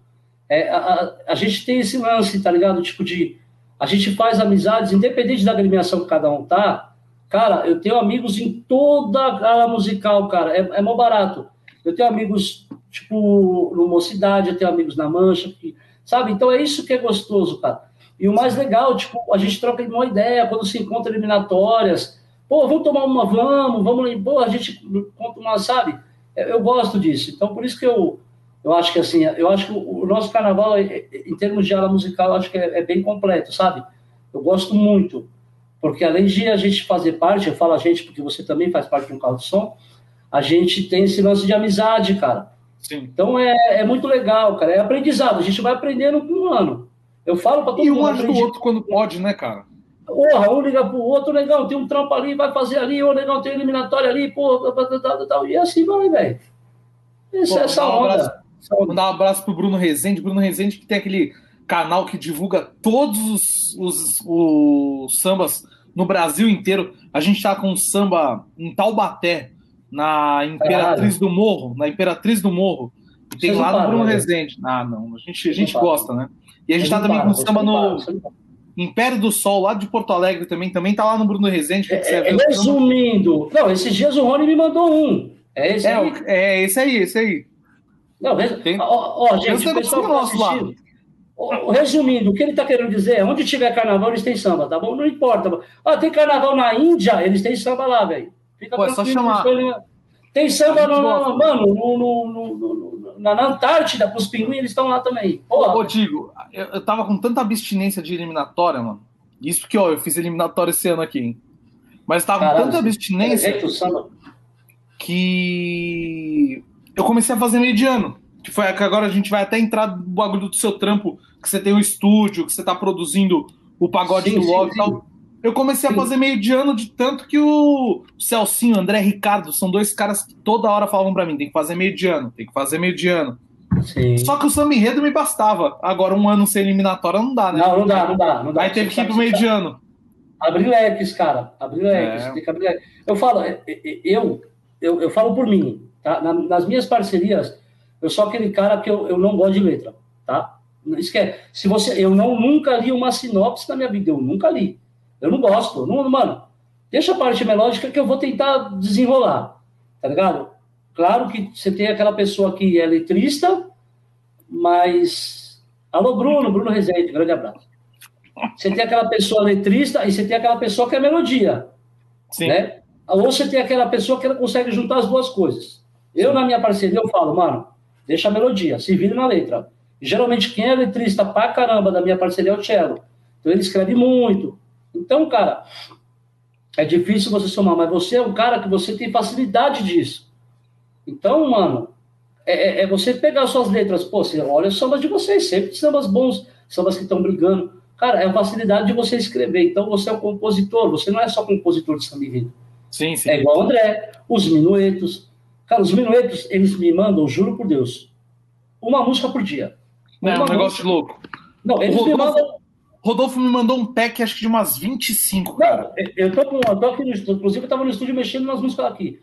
é a, a, a gente tem esse lance, tá ligado? Tipo de, a gente faz amizades, independente da agremiação que cada um tá, cara, eu tenho amigos em toda a área musical, cara, é, é mó barato. Eu tenho amigos, tipo, no Mocidade, eu tenho amigos na Mancha, que, sabe? Então é isso que é gostoso, cara. E o mais legal, tipo, a gente troca uma ideia quando se encontra eliminatórias, Pô, vamos tomar uma, vamos, vamos, pô, a gente conta uma, sabe? Eu, eu gosto disso. Então, por isso que eu, eu acho que, assim, eu acho que o, nosso carnaval, é- é- em termos de ala musical, eu acho que é, é bem completo, sabe? Eu gosto muito. Porque além de a gente fazer parte, eu falo a gente porque você também faz parte do carro de som, a gente tem esse lance de amizade, cara. Sim. Então é, é muito legal, cara. É aprendizado. A gente vai aprendendo com um ano. Eu falo para todo e mundo. E um ajuda o outro quando pode, né, cara? Porra, um liga pro outro, legal, tem um trampo ali, vai fazer ali, o legal, tem eliminatório ali, pô, tal, tal, tal, e assim vai, velho. É essa um onda. Abraço, mandar um abraço pro Bruno Rezende, Bruno Rezende que tem aquele canal que divulga todos os, os, os sambas no Brasil inteiro. A gente tá com um samba em Taubaté, na Imperatriz do Morro, na Imperatriz do Morro. Tem Vocês lá no Bruno né? Rezende. Ah, não, a gente, a gente gosta, né? E a gente tá também com samba no Império do Sol, lá de Porto Alegre também, também tá lá no Bruno Rezende. É, é, resumindo, não, esses dias o Rony me mandou um. É esse é, aí. É esse aí, esse aí. Não, res... Tem... ó, ó, gente, o pessoal tá nosso lá. Resumindo, o que ele está querendo dizer é onde tiver carnaval, eles têm samba, tá bom? Não importa. Ah, tem carnaval na Índia, eles têm samba lá, velho. Fica Pô, é só chamar. Tem samba, no, no, mano, no, no, na, na Antártida, os pinguins, eles estão lá também. Porra. Ô, Digo, eu, eu tava com tanta abstinência de eliminatória, mano. Isso que, ó, eu fiz eliminatória esse ano aqui, hein? Mas tava com tanta abstinência é que eu comecei a fazer mediano. Que foi que agora a gente vai até entrar no bagulho do seu trampo, que você tem o um estúdio, que você tá produzindo o pagode sim, do Love e tal. Eu comecei a fazer meio de ano de tanto que o Celcinho, o André Ricardo, são dois caras que toda hora falavam para mim: tem que fazer meio de ano, tem que fazer meio de ano. Sim. Só que o Sam Enredo me bastava. Agora, um ano sem eliminatória não dá, né? Não, não dá, não dá. Não dá Aí teve que ir pro meio de ano. Abrir leques, cara. Abrir leques. É. Tem que abrir leques. Eu falo, é, é, eu, eu, eu falo por mim, tá? nas minhas parcerias, eu sou aquele cara que eu, eu não gosto de letra, tá? Esquece. Se você, eu não nunca li uma sinopse na minha vida, eu nunca li. Eu não gosto. Não, mano, deixa a parte melódica que eu vou tentar desenrolar. Tá ligado? Claro que você tem aquela pessoa que é letrista, mas. Alô, Bruno, Bruno Rezende, grande abraço. Você tem aquela pessoa letrista e você tem aquela pessoa que é melodia. Sim. Né? Ou você tem aquela pessoa que ela consegue juntar as duas coisas. Eu, na minha parceria, eu falo, mano, deixa a melodia, se vira na letra. geralmente, quem é letrista pra caramba da minha parceria é o cello. Então, ele escreve muito. Então, cara, é difícil você somar, mas você é um cara que você tem facilidade disso. Então, mano, é, é, é você pegar suas letras, pô, você olha os sambas de vocês, sempre sambas bons, sambas que estão brigando. Cara, é a facilidade de você escrever. Então, você é um compositor, você não é só compositor de samba enredo. Sim, sim. É igual o André, os minuetos. Cara, os minuetos, eles me mandam, juro por Deus, uma música por dia. Não, é um negócio de louco. Não, eles me mandam Rodolfo me mandou um pack, acho que de umas 25, cara. Não, eu tô com. Eu tô aqui no, inclusive, eu tava no estúdio mexendo nas músicas aqui.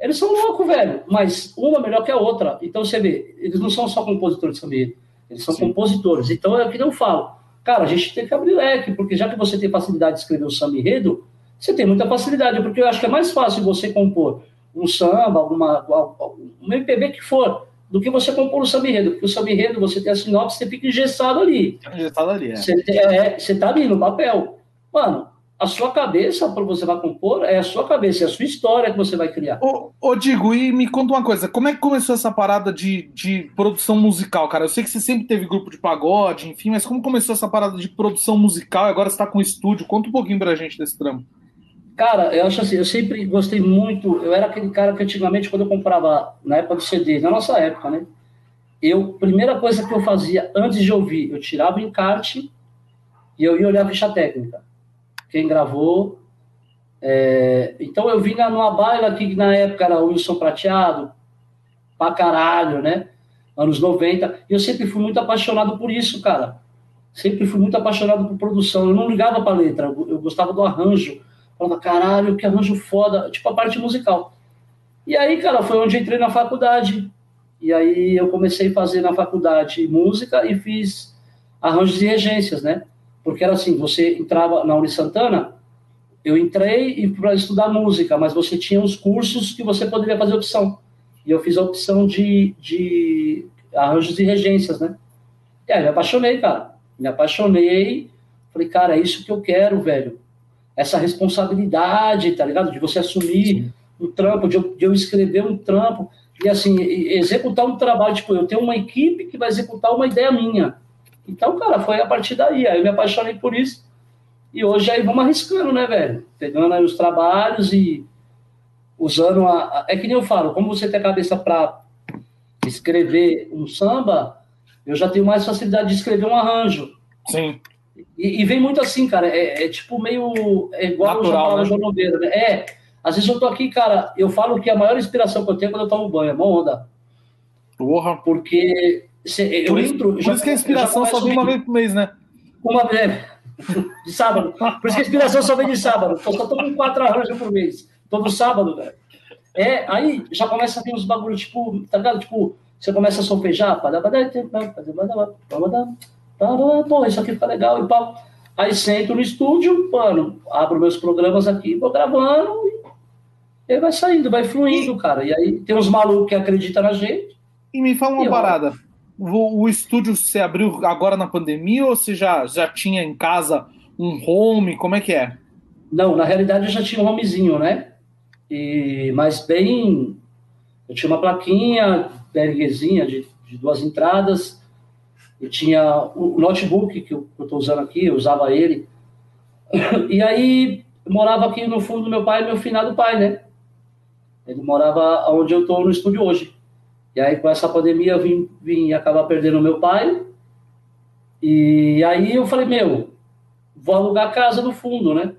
Eles são loucos, velho, mas uma melhor que a outra. Então você vê, eles não são só compositores de samba eles são Sim. compositores. Então é o que eu falo. Cara, a gente tem que abrir leque, porque já que você tem facilidade de escrever o samba enredo, você tem muita facilidade, porque eu acho que é mais fácil você compor um samba, alguma, um MPB que for, do que você compor o samba enredo. Porque o samba enredo, você tem a sinopse, você fica engessado ali. Engessado ali, é. Você, é, você tá ali no papel. Mano, a sua cabeça, para você vai compor, é a sua cabeça, é a sua história que você vai criar. Ô, ô, Digo, e me conta uma coisa, como é que começou essa parada de, de produção musical, cara? Eu sei que você sempre teve grupo de pagode, enfim, mas como começou essa parada de produção musical e agora você tá com estúdio? Conta um pouquinho pra gente desse trampo. Cara, eu acho assim, eu sempre gostei muito. Eu era aquele cara que antigamente, quando eu comprava, na época do CD, na nossa época, né? Eu, primeira coisa que eu fazia antes de ouvir, eu tirava o encarte e eu ia olhar a ficha técnica. Quem gravou. É... Então eu vi numa baila que na época era Wilson Prateado, pra caralho, né? Anos 90. E eu sempre fui muito apaixonado por isso, cara. Sempre fui muito apaixonado por produção. Eu não ligava pra letra, eu gostava do arranjo Falava, caralho, que arranjo foda, tipo a parte musical. E aí, cara, foi onde entrei na faculdade. E aí eu comecei a fazer na faculdade música e fiz arranjos e regências, né? Porque era assim, você entrava na Uni Santana, eu entrei para estudar música, mas você tinha os cursos que você poderia fazer opção. E eu fiz a opção de, de arranjos e regências, né? E aí me apaixonei, cara. Me apaixonei. Falei, cara, é isso que eu quero, velho essa responsabilidade, tá ligado? De você assumir um trampo, de eu, de eu, escrever um trampo e assim, executar um trabalho. Tipo, eu tenho uma equipe que vai executar uma ideia minha. Então, cara, foi a partir daí. Aí eu me apaixonei por isso. E hoje aí vamos arriscando, né, velho? Pegando aí os trabalhos e usando a. a é que nem eu falo, como você tem a cabeça para escrever um samba, eu já tenho mais facilidade de escrever um arranjo. Sim. E, e vem muito assim, cara. É, é tipo meio. É igual Natural, o João né? Né? É. Às vezes eu tô aqui, cara, eu falo que a maior inspiração que eu tenho é quando eu tomo banho, é mó onda. Porra. Porque eu por isso, entro. Por já, isso que a inspiração só vem uma vez por mês, né? Uma vez. (laughs) De sábado. Por isso que a inspiração só vem de sábado. Eu só tô com quatro arranjos por mês. Todo sábado, velho. É, aí já começa a ter uns bagulhos, tipo, tá ligado? Tipo, você começa a solfejar, pô, isso aqui fica legal e pau. Aí sento no estúdio, mano, abro meus programas aqui, vou gravando e aí vai saindo, vai fluindo, cara. E aí tem uns malucos que acreditam na gente. E me fala uma parada. O, o, estúdio você abriu agora na pandemia ou você já, já tinha em casa um home? Como é que é? Não, na realidade eu já tinha um homezinho, né? E, mas bem. Eu tinha uma plaquinha, berguezinha de, de duas entradas. Eu tinha o notebook que eu estou usando aqui, eu usava ele. E aí morava aqui no fundo do meu pai, meu finado pai, né? Ele morava onde eu estou no estúdio hoje. E aí, com essa pandemia, eu vim, vim acabar perdendo meu pai. E aí eu falei, meu, vou alugar casa no fundo, né?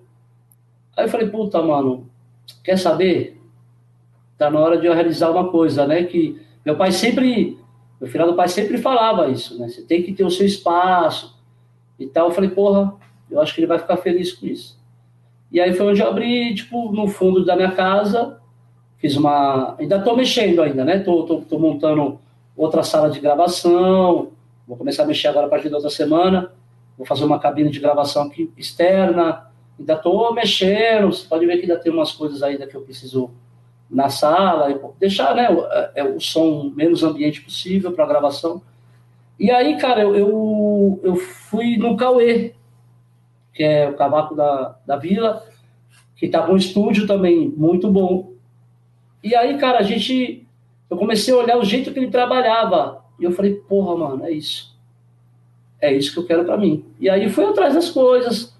Aí eu falei, puta, mano, quer saber? Tá na hora de eu realizar uma coisa, né? Que meu pai sempre, meu filho do pai sempre falava isso, né? Você tem que ter o seu espaço e tal. Eu falei, porra, eu acho que ele vai ficar feliz com isso. E aí foi onde eu abri, tipo, no fundo da minha casa, Fiz uma. Ainda estou mexendo ainda, né? Estou montando outra sala de gravação. Vou começar a mexer agora a partir da outra semana. Vou fazer uma cabine de gravação aqui externa. Ainda estou mexendo. Você pode ver que ainda tem umas coisas ainda que eu preciso na sala. Deixar né, o, é, é, o som menos ambiente possível para a gravação. E aí, cara, eu, eu, eu fui no Cauê, que é o cavaco da, da vila, que tá com um estúdio também muito bom. E aí, cara, a gente. Eu comecei a olhar o jeito que ele trabalhava. E eu falei, porra, mano, é isso. É isso que eu quero para mim. E aí fui atrás das coisas.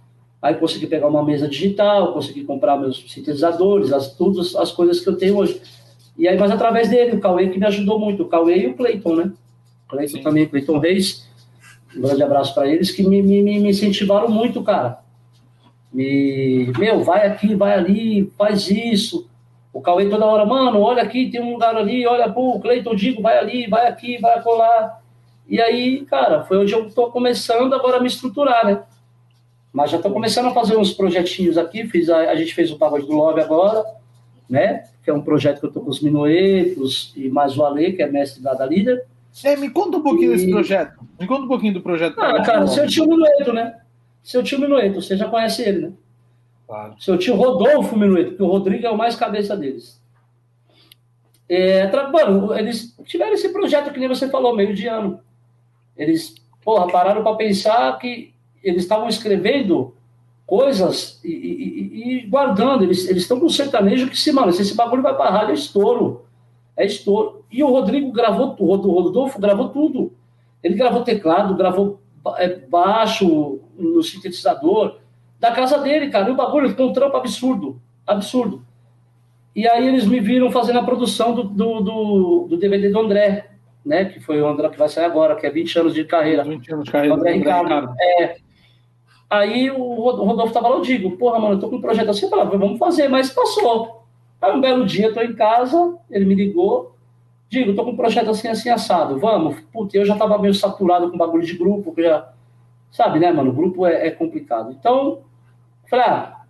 Aí consegui pegar uma mesa digital, consegui comprar meus sintetizadores, as, todas as coisas que eu tenho hoje. E aí, mas através dele, o Cauê que me ajudou muito, o Cauê e o Cleiton, né? Cleiton também, Cleiton Reis. Um grande abraço para eles, que me, me, me incentivaram muito, cara. Me, meu, vai aqui, vai ali, faz isso. O Cauê toda hora, mano, olha aqui, tem um lugar ali, olha, pô, o Cleiton Digo, vai ali, vai aqui, vai colar. E aí, cara, foi onde eu tô começando agora a me estruturar, né? Mas já tô começando a fazer uns projetinhos aqui, fiz a, a gente fez o Pagode do Love agora, né? Que é um projeto que eu tô com os Minuetos e mais o Ale, que é mestre da, da líder. É, me conta um pouquinho e... desse projeto. Me conta um pouquinho do projeto. Ah, cara, seu tio Minueto, né? Seu tio Minueto, você já conhece ele, né? Claro. Seu tio Rodolfo Minueto, porque o Rodrigo é o mais cabeça deles. É, mano, eles tiveram esse projeto que nem você falou, meio de ano. Eles, porra, pararam para pensar que eles estavam escrevendo coisas e, e, e, guardando. Eles estão com um sertanejo que, se, mano, se esse bagulho vai para rádio, é estouro. É estouro. E o Rodrigo gravou, o Rodolfo gravou tudo. Ele gravou teclado, gravou é, baixo no sintetizador, da casa dele, cara. E o bagulho ficou um trampo absurdo. Absurdo. E aí eles me viram fazendo a produção do, do, do, do DVD do André, né? Que foi o André que vai sair agora, que é 20 anos de carreira. 20 anos de carreira. André, André. Ricardo. É. Aí o Rodolfo tava lá, eu digo, porra, mano, eu tô com um projeto assim, eu falava, vamos fazer, mas passou. Aí um belo dia, eu tô em casa, ele me ligou, digo, tô com um projeto assim, assim, assado, vamos. Puta, eu já tava meio saturado com bagulho de grupo, já, sabe, né, mano, o grupo é, é complicado. Então, Falei, ah,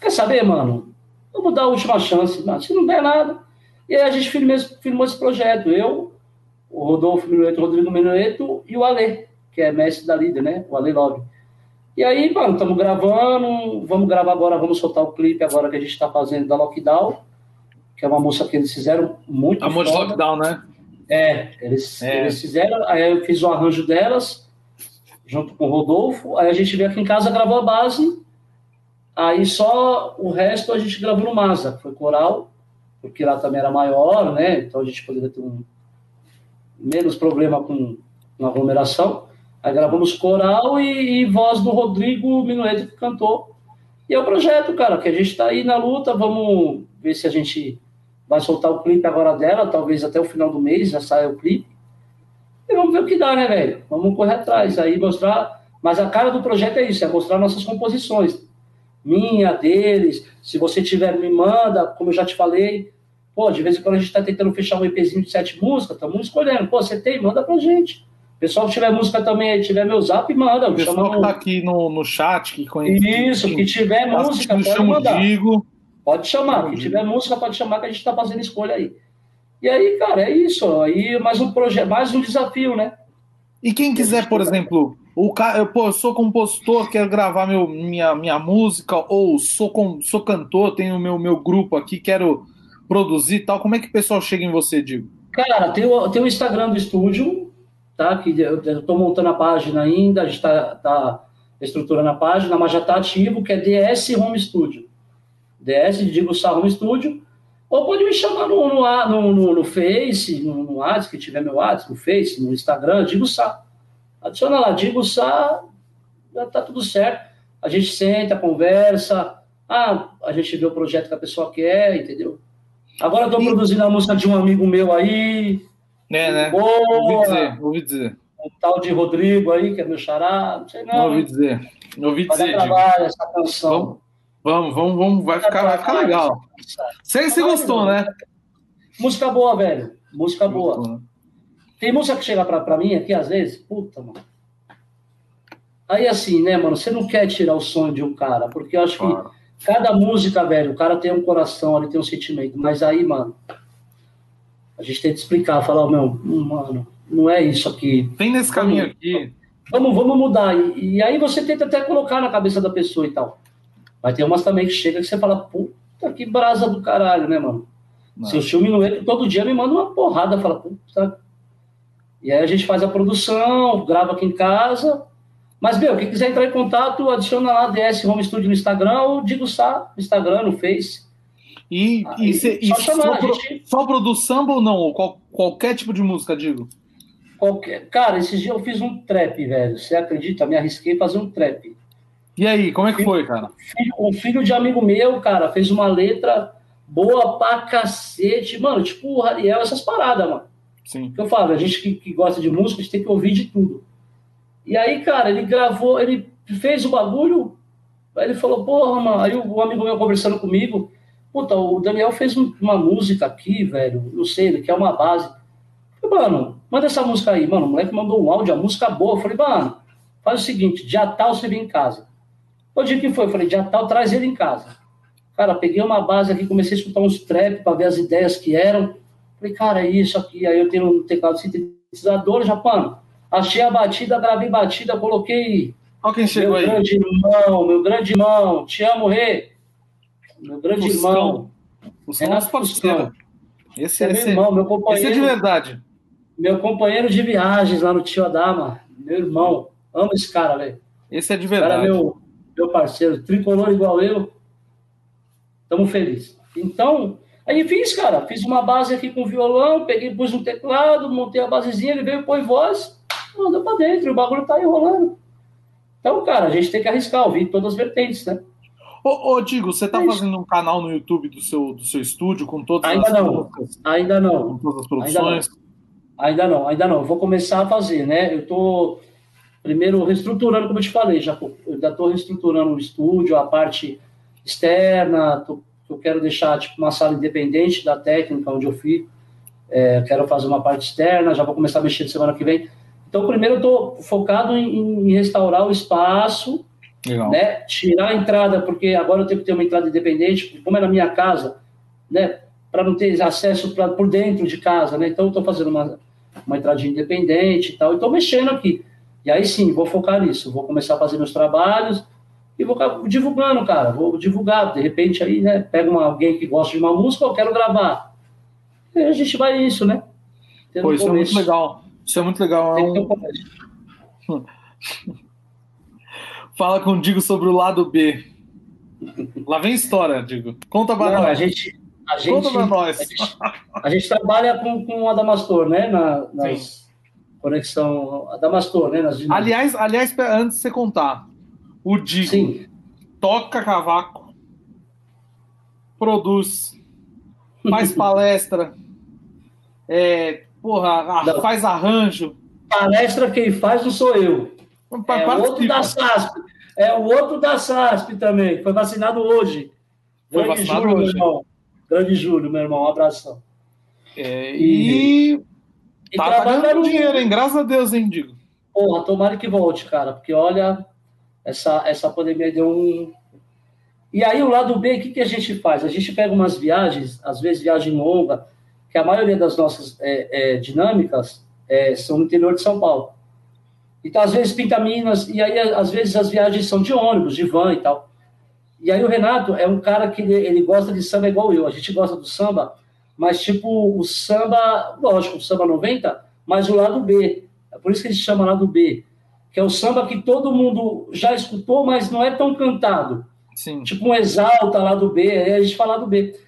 quer saber, mano? Vamos dar a última chance, mano. Se não der nada. E aí a gente filmou, filmou esse projeto. Eu, o Rodolfo Minueto, o Rodrigo Minueto e o Ale, que é mestre da líder, né? O Ale Love. E aí, mano, estamos gravando. Vamos gravar agora, vamos soltar o clipe agora que a gente está fazendo da Lockdown, que é uma moça que eles fizeram muito. Amor de Lockdown, né? É, eles, é. eles fizeram. Aí eu fiz o arranjo delas, junto com o Rodolfo. Aí a gente veio aqui em casa, gravou a base Aí só o resto a gente gravou no Masa, foi coral, porque lá também era maior, né? Então a gente poderia ter um menos problema com, com aglomeração. Aí gravamos coral e, e voz do Rodrigo Minueto que cantou. E é o projeto, cara, que a gente está aí na luta. Vamos ver se a gente vai soltar o clipe agora dela, talvez até o final do mês já saia o clipe. E vamos ver o que dá, né, velho? Vamos correr atrás aí, mostrar. Mas a cara do projeto é isso, é mostrar nossas composições. Minha, deles. Se você tiver, me manda, como eu já te falei. Pô, de vez em quando a gente está tentando fechar um EPzinho de sete músicas, estamos escolhendo. Pô, você tem? Manda pra gente. Pessoal que tiver música também, tiver meu zap, manda. O pessoal que tá aqui no, no chat, que conhece. Isso, que tiver música, pode mandar. Digo. Pode chamar. Que tiver música, pode chamar que a gente está fazendo escolha aí. E aí, cara, é isso. Aí mais um projeto, mais um desafio, né? E quem quiser, por exemplo, o cara, eu, pô, eu sou compositor, quero gravar meu, minha, minha música, ou sou, com, sou cantor, tenho meu, meu grupo aqui, quero produzir tal. Como é que o pessoal chega em você, Digo? Cara, tem o, tem o Instagram do estúdio, tá? Que eu, estou montando a página ainda, a gente está tá estruturando a página, mas já está ativo, que é DS Home Studio. DS, digo Sá Home Studio, ou pode me chamar no, no, no, no, Face, no, no WhatsApp, que tiver meu WhatsApp, no Face, no Instagram, digo Sá. Adiciona lá, digo Sá, já tá tudo certo. A gente senta, conversa, ah, a gente vê o projeto que a pessoa quer, entendeu? Agora eu tô e... produzindo a música de um amigo meu aí. É, né? Boa, ouvi dizer, ouvi dizer. Um tal de Rodrigo aí, que é meu xará, não sei não. Ouvi dizer, ouvi dizer. essa canção. Vamos Vamos, vamos. Vai ficar, vai ficar legal. Você, você gostou, né? Música boa, velho. Música boa. Tem música que chega pra, pra mim aqui, às vezes, puta, mano. Aí assim, né, mano, você não quer tirar o sonho de um cara, porque eu acho claro. que cada música, velho, o cara tem um coração, ele tem um sentimento, mas aí, mano, a gente tem que explicar, falar, meu, mano, não é isso aqui. Vem nesse caminho vamos, aqui. Vamos, vamos mudar. E, e, aí você tenta até colocar na cabeça da pessoa e tal. Mas tem umas também que chega que você fala, puta que brasa do caralho, né, mano? Não. Seu filme no ele todo dia me manda uma porrada, fala, puta. E aí a gente faz a produção, grava aqui em casa. Mas, meu, quem quiser entrar em contato, adiciona lá DS Home Studio no Instagram ou Digo Sá no Instagram, no Face. E, aí, e, só, e chamar, só, gente... só produz samba ou não? Ou qual, qualquer tipo de música, digo? Qualquer... Cara, esses dias eu fiz um trap, velho. Você acredita? Me arrisquei fazer um trap. E aí, como é que foi, cara? Um filho de amigo meu, cara, fez uma letra boa pra cacete. Mano, tipo o Ariel, essas paradas, mano. Sim. Que eu falo, a gente que, que, gosta de música, a gente tem que ouvir de tudo. E aí, cara, ele gravou, ele fez o bagulho, aí ele falou, porra, mano, aí o, amigo meu conversando comigo, puta, o Daniel fez uma música aqui, velho, não sei, ele quer uma base. Falei, mano, manda essa música aí, mano, o moleque mandou um áudio, a música boa. Eu falei, mano, faz o seguinte, dia tal você vem em casa. O dia que foi, eu falei, dia tal, traz ele em casa. Cara, peguei uma base aqui, comecei a escutar uns trap para ver as ideias que eram. Falei, cara, é isso aqui. Aí eu tenho um teclado sintetizador, Japão. Achei a batida, gravei batida, coloquei. Olha quem chegou meu aí. grande irmão, meu grande irmão, te amo, Rê. Meu grande Fuscão. irmão. Fuscão é nosso parceiro. Esse, é esse, meu irmão, meu companheiro. Esse é de verdade. Meu companheiro de viagens lá no Tio Adama. Meu irmão. Amo esse cara, velho. Esse é de verdade. Cara, meu, meu parceiro, tricolor igual eu, estamos felizes. Então, aí fiz, cara, fiz uma base aqui com violão, peguei, pus um teclado, montei a basezinha, ele veio, põe voz, mandou pra dentro, o bagulho tá enrolando. Então, cara, a gente tem que arriscar, ouvir todas as vertentes, né? Ô, ô Digo, você tá fazendo um canal no YouTube do seu, do seu estúdio com todas ainda as não, Ainda não. Com todas as produções? Ainda não. ainda não, ainda não. Vou começar a fazer, né? Eu tô primeiro reestruturando, como eu te falei, já estou reestruturando o estúdio, a parte externa, tô, eu quero deixar tipo uma sala independente da técnica onde eu fico, é, quero fazer uma parte externa, já vou começar a mexer semana que vem. Então, primeiro eu estou focado em, em, restaurar o espaço, Legal. né? Tirar a entrada, porque agora eu tenho que ter uma entrada independente, como é na minha casa, né? Para não ter acesso pra, por dentro de casa, né? Então, eu estou fazendo uma, uma entrada independente e tal, e estou mexendo aqui. E aí sim, vou focar nisso, vou começar a fazer meus trabalhos e vou divulgando, cara, vou divulgar. De repente aí, né, pega uma, alguém que gosta de uma música, eu quero gravar. E a gente vai nisso, né? Pô, isso começo. é muito legal. Isso é muito legal. É um... (laughs) Fala com o Digo sobre o lado B. Lá vem história, Digo. Conta pra Não, nós. A gente, a gente, Conta pra nós. A gente, a gente trabalha com, com o Adamastor, né? Na, nas, conexão Adamastor, né? Nas aliás, aliás, antes de você contar, o Digo Sim. toca cavaco, produz, faz (laughs) palestra, é, porra, faz arranjo. Palestra quem faz não sou eu. É o outro da SASP. É o outro da SASP também, foi vacinado hoje. Foi Grande vacinado Júlio, hoje. meu irmão. Grande Júlio, meu irmão, um abração. É, e... e... Tá, tá ganhando dinheiro, hein? Graças a Deus, hein, Digo. Porra, tomara que volte, cara, porque olha, essa, essa pandemia deu um. E aí, o lado B, o que, que a gente faz? A gente pega umas viagens, às vezes viagem longa, que a maioria das nossas é, é, dinâmicas é, são no interior de São Paulo. Então, às vezes, pinta Minas, e aí, às vezes, as viagens são de ônibus, de van e tal. E aí, o Renato é um cara que ele, ele gosta de samba igual eu. A gente gosta do samba mas tipo o samba, lógico, o samba 90, mas o lado B. É por isso que ele chama lado B, que é o samba que todo mundo já escutou, mas não é tão cantado. Sim. Tipo um exalta lá do B, aí a gente fala do B.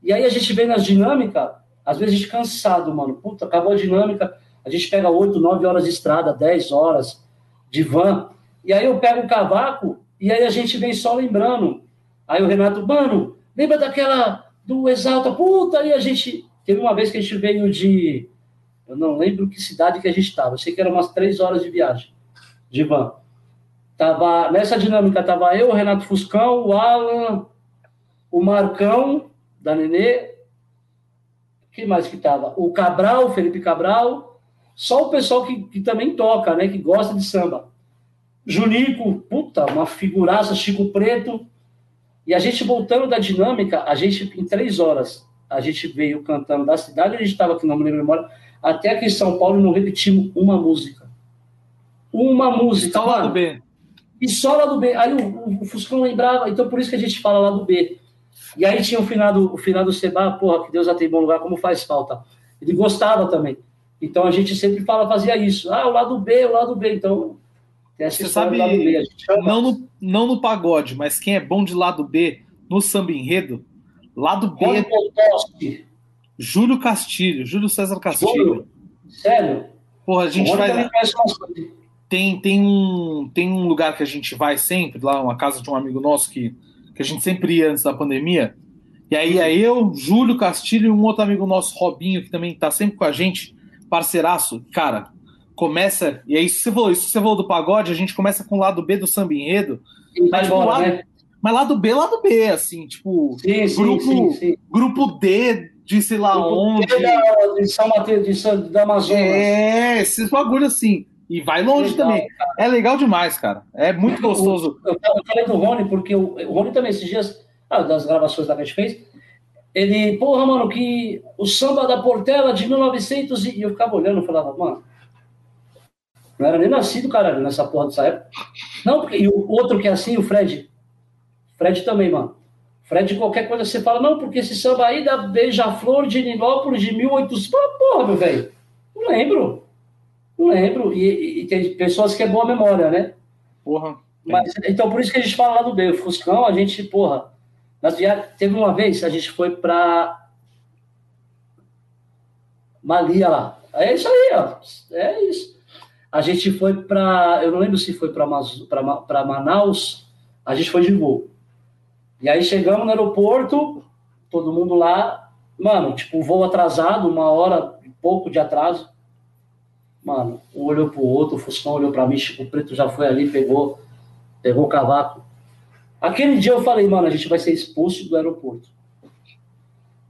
E aí a gente vê nas dinâmicas, às vezes a gente cansado, mano. Puta, acabou a dinâmica, a gente pega 8, 9 horas de estrada, 10 horas de van. E aí eu pego o cavaco e aí a gente vem só lembrando. Aí o Renato, mano, lembra daquela do Exalta, puta, e a gente. Teve uma vez que a gente veio de. Eu não lembro que cidade que a gente estava. Eu sei que eram umas três horas de viagem, de van. Tava, nessa dinâmica tava eu, o Renato Fuscão, o Alan, o Marcão, da Nenê. Quem mais que tava? O Cabral, Felipe Cabral. Só o pessoal que, que também toca, né? Que gosta de samba. Junico, puta, uma figuraça, Chico Preto. E a gente voltando da dinâmica, a gente, em três horas, a gente veio cantando da cidade, a gente estava aqui, não me lembro memória, até aqui em São Paulo não repetimos uma música. Uma música. Só lá do B. E só lá do B. Aí o, o, Fuscão lembrava, então por isso que a gente fala lá do B. E aí tinha o finado, o finado Seba, porra, que Deus já tem bom lugar, como faz falta. Ele gostava também. Então a gente sempre fala, fazia isso. Ah, o lado B, o lado B. Então você sabe, não no, não no pagode, mas quem é bom de lado B no samba enredo, lado B. É Júlio Castilho, Júlio César Castilho. Júlio? Sério? Porra, a gente faz. Tem, tem, um, tem um lugar que a gente vai sempre, lá, uma casa de um amigo nosso que, que a gente sempre ia antes da pandemia. E aí é eu, Júlio Castilho e um outro amigo nosso, Robinho, que também tá sempre com a gente, parceiraço. Cara, começa, e aí se você falou, se você falou do pagode, a gente começa com o lado B do samba enredo, mas, tipo, lado, né? mas lado B, lado B, assim, tipo, sim, grupo, sim, sim, grupo D de sei lá grupo onde. D da, de São Mateus, de, da Amazonas. É, esses bagulho assim. E vai longe legal, também. Cara. É legal demais, cara. É muito gostoso. Eu, eu, falei do Rony, porque o, o Rony também, esses dias, ah, das gravações que a gente fez, ele, porra, mano, que o samba da Portela de 1900 e eu ficava olhando e falava, mano, não era nem nascido, caralho, nessa porra dessa época. Não, porque, e o outro que é assim, o Fred. Fred também, mano. Fred, qualquer coisa você fala, não, porque esse samba aí da Beija-Flor de Nilópolis de 1800. Porra, meu velho. Não lembro. Não lembro. E, e, e, tem pessoas que é boa memória, né? Porra. Mas, então, por isso que a gente fala lá do B. O Fuscão, a gente, porra. Nas viagens, teve uma vez, a gente foi pra. Malia lá. É isso aí, ó. É isso. A gente foi para, eu não lembro se foi para Manaus, a gente foi de voo. E aí chegamos no aeroporto, todo mundo lá, mano, tipo, voo atrasado, uma hora e pouco de atraso. Mano, um olhou pro outro, o Fuscão olhou para mim, Chico Preto já foi ali, pegou, pegou o cavaco. Aquele dia eu falei, mano, a gente vai ser expulso do aeroporto.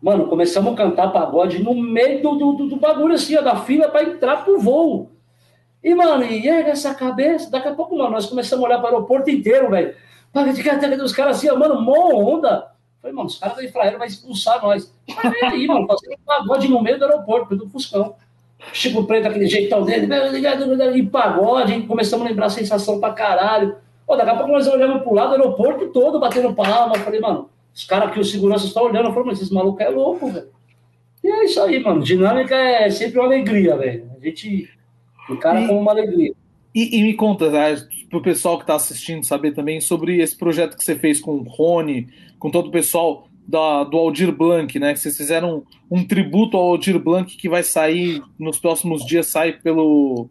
Mano, começamos a cantar pagode no meio do, do, do bagulho assim, ó, da fila para entrar pro voo. E, mano, e erga essa cabeça. Daqui a pouco, mano, nós começamos a olhar para o aeroporto inteiro, velho. Paga de carteira dos caras assim, ó, mano, mó onda. Falei, mano, os caras da Infraero vão expulsar nós. Mas vem aí, mano, fazendo um pagode no meio do aeroporto, do Fuscão. Chico Preto, aquele jeitão dele, e pagode, hein? começamos a lembrar a sensação pra caralho. Pô, daqui a pouco nós olhamos pro lado do aeroporto todo, batendo palma. Eu falei, mano, os caras que os seguranças estão olhando, eu falei, mas esse maluco é louco, velho. E é isso aí, mano. Dinâmica é sempre uma alegria, velho. A gente o cara com uma alegria. E, e, me conta, né, para o pessoal que está assistindo saber também sobre esse projeto que você fez com o Rony, com todo o pessoal da, do Aldir Blanc, né? Que vocês fizeram um, um tributo ao Aldir Blanc que vai sair nos próximos dias, sai pelo,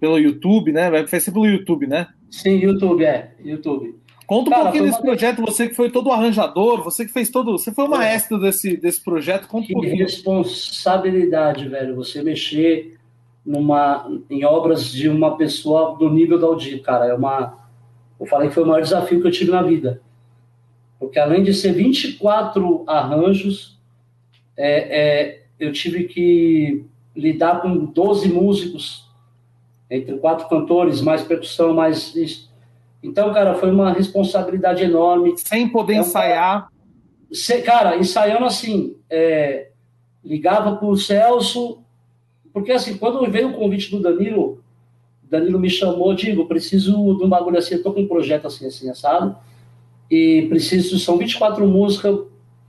pelo YouTube, né? Vai ser pelo YouTube, né? Sim, YouTube, é. YouTube. Conta um Cara, pouquinho desse uma... projeto, você que foi todo arranjador, você que fez todo. Você foi o maestro desse, desse projeto, conta que um pouquinho. responsabilidade, velho. Você mexer numa, em obras de uma pessoa do nível da Aldir, cara. É uma. Eu falei que foi o maior desafio que eu tive na vida. Porque além de ser 24 arranjos, é, é, eu tive que lidar com 12 músicos, entre quatro cantores, mais percussão, mais isso. Então, cara, foi uma responsabilidade enorme. Sem poder é ensaiar. Cara, cara, ensaiando assim, é, ligava para o Celso, porque assim, quando veio o convite do Danilo, Danilo me chamou, digo, preciso de um bagulho assim, eu tô com um projeto assim, assim, assado, e preciso, são 24 músicas,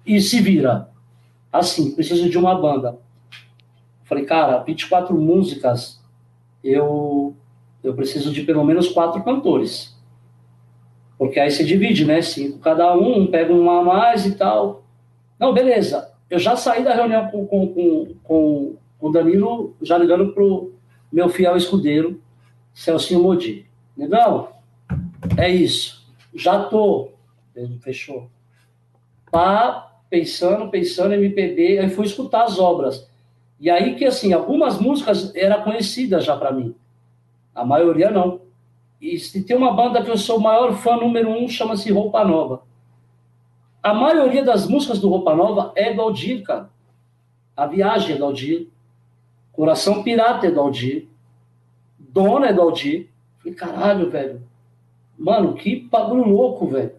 e se vira. Assim, preciso de uma banda. Falei, cara, 24 músicas, eu, eu preciso de pelo menos quatro cantores. Porque aí você divide, né? Cinco cada um, um pega uma a mais e tal. Não, beleza. Eu já saí da reunião com, com, com, com o Danilo, já ligando pro meu fiel escudeiro, Celcinho Modi. Negão, é isso. Já tô. Ele fechou. Pá, pensando, pensando, MPB, aí fui escutar as obras. E aí que, assim, algumas músicas eram conhecidas já para mim. A maioria não. E se tem uma banda que eu sou o maior fã número um, chama-se Roupa Nova. A maioria das músicas do Roupa Nova é do Aldir, cara. A Viagem é do Aldir. Coração Pirata é do Aldir. Dona é do Aldir. Falei, caralho, velho. Mano, que bagulho louco, velho.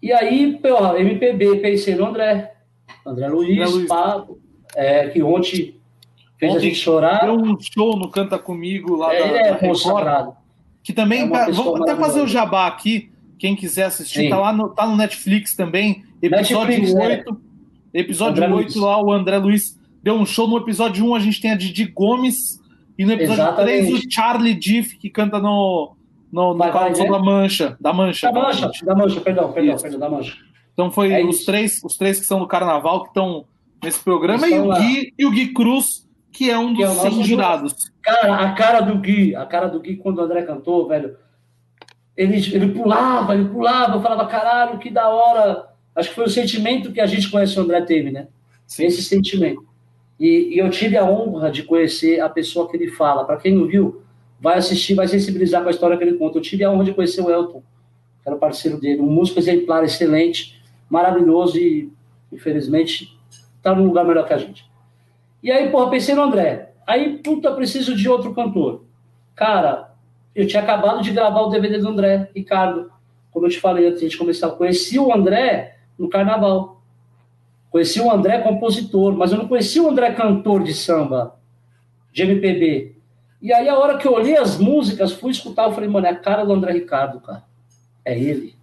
E aí, porra, MPB, pensei no André. André Luiz, André Luiz. Pablo, é, que ontem fez ontem a gente chorar. Deu um show no Canta Comigo lá é, da, Ele é consagrado. Que também, é tá, vamos até fazer o jabá aqui, quem quiser assistir, tá lá no, tá no Netflix também, episódio Netflix, 8, é. episódio André 8 Luiz. lá, o André Luiz deu um show, no episódio 1 a gente tem a Didi Gomes, e no episódio Exatamente. 3 o Charlie Diff, que canta no, no, no vai, né? da Mancha, da Mancha. Da Mancha, da Mancha, perdão, perdão, perdão, da Mancha. Então foi é os, três, os três que são do Carnaval que estão nesse programa, e o, Gui, e o Gui Cruz, que é um dos é 100 jurados. Cara, a cara do Gui, a cara do Gui quando o André cantou, velho, ele, ele pulava, ele pulava, eu falava, caralho, que da hora. Acho que foi o sentimento que a gente conhece o André teve, né? Sim. Esse sentimento. E, e, eu tive a honra de conhecer a pessoa que ele fala. Para quem não viu, vai assistir, vai sensibilizar com a história que ele conta. Eu tive a honra de conhecer o Elton, que era parceiro dele, um músico exemplar, excelente, maravilhoso e, infelizmente, tá num lugar melhor que a gente. E aí, porra, pensei no André. Aí, puta, preciso de outro cantor. Cara, eu tinha acabado de gravar o DVD do André, Ricardo. Como eu te falei antes a gente começar, conheci o André no carnaval. Conheci o André compositor, mas eu não conheci o André cantor de samba, de MPB. E aí, a hora que eu olhei as músicas, fui escutar, eu falei, mano, é a cara do André Ricardo, cara. É ele.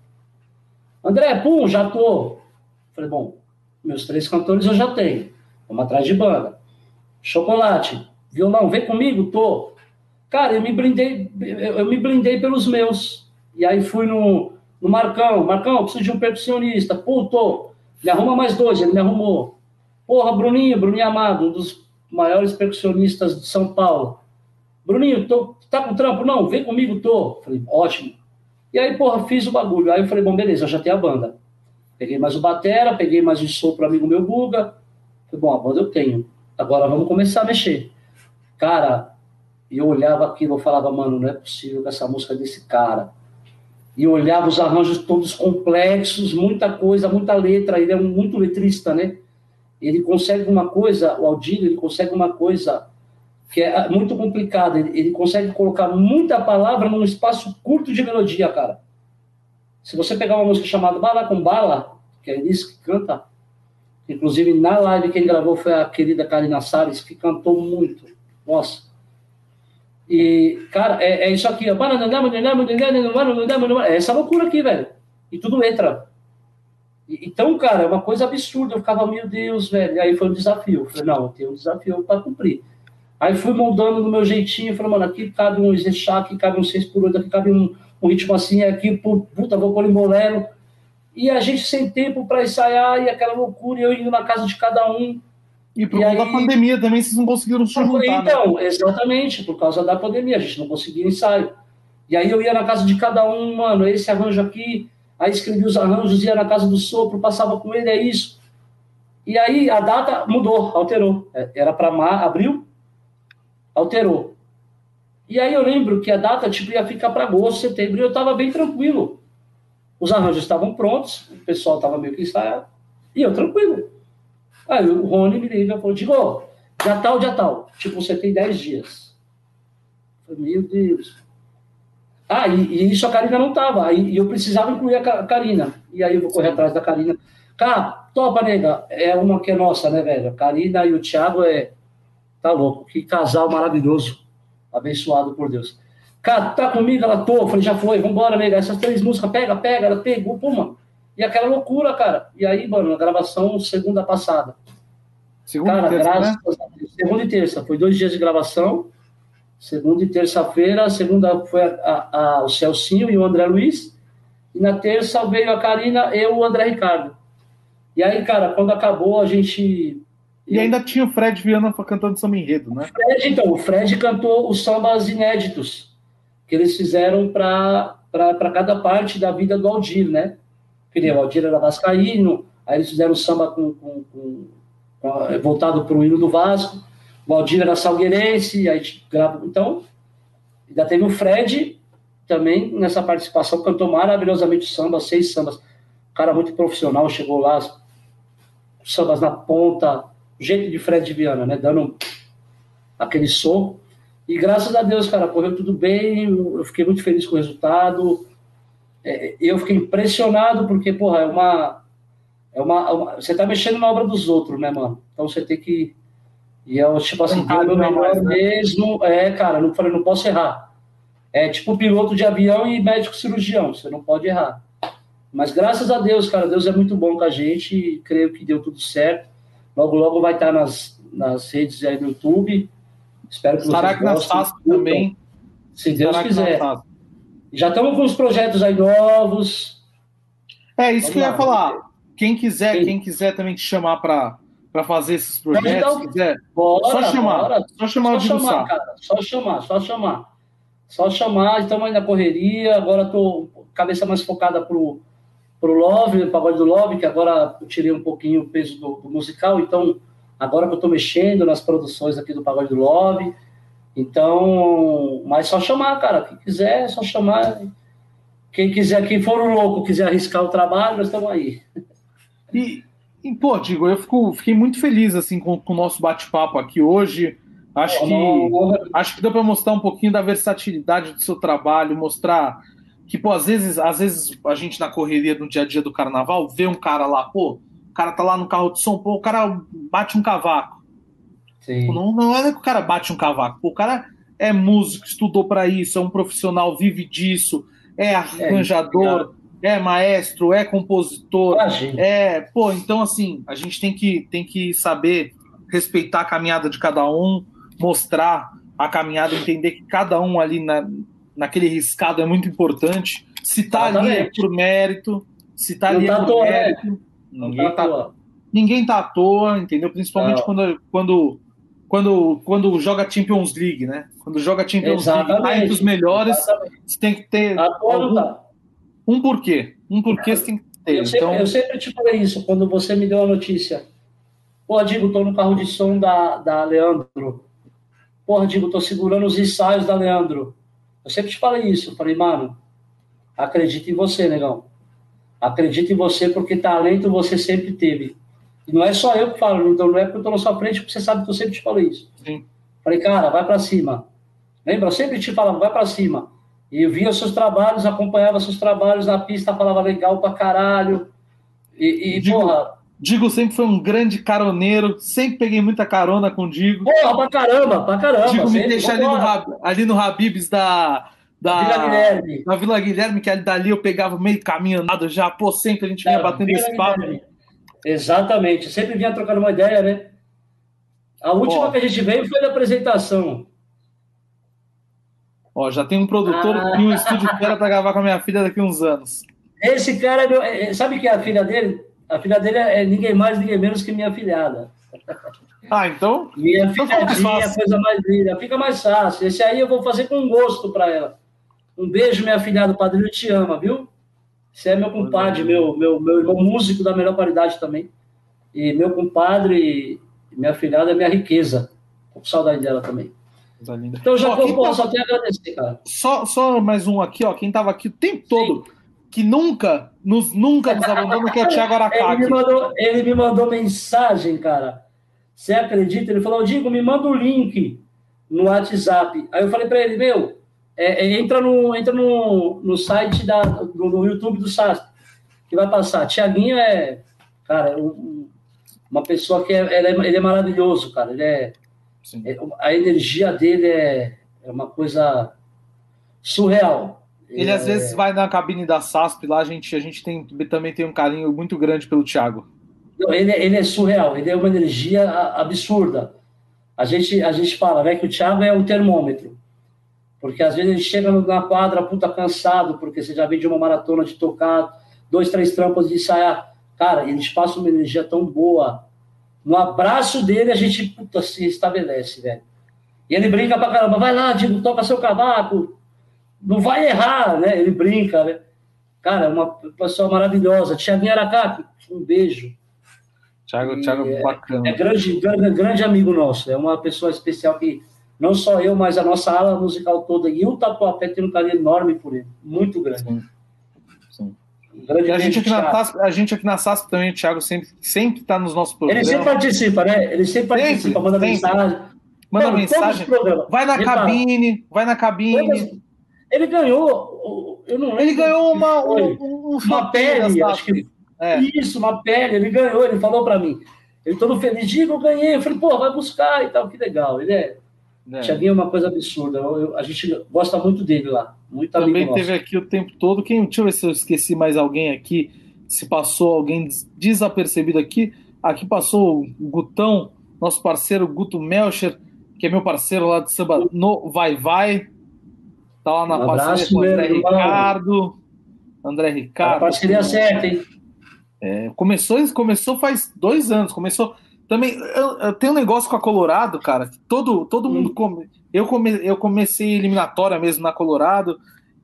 André, pum, já tô. Falei, bom, meus três cantores eu já tenho. Vamos atrás de banda. Chocolate, violão, vem comigo, tô. Cara, eu me blindei, eu me blindei pelos meus. E aí fui no, no Marcão. Marcão, preciso de um percussionista. Pô, tô. Me arruma mais dois, ele me arrumou. Porra, Bruninho, Bruninho Amado, um dos maiores percussionistas de São Paulo. Bruninho, tô, tá com trampo? Não, vem comigo, tô. Falei, ótimo. E aí, porra, fiz o bagulho. Aí eu falei, bom, beleza, eu já tenho a banda. Peguei mais o Batera, peguei mais o som para amigo meu Guga. Falei, bom, a banda eu tenho. Agora vamos começar a mexer. Cara, eu olhava aquilo, eu falava, mano, não é possível que essa música é desse cara. E eu olhava os arranjos todos complexos, muita coisa, muita letra. Ele é muito letrista, né? Ele consegue uma coisa, o Aldir, ele consegue uma coisa que é muito complicada. Ele consegue colocar muita palavra num espaço curto de melodia, cara. Se você pegar uma música chamada Bala com Bala, que é isso que canta, inclusive na live quem gravou foi a querida Karina Salles, que cantou muito. Nossa. E, cara, é, é isso aqui. É essa loucura aqui, velho. E tudo entra. Então, cara, é uma coisa absurda. Eu ficava, meu Deus, velho. E aí foi um desafio. Eu falei, não, tenho um desafio para cumprir. Aí fui moldando no meu jeitinho. Falei, mano, aqui cabe um Zechá, aqui cabe um 6 por 8, aqui cabe um um ritmo assim, aqui, puta, vou pôr em bolero. E a gente sem tempo para ensaiar, e aquela loucura, e eu indo na casa de cada um. E por causa da pandemia também vocês não conseguiram se juntar, né? Então, né? exatamente, por causa da pandemia, a gente não conseguia ensaio. E aí eu ia na casa de cada um, mano, esse arranjo aqui, aí escrevia os arranjos, ia na casa do sopro, passava com ele, é isso. E aí a data mudou, alterou. É, era para abril, alterou. E aí eu lembro que a data tipo, ia ficar para agosto, setembro, e eu estava bem tranquilo. Os arranjos estavam prontos, o pessoal estava meio que ensaiado, e eu tranquilo. Aí o Rony me liga e falou, Digo, dia tal, dia tal. Tipo, você tem 10 dias. Meu Deus. Ah, e, e, isso a Karina não tava. E eu precisava incluir a Karina. E aí eu vou correr atrás da Karina. Cara, topa, nega. É uma que é nossa, né, velho? A Karina e o Thiago é. Tá louco. Que casal maravilhoso. Abençoado por Deus. Cara, tá comigo? Ela tô. Eu falei, já foi, vambora, nega. Essas três músicas, pega, pega. Ela pegou, puma. E aquela loucura, cara. E aí, mano, a gravação segunda passada. Segunda cara, e terça, graças né? Segunda e terça. Foi dois dias de gravação. Segunda e terça-feira. Segunda foi a, a, a, o Celcinho e o André Luiz. E na terça veio a Karina e o André Ricardo. E aí, cara, quando acabou, a gente. E ainda tinha o Fred Viana cantando samba enredo, né? Fred, então, o Fred cantou os sambas inéditos que eles fizeram para cada parte da vida do Aldir, né? Que o Aldir era vascaíno, aí eles fizeram samba com, com, com, com voltado para o hino do Vasco, o Aldir era salgueirense, aí grava... Então, ainda teve o Fred também nessa participação, cantou maravilhosamente o samba, seis sambas. Cara muito profissional, chegou lá, sambas na ponta, jeito de Fred Viana, né? Dando aquele som. E graças a Deus, cara, correu tudo bem, eu fiquei muito feliz com o resultado. É, eu fiquei impressionado porque, porra, é uma, é uma, uma, Você tá mexendo na obra dos outros, né, mano? Então você tem que. E eu, tipo assim, deu o meu melhor né? mesmo. É, cara, não falei, não posso errar. É tipo piloto de avião e médico cirurgião, você não pode errar. Mas graças a Deus, cara, Deus é muito bom com a gente e creio que deu tudo certo. Logo, logo vai estar nas, nas redes aí do YouTube. Espero que Estará vocês gostem. Estará também. Se Deus quiser. Já estamos com os projetos aí novos. É, isso Vamos que eu ia falar. Quem quiser, Sim. quem quiser também te chamar para para fazer esses projetos, então, quiser, bora, só chamar, bora. só chamar só o chamar, cara, só chamar, só chamar, só chamar. Estamos aí na correria. Agora estou cabeça mais focada pro para o Love, o pagode do Love, que agora eu tirei um pouquinho o peso do, do musical, então agora que eu estou mexendo nas produções aqui do pagode do Love, então, mas só chamar, cara, quem quiser, é só chamar. Quem quiser, quem for louco, quiser arriscar o trabalho, nós estamos aí. E, e, pô, Digo, eu fico, fiquei muito feliz assim com, com o nosso bate-papo aqui hoje. Acho que, acho que deu para mostrar um pouquinho da versatilidade do seu trabalho, mostrar que, pô, às vezes, às vezes a gente na correria do dia a dia do carnaval vê um cara lá, pô, o cara tá lá no carro de som, pô, o cara bate um cavaco. Sim. Não, não é que o cara bate um cavaco, pô, o cara é músico, estudou para isso, é um profissional, vive disso, é, é arranjador, é, é maestro, é compositor, Imagina. é, pô, então assim, a gente tem que, tem que saber respeitar a caminhada de cada um, mostrar a caminhada, entender que cada um ali na, naquele riscado é muito importante. Se tá ali é por mérito, se tá ali é tá por né? mérito. Né? Ninguém, tá, tá ninguém tá à toa, entendeu? Principalmente quando, quando, quando, quando joga Champions League, né? Quando joga Champions Exatamente. League, tá entre os melhores, Exatamente. você tem que ter algum, tá. um porquê. Um porquê você tem que ter. Eu sempre, então... eu sempre te falei isso, quando você me deu a notícia. Pô, digo, tô no carro de som da, da Leandro. Porra, digo, tô segurando os ensaios da Leandro. Eu sempre te falei isso. Eu falei, mano, acredita em você, negão. Acredita em você porque talento você sempre teve. E não é só eu que falo, então não é porque eu tô na sua frente, porque você sabe que eu sempre te falei isso. Sim. Falei, cara, vai para cima. Lembra? Eu sempre te falava, vai para cima. E eu via seus trabalhos, acompanhava seus trabalhos na pista, falava legal pra caralho. E, e Digo, porra. Digo sempre foi um grande caroneiro, sempre peguei muita carona com o Digo. Porra, pra caramba, pra caramba. Digo me deixa ali no, ali no Habibs da, da Vila Guilherme. Na Vila Guilherme, que ali dali eu pegava meio caminho andado já, pô, sempre a gente vinha batendo Vila esse papo. Guilherme. Exatamente, sempre vinha trocando uma ideia, né? A última Ó. que a gente veio foi da apresentação. Ó, já tem um produtor ah. e um estúdio que era para gravar com a minha filha daqui uns anos. Esse cara, é meu, é, sabe que é a filha dele? A filha dele é ninguém mais, ninguém menos que minha filhada. Ah, então. Minha filhadinha é coisa mais linda. Fica mais fácil. Esse aí eu vou fazer com gosto para ela. Um beijo, minha filhada. O padrinho te ama, viu? Você é meu compadre, meu, meu, meu irmão músico da melhor qualidade também. E meu compadre, minha filhada é minha riqueza. Tô com saudade dela também. Então, já ó, tá... só tenho a agradecer, cara. Só, só mais um aqui, ó. Quem tava aqui o tempo todo, Sim. que nunca nos, nunca nos abandona, que é o Thiago Aracaki. Ele me, mandou, ele me mandou mensagem, cara. Você acredita? Ele falou, Digo, me manda o link no WhatsApp. Aí eu falei para ele, meu, é, é, entra, no, entra no, no site da, do, no YouTube do SAS, que vai passar. Tiaguinho é, cara, um, uma pessoa que é, é, ele é maravilhoso, cara. Ele é, é, a energia dele é, é uma coisa surreal. Ele às vezes vai na cabine da SASP, lá a gente, a gente tem, também tem um carinho muito grande pelo Thiago. Ele, ele é surreal, ele é uma energia absurda. A gente, a gente fala né, que o Thiago é um termômetro. Porque às vezes ele chega na quadra, puta, cansado, porque você já vem de uma maratona de tocar, dois, três trampas de ensaiar. Cara, eles passam uma energia tão boa. No abraço dele, a gente, puta, se estabelece, velho. E ele brinca pra caramba, vai lá, Digo, toca seu cavaco, não vai errar, né? Ele brinca, né? Cara, uma pessoa maravilhosa. Tiaguinho Aracaki, um beijo. Thiago, Thiago é, bacana. É grande, grande, grande amigo nosso. É uma pessoa especial que não só eu, mas a nossa ala musical toda e o Tatuapé tem um carinho enorme por ele. Muito grande. Sim. Sim. Grande e a gente, aqui na SASP, a gente aqui na SASP também, o Thiago, sempre sempre está nos nossos programas. Ele sempre participa, né? Ele sempre participa, sempre, manda sempre. mensagem. Manda não, mensagem. Vai na cabine, vai na cabine. Ele ganhou, eu não lembro. Ele ganhou uma, um, uma pele, acho que. É. Isso, uma pele, ele ganhou, ele falou para mim. Ele todo feliz, diga, eu ganhei. Eu falei, pô, vai buscar e tal, que legal. Ele é. é. Tiaguinho é uma coisa absurda. Eu, eu, a gente gosta muito dele lá. Muito Também teve nosso. aqui o tempo todo. Quem, deixa eu ver se eu esqueci mais alguém aqui. Se passou alguém desapercebido aqui. Aqui passou o Gutão, nosso parceiro Guto Melcher, que é meu parceiro lá de samba no Vai Vai. Tá lá na um parceria com o André Ricardo. André Ricardo. A parceria certa, hein? É, começou, começou faz dois anos. Começou. Também. Eu, eu tenho um negócio com a Colorado, cara. Todo, todo hum. mundo. Come, eu, come, eu comecei eliminatória mesmo na Colorado.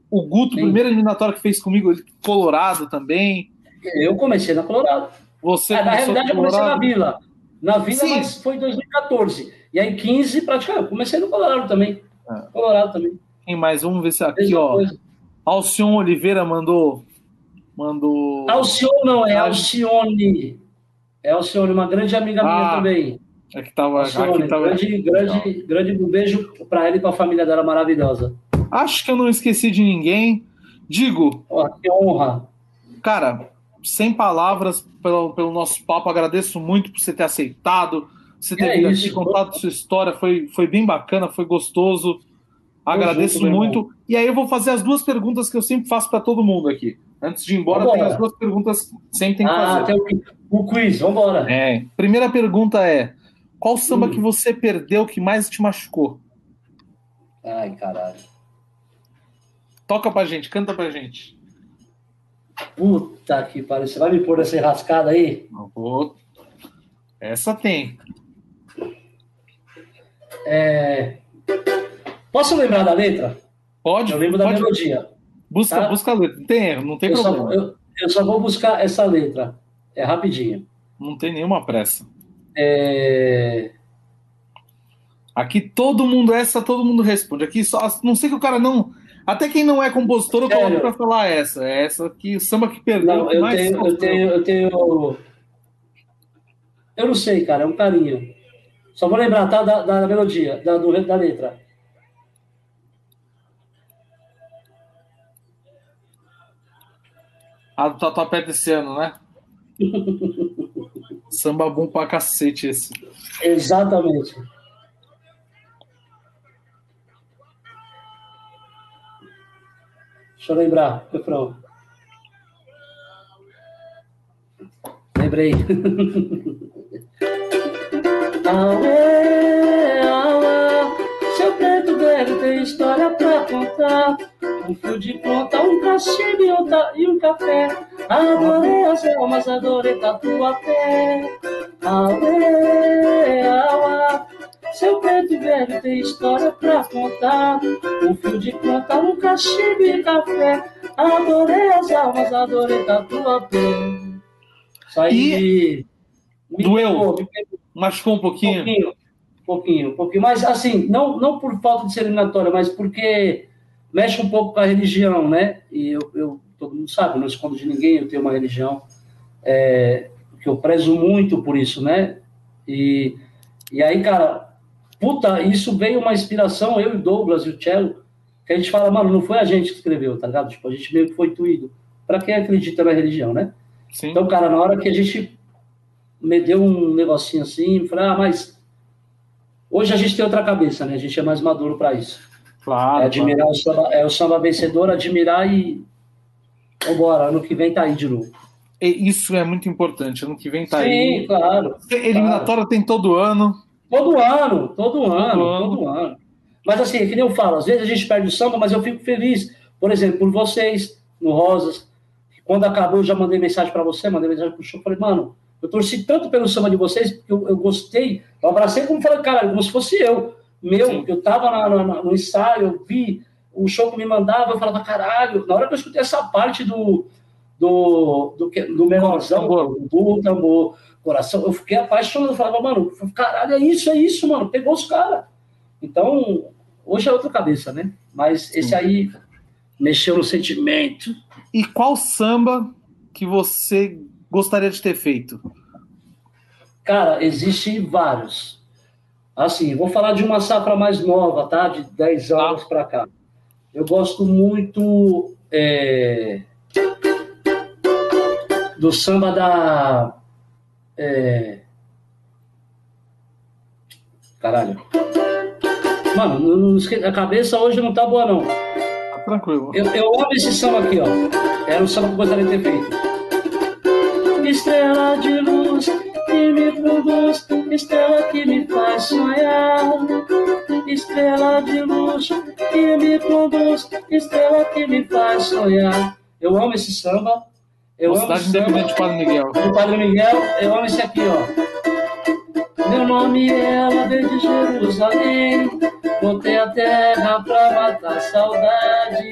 O Guto, Sim. primeiro eliminatória que fez comigo, Colorado também. Eu comecei na Colorado. Você ah, na realidade, eu comecei na Vila. Na Vila, Sim. mas foi em 2014. E aí, 15, praticamente. Eu comecei no Colorado também. É. Colorado também. Quem mais? Vamos ver se aqui, ó. Coisa. Alcion Oliveira mandou. Mandou. Alcion não, é Alcione. É Alcione, uma grande amiga ah, minha também. É que tava, Alcione, aqui tava... Grande, grande, grande beijo para ela e para a família dela maravilhosa. Acho que eu não esqueci de ninguém. Digo. Oh, que honra. Cara, sem palavras pelo, pelo nosso papo. Agradeço muito por você ter aceitado. Você ter é vindo aqui, contado sua história. Foi, foi bem bacana, foi gostoso. Agradeço junto, muito. E aí eu vou fazer as duas perguntas que eu sempre faço para todo mundo aqui. Antes de ir embora, vambora. tem as duas perguntas que sempre tem que ah, fazer. Tem o, quiz, vamos embora. É. Primeira pergunta é: qual samba hum. que você perdeu que mais te machucou? Ai, caralho. Toca pra gente, canta pra gente. Puta que pariu. Você vai me pôr essa enrascada aí? vou. Essa tem. É... Posso lembrar da letra? Pode. Eu lembro da melodia. Busca, tá? busca a letra. Não tem erro, não tem eu problema. Só, eu, eu, só vou buscar essa letra. É rapidinho. Não tem nenhuma pressa. É... Aqui todo mundo, essa todo mundo responde. Aqui só, não sei que o cara não. Até quem não é compositor, eu coloco pra falar essa. É essa aqui, samba que perdeu. Não, eu, tenho, eu, tenho, eu tenho. Eu não sei, cara, é um carinho. Só vou lembrar, tá? Da, da melodia, da, do, da letra. A do Tatuapé desse ano, né? (laughs) Samba bom pra cacete esse. Exatamente. Deixa eu lembrar, refrão. Lembrei. (laughs) Aue, aue, seu preto velho tem história pra contar. Um fio de conta, um cachimbo e um café. Adorei as almas, adorei tatuapé. Aue, aua. Seu preto velho tem história pra contar. Um fio de planta no cachimbo e café. Adorei as almas, adorei da tua pele. Isso aí. E... Doeu. Machucou um pouquinho. Um pouquinho, um pouquinho, um pouquinho. Mas assim, não, não por falta de ser eliminatória, mas porque mexe um pouco com a religião, né? E eu, eu todo mundo sabe, não escondo de ninguém, eu tenho uma religião é, que eu prezo muito por isso, né? E, e aí, cara, puta, isso veio uma inspiração, eu e Douglas e o Cello, que a gente fala, mano, não foi a gente que escreveu, tá ligado? Tipo, a gente meio que foi tuído. Para quem acredita na religião, né? Sim. Então, cara, na hora que a gente me deu um negocinho assim, falei, ah, mas hoje a gente tem outra cabeça, né? A gente é mais maduro para isso. Claro. É admirar claro. o samba, é o samba vencedor, admirar e. Vambora, ano que vem tá aí de novo. Isso é muito importante, ano que vem tá Sim, aí. Sim, claro. Eliminatória claro. tem todo ano. Todo ano, todo ano, todo ano. Todo ano. Mas assim, é que nem eu falo, às vezes a gente perde o samba, mas eu fico feliz, por exemplo, por vocês, no Rosas. Quando acabou, eu já mandei mensagem para você, mandei mensagem pro show, falei, mano, eu torci tanto pelo samba de vocês, porque eu, eu gostei, eu abracei como falei, cara, como se fosse eu, meu, Sim. eu tava na, na, no ensaio, eu vi o show que me mandava, eu falava, caralho, na hora que eu escutei essa parte do, do, do, do menorzão, do tambor, coração, eu fiquei apaixonado, eu falava, mano, caralho, é isso, é isso, mano, pegou os caras. Então, hoje é outra cabeça, né? Mas esse aí mexeu no sentimento. E qual samba que você gostaria de ter feito? Cara, existem vários. Assim, vou falar de uma safra mais nova, tá? De 10 tá. anos para cá. Eu gosto muito é, do samba da. É, caralho. Mano, não, a cabeça hoje não tá boa, não. Tá tranquilo. Eu, eu amo esse samba aqui, ó. Era o samba que eu gostaria de ter feito. Estrela de luz que me conduz, estrela que me faz sonhar. Estrela de luz que me conduz, estrela que me faz sonhar. Eu amo esse samba. Eu amo esse Independente Padre Miguel. Do Padre Miguel, eu amo esse aqui, ó. Meu nome é ela veio de Jerusalém. Voltei a terra pra matar saudade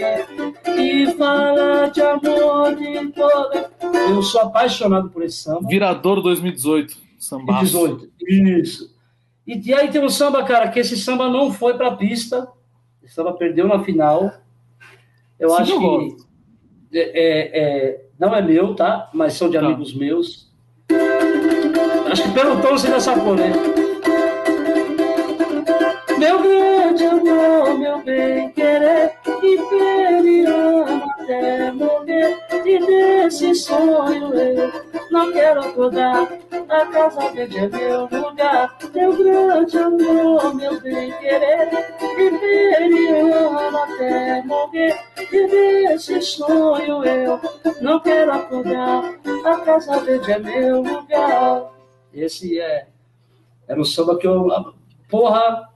e falar de amor de toda. Eu sou apaixonado por esse samba. Virador 2018, samba. 2018, isso. E, e, aí tem um samba, cara, que esse samba não foi pra pista. Esse samba perdeu na final. Eu Sim, acho eu que é, é, é, não é meu, tá? Mas são de tá. amigos meus. Acho que pelo tom você já sacou, né? Meu grande amor, meu bem querer, imperiano até morrer. E nesse sonho eu não quero acordar. A casa verde é meu lugar. Meu grande amor, meu bem querer, imperiano até morrer. E nesse sonho eu não quero acordar. A casa verde é meu lugar. Esse é. Era um samba que eu. Porra!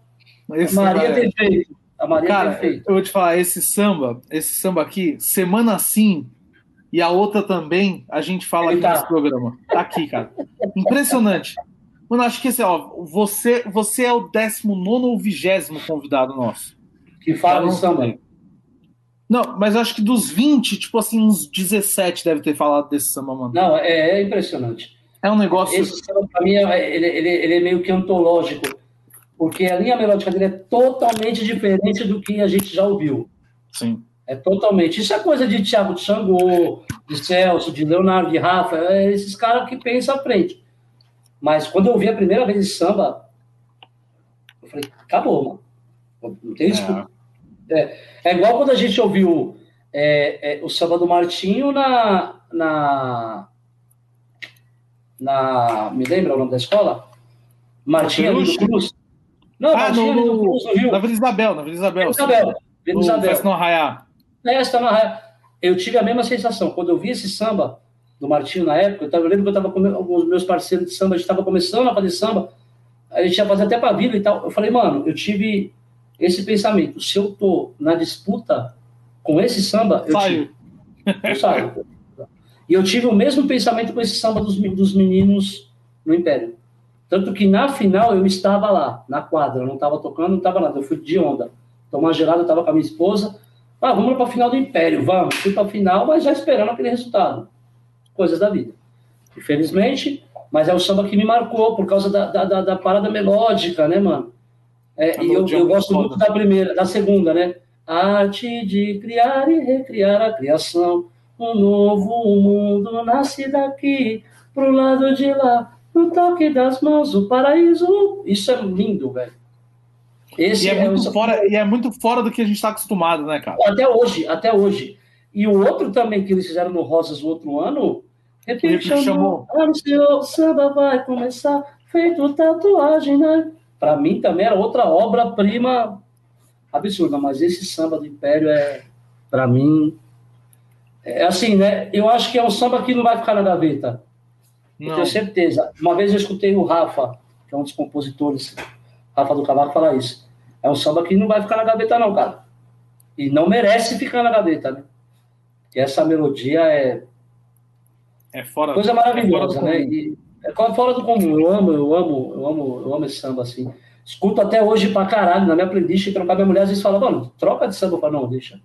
Esse Maria é... tem feito. A Maria Cara, tem feito. Eu vou te falar, esse samba, esse samba aqui, semana sim e a outra também, a gente fala Ele aqui tá. nesse programa. Tá aqui, cara. Impressionante. Mano, acho que esse, ó, você, você é o 19 ou 20 convidado nosso. Que fala no samba. Não, mas acho que dos 20, tipo assim, uns 17 deve ter falado desse samba, mano. Não, é, é impressionante. É um negócio. Esse samba, pra mim, é, ele, ele, ele é meio que antológico, porque a linha melódica dele é totalmente diferente do que a gente já ouviu. Sim. É totalmente. Isso é coisa de Thiago de Xangô, de Celso, de Leonardo, de Rafa, é esses caras que pensam à frente. Mas quando eu ouvi a primeira vez esse samba, eu falei, acabou, mano. Não tem desculpa. É. É, é igual quando a gente ouviu é, é, o samba do Martinho na, na na. Me lembra o nome da escola? Martinha do Cruz. Não, ah, Martinha no, Cruz, no Rio. Na Vila Isabel, na Vila Isabel. Vila Isabel. Vila Isabel. Festa no Arraiá. Festa no Arraiá. Eu tive a mesma sensação. Quando eu vi esse samba do Martinho na época, eu, tava, eu lembro que eu estava com os meus parceiros de samba, a gente estava começando a fazer samba, a gente ia fazer até para Vila e tal. Eu falei, mano, eu tive esse pensamento. Se eu tô na disputa com esse samba, eu saio. Eu saio. E eu tive o mesmo pensamento com esse samba dos, dos meninos no Império. Tanto que na final eu estava lá, na quadra, eu não estava tocando, não estava nada, eu fui de onda. Tomar gelada, eu estava com a minha esposa. Ah, vamos para a final do Império, vamos. Fui para a final, mas já esperando aquele resultado. Coisas da vida. Infelizmente, mas é o samba que me marcou por causa da, da, da, da parada melódica, né, mano? É, e eu, eu gosto muito da primeira, da segunda, né? Arte de criar e recriar a criação. Um novo mundo nasce daqui, pro lado de lá, no toque das mãos, o paraíso. Isso é lindo, velho. Esse e é, é muito fora, e é muito fora do que a gente está acostumado, né, cara? Até hoje, até hoje. E o outro também que eles fizeram no Rosas no outro ano, Repite, chamou. Anunciou, samba vai começar, feito tatuagem, né? Para mim também era outra obra-prima absurda, mas esse samba do Império é, para mim, é assim, né? Eu acho que é um samba que não vai ficar na gaveta. Não. Eu tenho certeza. Uma vez eu escutei o Rafa, que é um dos compositores, Rafa do Cavaco, falar isso. É um samba que não vai ficar na gaveta, não, cara. E não merece ficar na gaveta, né? E essa melodia é é fora. Coisa maravilhosa, é né? E é fora do comum. Eu amo, eu amo, eu amo, eu amo esse samba assim. Escuto até hoje pra caralho na minha playlist trocar minha mulher às vezes fala, mano, troca de samba para não, deixa.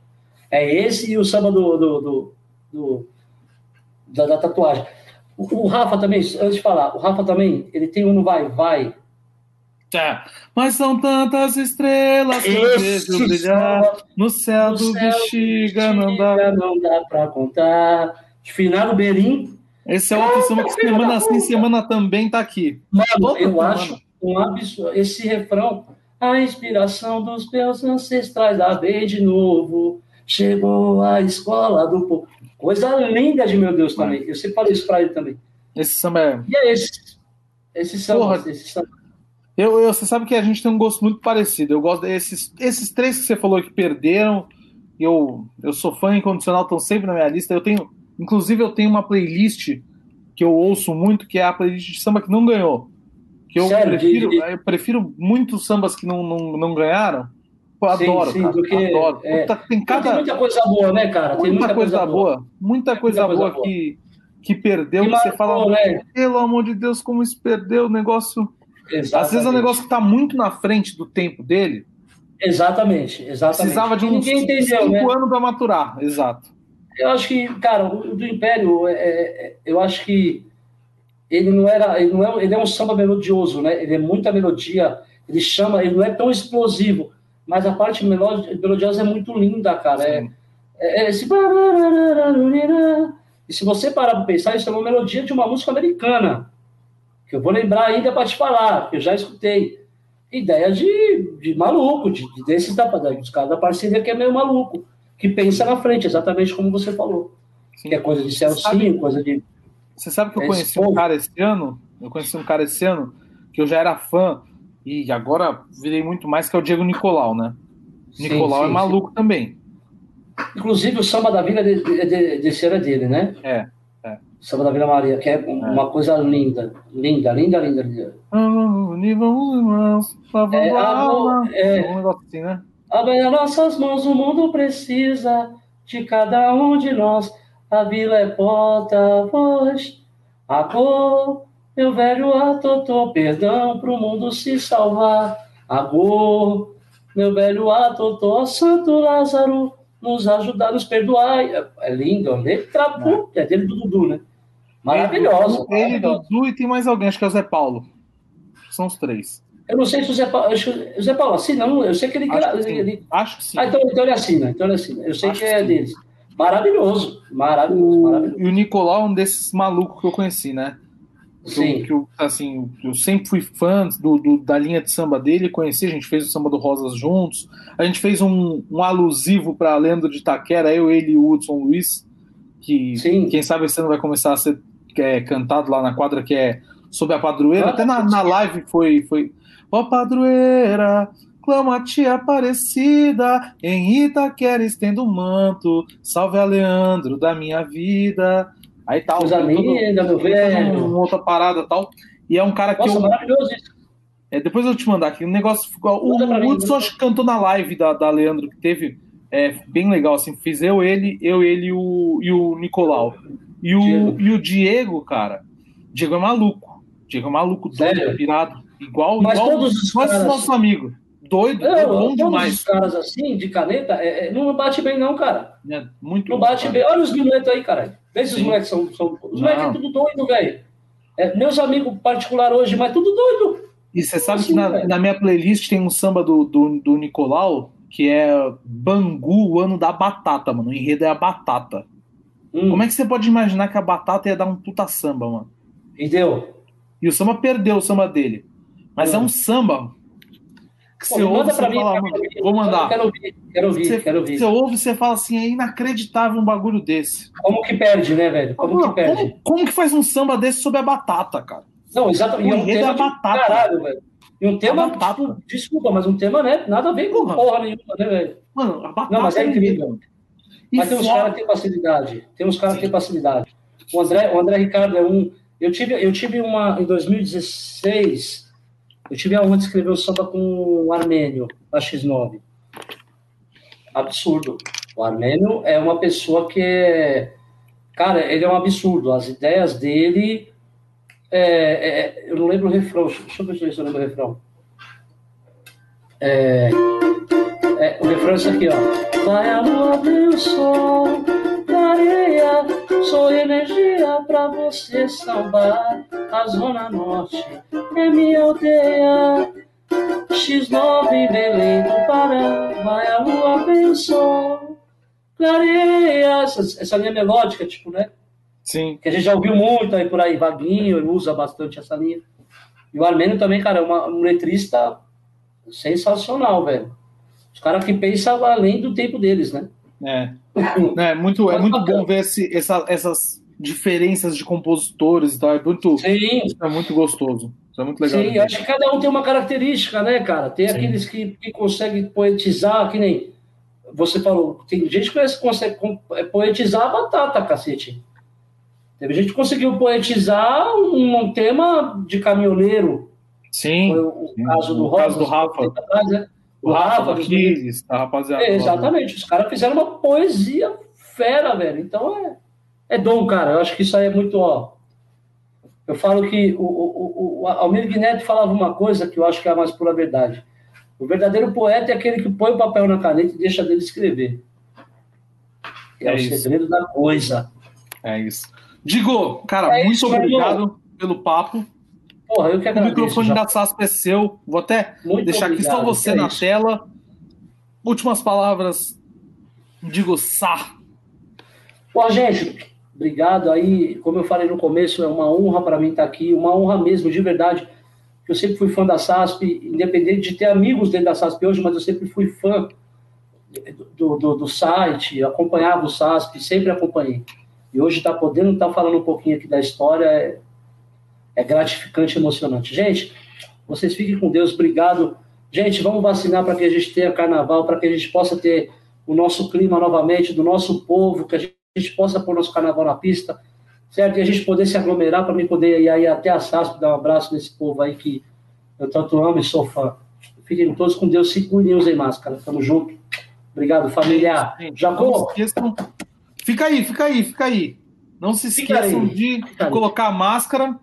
É esse e o samba do, do, do, do da, da, tatuagem. O, o, Rafa também, antes de falar, o Rafa também, ele tem um no Vai Vai. Tá. Mas são tantas estrelas que eu vejo brilhar no céu no do céu Bexiga, não dá. Não dá pra contar. Finado Berim, esse é outro samba que semana sim, semana também tá aqui. Mano, eu semana. acho um absurdo. Esse refrão, a inspiração dos meus ancestrais, a ver de novo. Chegou a escola do povo. Coisa linda de meu Deus também. Eu sempre falo isso pra ele também. Esse samba é. E é esse. Esse samba. Porra, esse samba. Eu, eu, você sabe que a gente tem um gosto muito parecido. Eu gosto desses esses três que você falou que perderam. Eu, eu sou fã incondicional, estão sempre na minha lista. Eu tenho Inclusive, eu tenho uma playlist que eu ouço muito, que é a playlist de samba que não ganhou. Que eu Sério? prefiro, eu prefiro muitos sambas que não, não, não ganharam. Eu adoro, sim, cara. Porque, adoro. É, Puta, tem, cada, tem muita coisa boa, né, cara? Tem muita, muita coisa, coisa boa. boa. Muita coisa, muita boa, boa, que, que perdeu. Que marcou, você fala, né? pelo amor de Deus, como isso perdeu o negócio. Exatamente. Às vezes é um negócio que está muito na frente do tempo dele. Exatamente, exatamente. Precisava de uns entendeu, cinco né? anos para maturar, exato. Eu acho que, cara, o do Império, é, é, eu acho que ele não era, ele não é, ele é um samba melodioso, né? Ele é muita melodia, ele chama, ele não é tão explosivo, mas a parte melodiosa é muito linda, cara. É, é, é, esse e se você parar para pensar, isso é uma melodia de uma música americana, que eu vou lembrar ainda para te falar, que eu já escutei. Ideia de, de maluco, de, de desses da, dos caras da parceria que é meio maluco que pensa na frente, exatamente como você falou. Sim. Que é coisa de Celcinho, coisa de. Você sabe que eu conheci um cara esse ano? Eu conheci um cara esse ano que eu já era fã e agora virei muito mais, que é o Diego Nicolau, né? Sim, Nicolau é sim, é maluco também. Inclusive o samba da Vila de, de, de, desse era dele, né? É. É. Samba da Vila Maria, que é, é. uma coisa linda, linda, linda, linda, linda. É, é, um negócio assim, né? Nossas mãos, o mundo precisa de cada um de nós. A vila é porta-voz, a cor, meu velho atotô, perdão pro mundo se salvar. A cor, meu velho atotô, Santo Lázaro, nos ajudar, nos perdoar. É, é lindo, a letra, é. é dele do Dudu, né? Maravilhosa. Ele, Dudu e tem mais alguém, acho que é o Zé Paulo. São os três. Eu não sei se o Zé Paulo, o Zé Paulo assina, não, eu sei que ele. Acho que, ele, Acho que sim. Ah, então, então ele assina, então ele assina. Eu sei Acho que é que deles. Maravilhoso, maravilhoso, maravilhoso. E o Nicolau é um desses malucos que eu conheci, né? Sim. Que eu, assim, eu sempre fui fã do, do, da linha de samba dele, conheci, a gente fez o samba do Rosas juntos, a gente fez um, um alusivo para a lenda de Itaquera, eu, ele e o Hudson Luiz, que Sim. quem sabe esse ano vai começar a ser é, cantado lá na quadra, que é sobre a padroeira. Ah, Até na, na live foi, foi, Ó padroeira, clama-te Aparecida, em Itaquera estendo o manto, salve a Leandro da minha vida. Aí tal. Coisa linda, meu velho. Uma outra parada tal. E é um cara Nossa, que eu. maravilhoso isso. É, depois eu te mandar aqui. Um negócio. O, o Hudson acho que cantou na live da, da Leandro, que teve. É bem legal, assim. Fiz eu, ele, eu, ele e o, e o Nicolau. E o, Diego. e o Diego, cara. Diego é maluco. Diego é maluco, doido, Sério? pirado. Igual, Mas igual todos os caras- nosso amigo. Doido, Não, é bom todos demais. os caras assim, de caneta, é- é- não bate bem, não, cara. É muito Não bate cara. bem. Olha os minutos aí, caralho. Vê se os moleques são. são... Os moleques é tudo doido, velho. É, meus amigos particular hoje, mas tudo doido. E você sabe Assim, que na, na minha playlist tem um samba do, do, do Nicolau, que é Bangu, o ano da batata, mano. O enredo é a batata. Hum, Como é que você pode imaginar que a batata ia dar um puta samba, mano? Entendeu? E o samba perdeu o samba dele. Mas é Hum. um samba que Pô, você ouve você mim. fala, mano, ouvir. vou mandar. Quero ouvir, quero ouvir, Você, quero ouvir. você ouve e você fala assim, é inacreditável um bagulho desse. Como que perde, né, velho? Como Mano, que perde? como, como que faz um samba desse sobre a batata, cara? Não, exatamente. O E é um enredo tema é batata. caralho, velho. E um tema, A batata. tipo, desculpa, mas um tema, né? Nada a ver com Porra. nenhuma, né, velho? Mano, a batata Não, mas é incrível. E Mas tem uns fora- caras que têm facilidade. Tem uns caras que têm facilidade. O André, o André Ricardo é um. Eu tive, eu tive uma. Em 2016, eu tive a honra de escrever o samba com o Armênio, da X9. Absurdo. O Armênio é uma pessoa que é. Cara, ele é um absurdo. As ideias dele. é- é- eu não lembro o refrão. Deixa eu ver se eu lembro o refrão. É, é, o refrão é isso aqui, ó. Vai a lua, vem o sol, clareia, sou energia pra você sambar. A Zona Norte é minha aldeia. X9 Belém do Pará, vai a lua, vem o sol, clareia. Essa, essa linha melódica, tipo, né? Sim. que a gente já ouviu muito aí por aí, Vaguinho, usa bastante essa linha. E o Armênio também, cara, é uma, um letrista sensacional, velho. Os caras que pensam além do tempo deles, né? É. É muito, é muito bom ver esse, essa- essas diferenças de compositores e tal. É muito, Sim, é muito gostoso. Isso é muito legal. sim, acho que cada um tem uma característica, né, cara? Tem Sim. aqueles que, que conseguem poetizar, que nem você falou, tem gente que consegue é, poetizar a batata, cacete. Teve gente que conseguiu poetizar um, um tema de caminhoneiro, Sim. foi o, o caso do O caso do Rafa. atrás, né? O Rafa, Rafa, do dos a rapaziada. É, exatamente, os caras fizeram uma poesia fera, velho. Então é, é dom, cara. Eu acho que isso aí é muito, ó. Eu falo que o, o, o, o Almir Neto falava uma coisa que eu acho que é a mais pura verdade. O verdadeiro poeta é aquele que põe o papel na caneta e deixa dele escrever. É, É o isso. segredo da coisa. É isso. Digo, cara, É muito isso, obrigado pelo papo. Porra, eu que O agradeço. microfone já. da SASP é seu. Vou até Muito deixar aqui só obrigado, você é na isso. tela. Últimas palavras. Digo, Sá. Pô, gente, obrigado aí. Como eu falei no começo, é uma honra para mim estar aqui, uma honra mesmo, de verdade. Eu sempre fui fã da SASP, independente de ter amigos dentro da SASP hoje, mas eu sempre fui fã do, do, do site, acompanhava o SASP, sempre acompanhei. E hoje estar podendo estar falando um pouquinho aqui da história é, gratificante e emocionante. Gente, vocês fiquem com Deus, obrigado. Gente, vamos vacinar para que a gente tenha carnaval, para que a gente possa ter o nosso clima novamente, do nosso povo, que a gente, a possa pôr nosso carnaval na pista, certo? E a gente poder se aglomerar para mim poder ir aí até a SASP, dar um abraço nesse povo aí que eu tanto amo e sou fã. Fiquem todos com Deus, se cuidem usem máscara. Tamo junto. Obrigado, família. Jacó. Fica aí, fica aí, fica aí. Não se esqueçam de colocar máscara.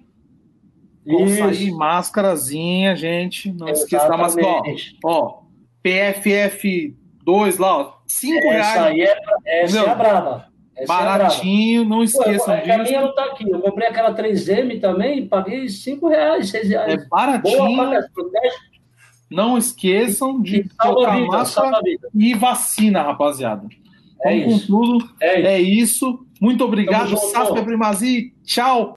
Isso. máscarazinha, gente. Não esqueça da máscara. Ó, Exatamente. ó, PFF2 lá, ó. 5 Essa reais. aí é, essa é a braba. Essa é a braba. Baratinho, não Pô, esqueçam é que a disso. minha não tá aqui. Eu comprei aquela 3M também, paguei 5 reais, 6 reais. É Boa, baratinho. protege. Não esqueçam de Salva colocar vida, máscara e vacina, rapaziada. É Vamos com isso. tudo. É isso. É isso. Muito obrigado. Saspe Primazi. Tchau.